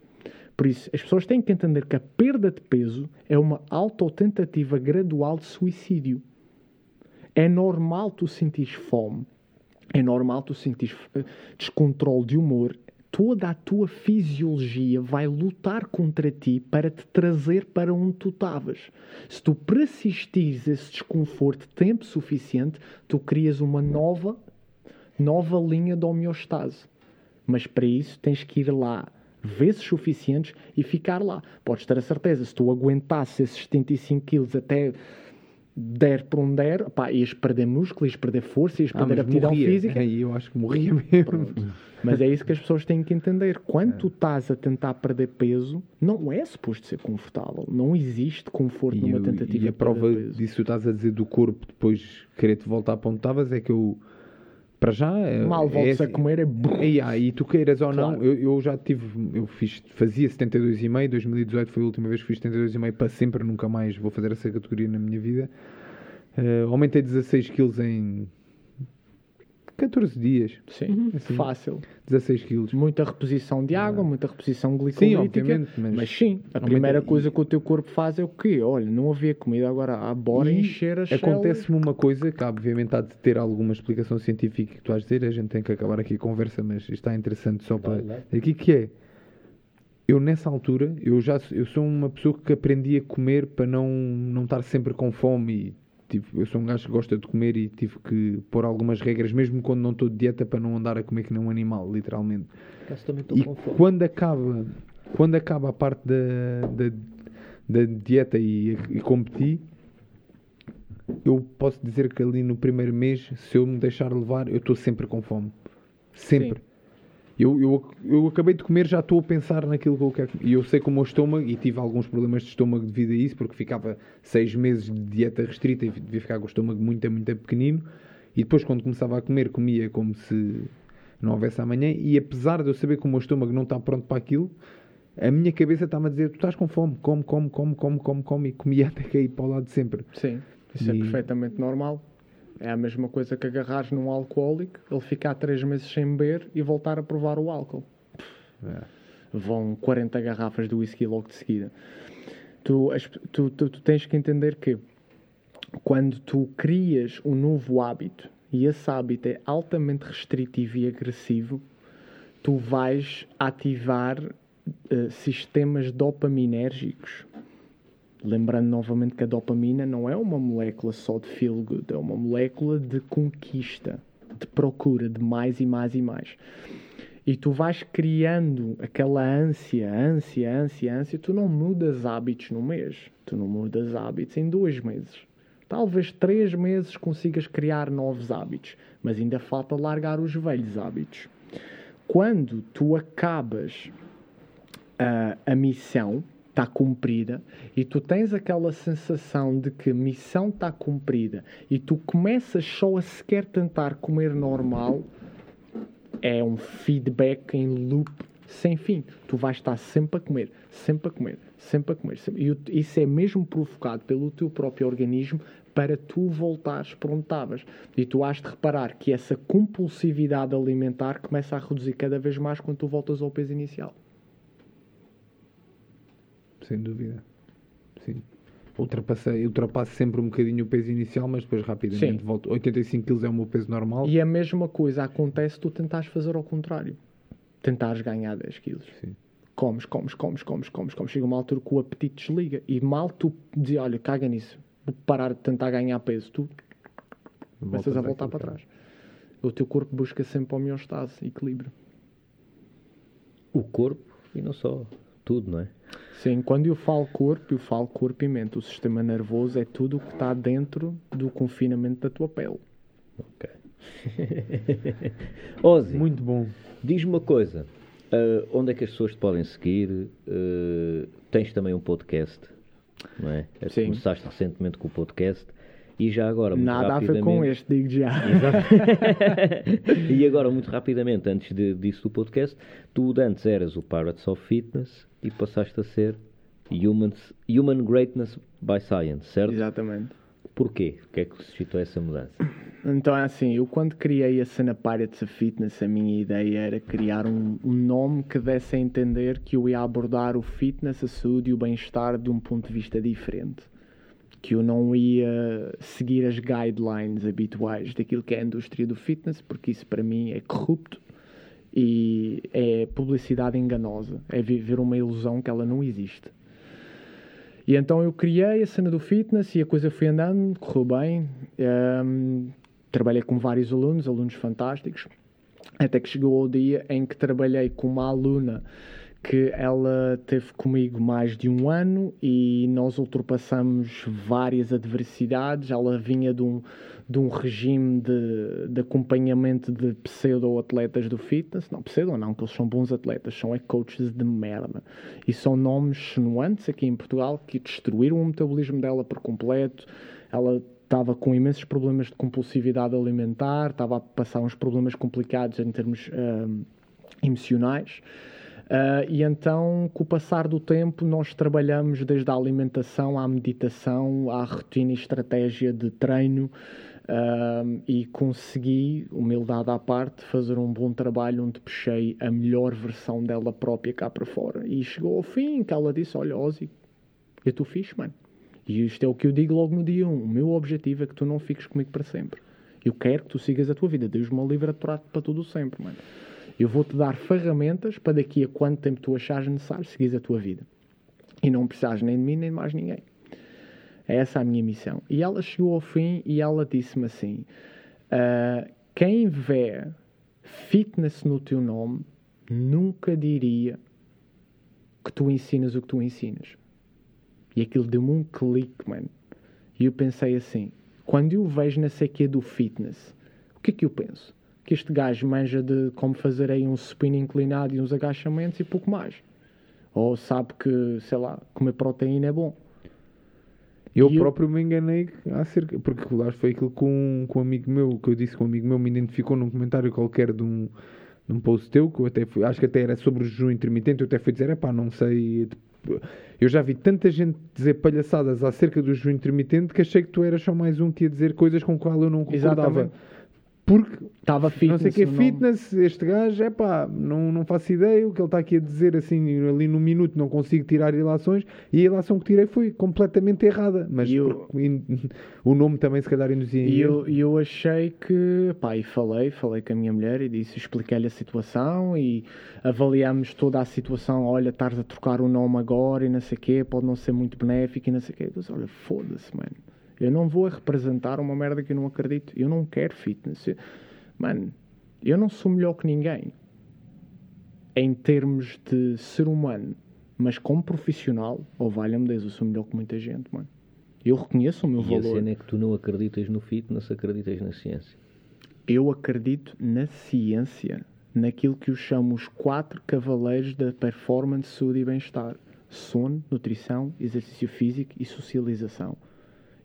Por isso, as pessoas têm que entender que a perda de peso é uma autotentativa gradual de suicídio. É normal tu sentires fome. É normal tu sentires descontrole de humor. Toda a tua fisiologia vai lutar contra ti para te trazer para onde tu estavas. Se tu persistires esse desconforto tempo suficiente, tu crias uma nova, nova linha de homeostase. Mas para isso tens que ir lá vezes suficientes e ficar lá. Podes ter a certeza, se tu aguentasses esses 75 quilos até der por um der, pá, ias perder músculo, ias perder força, ias Ah, perder mas aptidão morria. física. Aí eu acho que morria mesmo. Mas é isso que as pessoas têm que entender. Quando tu estás a tentar perder peso, não é suposto ser confortável. Não existe conforto E, numa eu- tentativa e a prova disso que tu estás a dizer do corpo depois querer-te voltar para onde estavas é que eu, para já. é- Mal é a assim- comer é... E, ah, e tu queiras ou não, Claro. eu, eu já tive, eu fiz, fazia 72,5, 2018 foi a última vez que fiz 72,5 para sempre, nunca mais vou fazer essa categoria na minha vida. Eh, aumentei 16 quilos em 14 dias, Sim, Assim. fácil. 16 quilos. Muita reposição de água, muita reposição Sim, glicolítica. obviamente, mas, Mas sim, a primeira e- coisa que o teu corpo faz é o quê? Olha, não havia comida, agora há bora E encher as. Acontece-me uma coisa que obviamente há de ter alguma explicação científica que tu de dizer, a gente tem que acabar aqui a conversa, mas isto está interessante só para. Aqui que é. Eu nessa altura, eu já eu sou uma pessoa que aprendi a comer para não, não estar sempre com fome e tipo, eu sou um gajo que gosta de comer e tive que pôr algumas regras, mesmo quando não estou de dieta, para não andar a comer que nem um animal, literalmente. E quando acaba, quando acaba a parte da, da, da dieta e, e competi, eu posso dizer que ali no primeiro mês, se eu me deixar levar, eu estou sempre com fome. Sempre. Eu, eu, eu acabei de comer, já estou a pensar naquilo que eu quero. comer. E eu sei que o meu estômago, e tive alguns problemas de estômago devido a isso, porque ficava seis meses de dieta restrita e devia ficar com o estômago muito, muito pequenino. E depois, quando começava a comer, comia como se não houvesse amanhã. E apesar de eu saber que o meu estômago não está pronto para aquilo, a minha cabeça está-me a dizer: Tu estás com fome, come, come, come, come, come, come. E comia *laughs* até cair para o lado de sempre. Sim, isso é E- perfeitamente normal. É a mesma coisa que agarrares num alcoólico, ele ficar três meses sem beber e voltar a provar o álcool. É. Vão 40 garrafas de whisky logo de seguida. Tu, tu, tu, tu tens que entender que quando tu crias um novo hábito e esse hábito é altamente restritivo e agressivo, tu vais ativar eh, sistemas dopaminérgicos. Lembrando novamente que a dopamina não é uma molécula só de feel good, é uma molécula de conquista, de procura de mais e mais e mais. E tu vais criando aquela ânsia, ânsia, ânsia, ânsia. Tu não mudas hábitos num mês. Tu não mudas hábitos em dois meses. Talvez três meses consigas criar novos hábitos, mas ainda falta largar os velhos hábitos. Quando tu acabas a, a missão está cumprida e tu tens aquela sensação de que a missão está cumprida e tu começas só a sequer tentar comer normal, é um feedback em loop sem fim. Tu vais estar sempre a comer, sempre a comer, sempre a comer. sempre- E isso é mesmo provocado pelo teu próprio organismo para tu voltares para onde estavas. E tu has de reparar que essa compulsividade alimentar começa a reduzir cada vez mais quando tu voltas ao peso inicial. Sem dúvida. Sim. Ultrapassei, ultrapasso sempre um bocadinho o peso inicial, mas depois rapidamente Sim. volto. 85 kg é o meu peso normal. E a mesma coisa acontece se tu tentares fazer ao contrário. Tentares ganhar 10 quilos. Sim. Comes, comes, comes, comes, comes, comes. Chega uma altura que o apetite desliga. E mal tu dizes, olha, caga nisso. Vou parar de tentar ganhar peso. Tu começas a voltar para trás. O teu corpo busca sempre homeostase, equilíbrio. O corpo e não só. Tudo, não é? Sim, quando eu falo corpo, eu falo corpo e mente. O sistema nervoso é tudo o que está dentro do confinamento da tua pele. Ok. *laughs* Ozzy, Muito bom. diz-me uma coisa. ah, onde é que as pessoas te podem seguir? Ah, tens também um podcast, não é? É, Sim. Começaste recentemente com o podcast. E já agora, muito Nada a ver rapidamente... com este, digo já. *laughs* e agora, muito rapidamente, antes de, disso do podcast, tu antes eras o Pirates of Fitness e passaste a ser Human, Human Greatness by Science, certo? Exatamente. Porquê? O que é que suscitou essa mudança? Então é assim, eu quando criei a cena Pirates of Fitness, a minha ideia era criar um, um, nome que desse a entender que eu ia abordar o fitness, a saúde e o bem-estar de um ponto de vista diferente. Que eu não ia seguir as guidelines habituais daquilo que é a indústria do fitness, porque isso para mim é corrupto e é publicidade enganosa, é viver uma ilusão que ela não existe. E então eu criei a cena do fitness e a coisa foi andando, correu bem. Um, trabalhei com vários alunos, alunos fantásticos, até que chegou o dia em que trabalhei com uma aluna que ela teve comigo mais de um ano e nós ultrapassamos várias adversidades. Ela vinha de um, de um regime de, de acompanhamento de pseudo-atletas do fitness. Não, pseudo não, que eles são bons atletas, são é coaches de merda. E são nomes extenuantes aqui em Portugal que destruíram o metabolismo dela por completo. Ela estava com imensos problemas de compulsividade alimentar, estava a passar uns problemas complicados em termos uh, emocionais. Uh, e então, com o passar do tempo, nós trabalhamos desde a alimentação à meditação, à rotina e estratégia de treino uh, e consegui, humildade à parte, fazer um bom trabalho onde puxei a melhor versão dela própria cá para fora. E chegou ao fim que ela disse: Olha, Ozzy, eu estou fixe, mano. E isto é o que eu digo logo no dia 1. O meu objetivo é que tu não fiques comigo para sempre. Eu quero que tu sigas a tua vida. Deus-me livre para tudo sempre, mano. Eu vou-te dar ferramentas para daqui a quanto tempo tu achares necessário seguir a tua vida. E não precisares nem de mim nem de mais ninguém. É essa a minha missão. E ela chegou ao fim e ela disse-me assim: uh, quem vê fitness no teu nome nunca diria que tu ensinas o que tu ensinas. E aquilo deu-me um clique, mano. E eu pensei assim: quando eu vejo na sequia do fitness, o que é que eu penso? Que este gajo manja de como fazer aí um spin inclinado e uns agachamentos e pouco mais. Ou sabe que, sei lá, comer proteína é bom. Eu e próprio eu... me enganei acerca, porque lá foi aquilo com, com um amigo meu, que eu disse que um amigo meu me identificou num comentário qualquer de um, de um post teu, que eu até fui, acho que até era sobre o jejum intermitente, eu até fui dizer, é pá, não sei. Eu já vi tanta gente dizer palhaçadas acerca do jejum intermitente que achei que tu eras só mais um que ia dizer coisas com o qual eu não concordava. Exatamente porque estava fitness. Não sei o que é fitness, este gajo, é pá, não, não faço ideia. O que ele está aqui a dizer, assim, ali num minuto não consigo tirar ilações. E a ilação que tirei foi completamente errada. Mas eu, *laughs* o nome também, se calhar, induzia E eu, eu achei que, pá, e falei, falei com a minha mulher e disse, expliquei-lhe a situação e avaliámos toda a situação. Olha, estás a trocar o nome agora e não sei o quê, pode não ser muito benéfico e não sei o quê. Eu disse, olha, foda-se, mano eu não vou representar uma merda que eu não acredito. Eu não quero fitness. Mano, eu não sou melhor que ninguém em termos de ser humano, mas como profissional, ou valha-me Deus, eu sou melhor que muita gente, mano. Eu reconheço o meu e valor. E a cena é que tu não acreditas no fitness, acreditas na ciência. Eu acredito na ciência, naquilo que eu chamo os quatro cavaleiros da performance, saúde e bem-estar: sono, nutrição, exercício físico e socialização.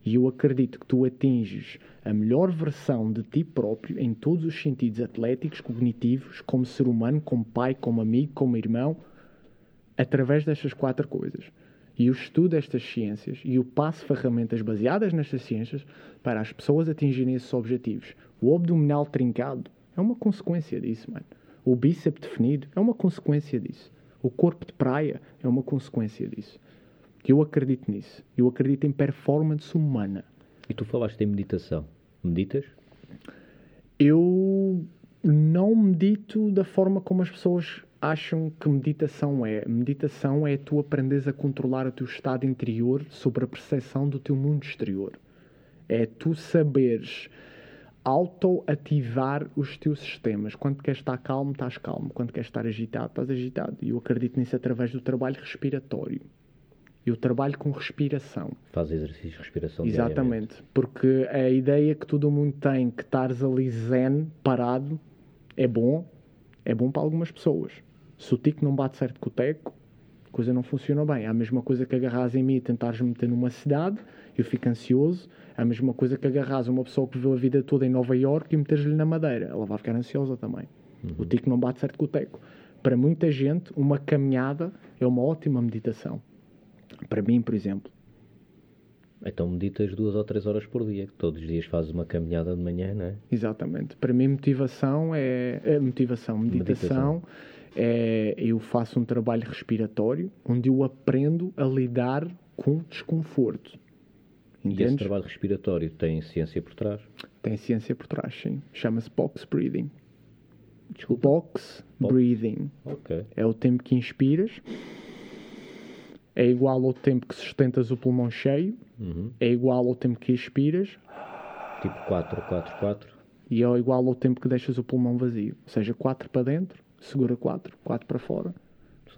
E eu acredito que tu atinges a melhor versão de ti próprio em todos os sentidos atléticos, cognitivos, como ser humano, como pai, como amigo, como irmão, através destas quatro coisas. E eu estudo estas ciências e eu passo ferramentas baseadas nestas ciências para as pessoas atingirem esses objetivos. O abdominal trincado é uma consequência disso, mano. O bíceps definido é uma consequência disso. O corpo de praia é uma consequência disso. Eu acredito nisso. Eu acredito em performance humana. E tu falaste em meditação. Meditas? Eu não medito da forma como as pessoas acham que meditação é. Meditação é tu aprenderes a controlar o teu estado interior sobre a percepção do teu mundo exterior. É tu saberes auto-ativar os teus sistemas. Quando queres estar calmo, estás calmo. Quando queres estar agitado, estás agitado. E eu acredito nisso através do trabalho respiratório. Eu trabalho com respiração. Faz exercício de respiração Exatamente. Porque a ideia que todo mundo tem que estares ali zen, parado, é bom. É bom para algumas pessoas. Se o tico não bate certo com o teco, a coisa não funciona bem. É a mesma coisa que agarras em mim e tentares meter numa cidade, eu fico ansioso. É a mesma coisa que agarras uma pessoa que viveu a vida toda em Nova York e meteres-lhe na madeira. Ela vai ficar ansiosa também. Uhum. O tico não bate certo com o teco. Para muita gente, uma caminhada é uma ótima meditação. Para mim, por exemplo, Então meditas duas ou três horas por dia, que todos os dias fazes uma caminhada de manhã, não é? Exatamente. Para mim, motivação é. é motivação, meditação, é. Eu faço um trabalho respiratório onde eu aprendo a lidar com desconforto. E esse Entendes? trabalho respiratório tem ciência por trás? Tem ciência por trás, sim. Chama-se box breathing. Desculpa. Box Box. breathing. Ok. É o tempo que inspiras, é igual ao tempo que sustentas o pulmão cheio, Uhum. é igual ao tempo que expiras Tipo 4, 4, 4. e é igual ao tempo que deixas o pulmão vazio. Ou seja, 4 para dentro, segura 4, 4 para fora,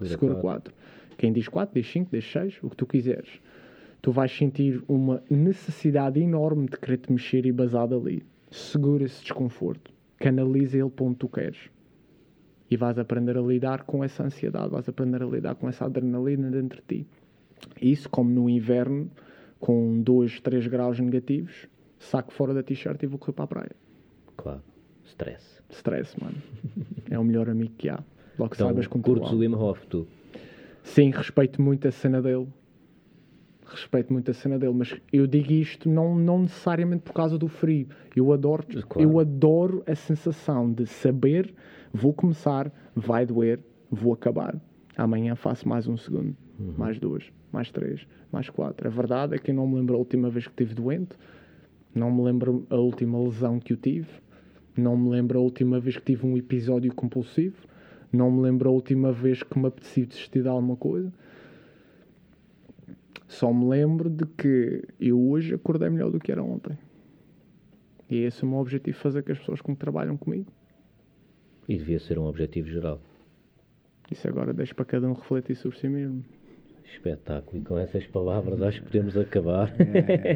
segura 4. Quem diz 4, diz 5, diz 6, o que tu quiseres. Tu vais sentir uma necessidade enorme de querer te mexer e basar dali. Segura esse desconforto. Canaliza ele para onde tu queres. E vais aprender a lidar com essa ansiedade, vais aprender a lidar com essa adrenalina dentro de ti. Isso, como no inverno, com 2, 3 graus negativos, saco fora da t-shirt e vou correr para a praia. Claro. Stress. Stress, mano. É o melhor amigo que há. Logo que Então, saibas curtes controlar. o Wim Hof, tu? Sim, respeito muito a cena dele. Respeito muito a cena dele, mas eu digo isto não, não necessariamente por causa do frio. Eu adoro, Claro. eu adoro a sensação de saber vou começar, vai doer, vou acabar. Amanhã faço mais um segundo, mais duas, mais três, mais quatro. A verdade é que eu não me lembro a última vez que estive doente, não me lembro a última lesão que eu tive, não me lembro a última vez que tive um episódio compulsivo, não me lembro a última vez que me apetecia desistir de alguma coisa. Só me lembro de que eu hoje acordei melhor do que era ontem. E esse é o meu objetivo, fazer que as pessoas que trabalham comigo. E devia ser um objetivo geral. Isso agora deixo para cada um refletir sobre si mesmo. Espetáculo. E com essas palavras acho que podemos acabar.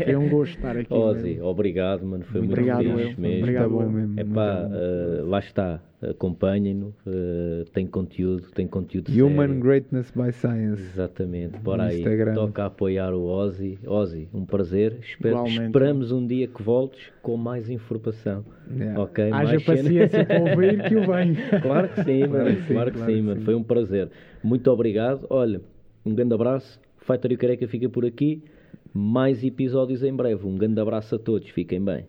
Foi um gosto estar aqui. *laughs* Ozzy, mesmo. obrigado, mano. Foi muito, Obrigado, feliz eu. mesmo. Obrigado, Muito bom mesmo. Muito bom. eh, lá está. Acompanhem-no. eh, tem conteúdo, tem conteúdo Human sério. Greatness by Science. Exatamente, bora No aí. Instagram. Toca a apoiar o Ozzy. Ozzy, um prazer. Espero, Igualmente. esperamos um dia que voltes com mais informação. Yeah. Ok? Haja mais paciência para ouvir que o *laughs* venho. Claro que sim, mano. que sim, Claro que claro sim, que mano. sim. Foi um prazer. Muito obrigado. Olha, um grande abraço. Fatório Careca fica por aqui. Mais episódios em breve. Um grande abraço a todos. Fiquem bem.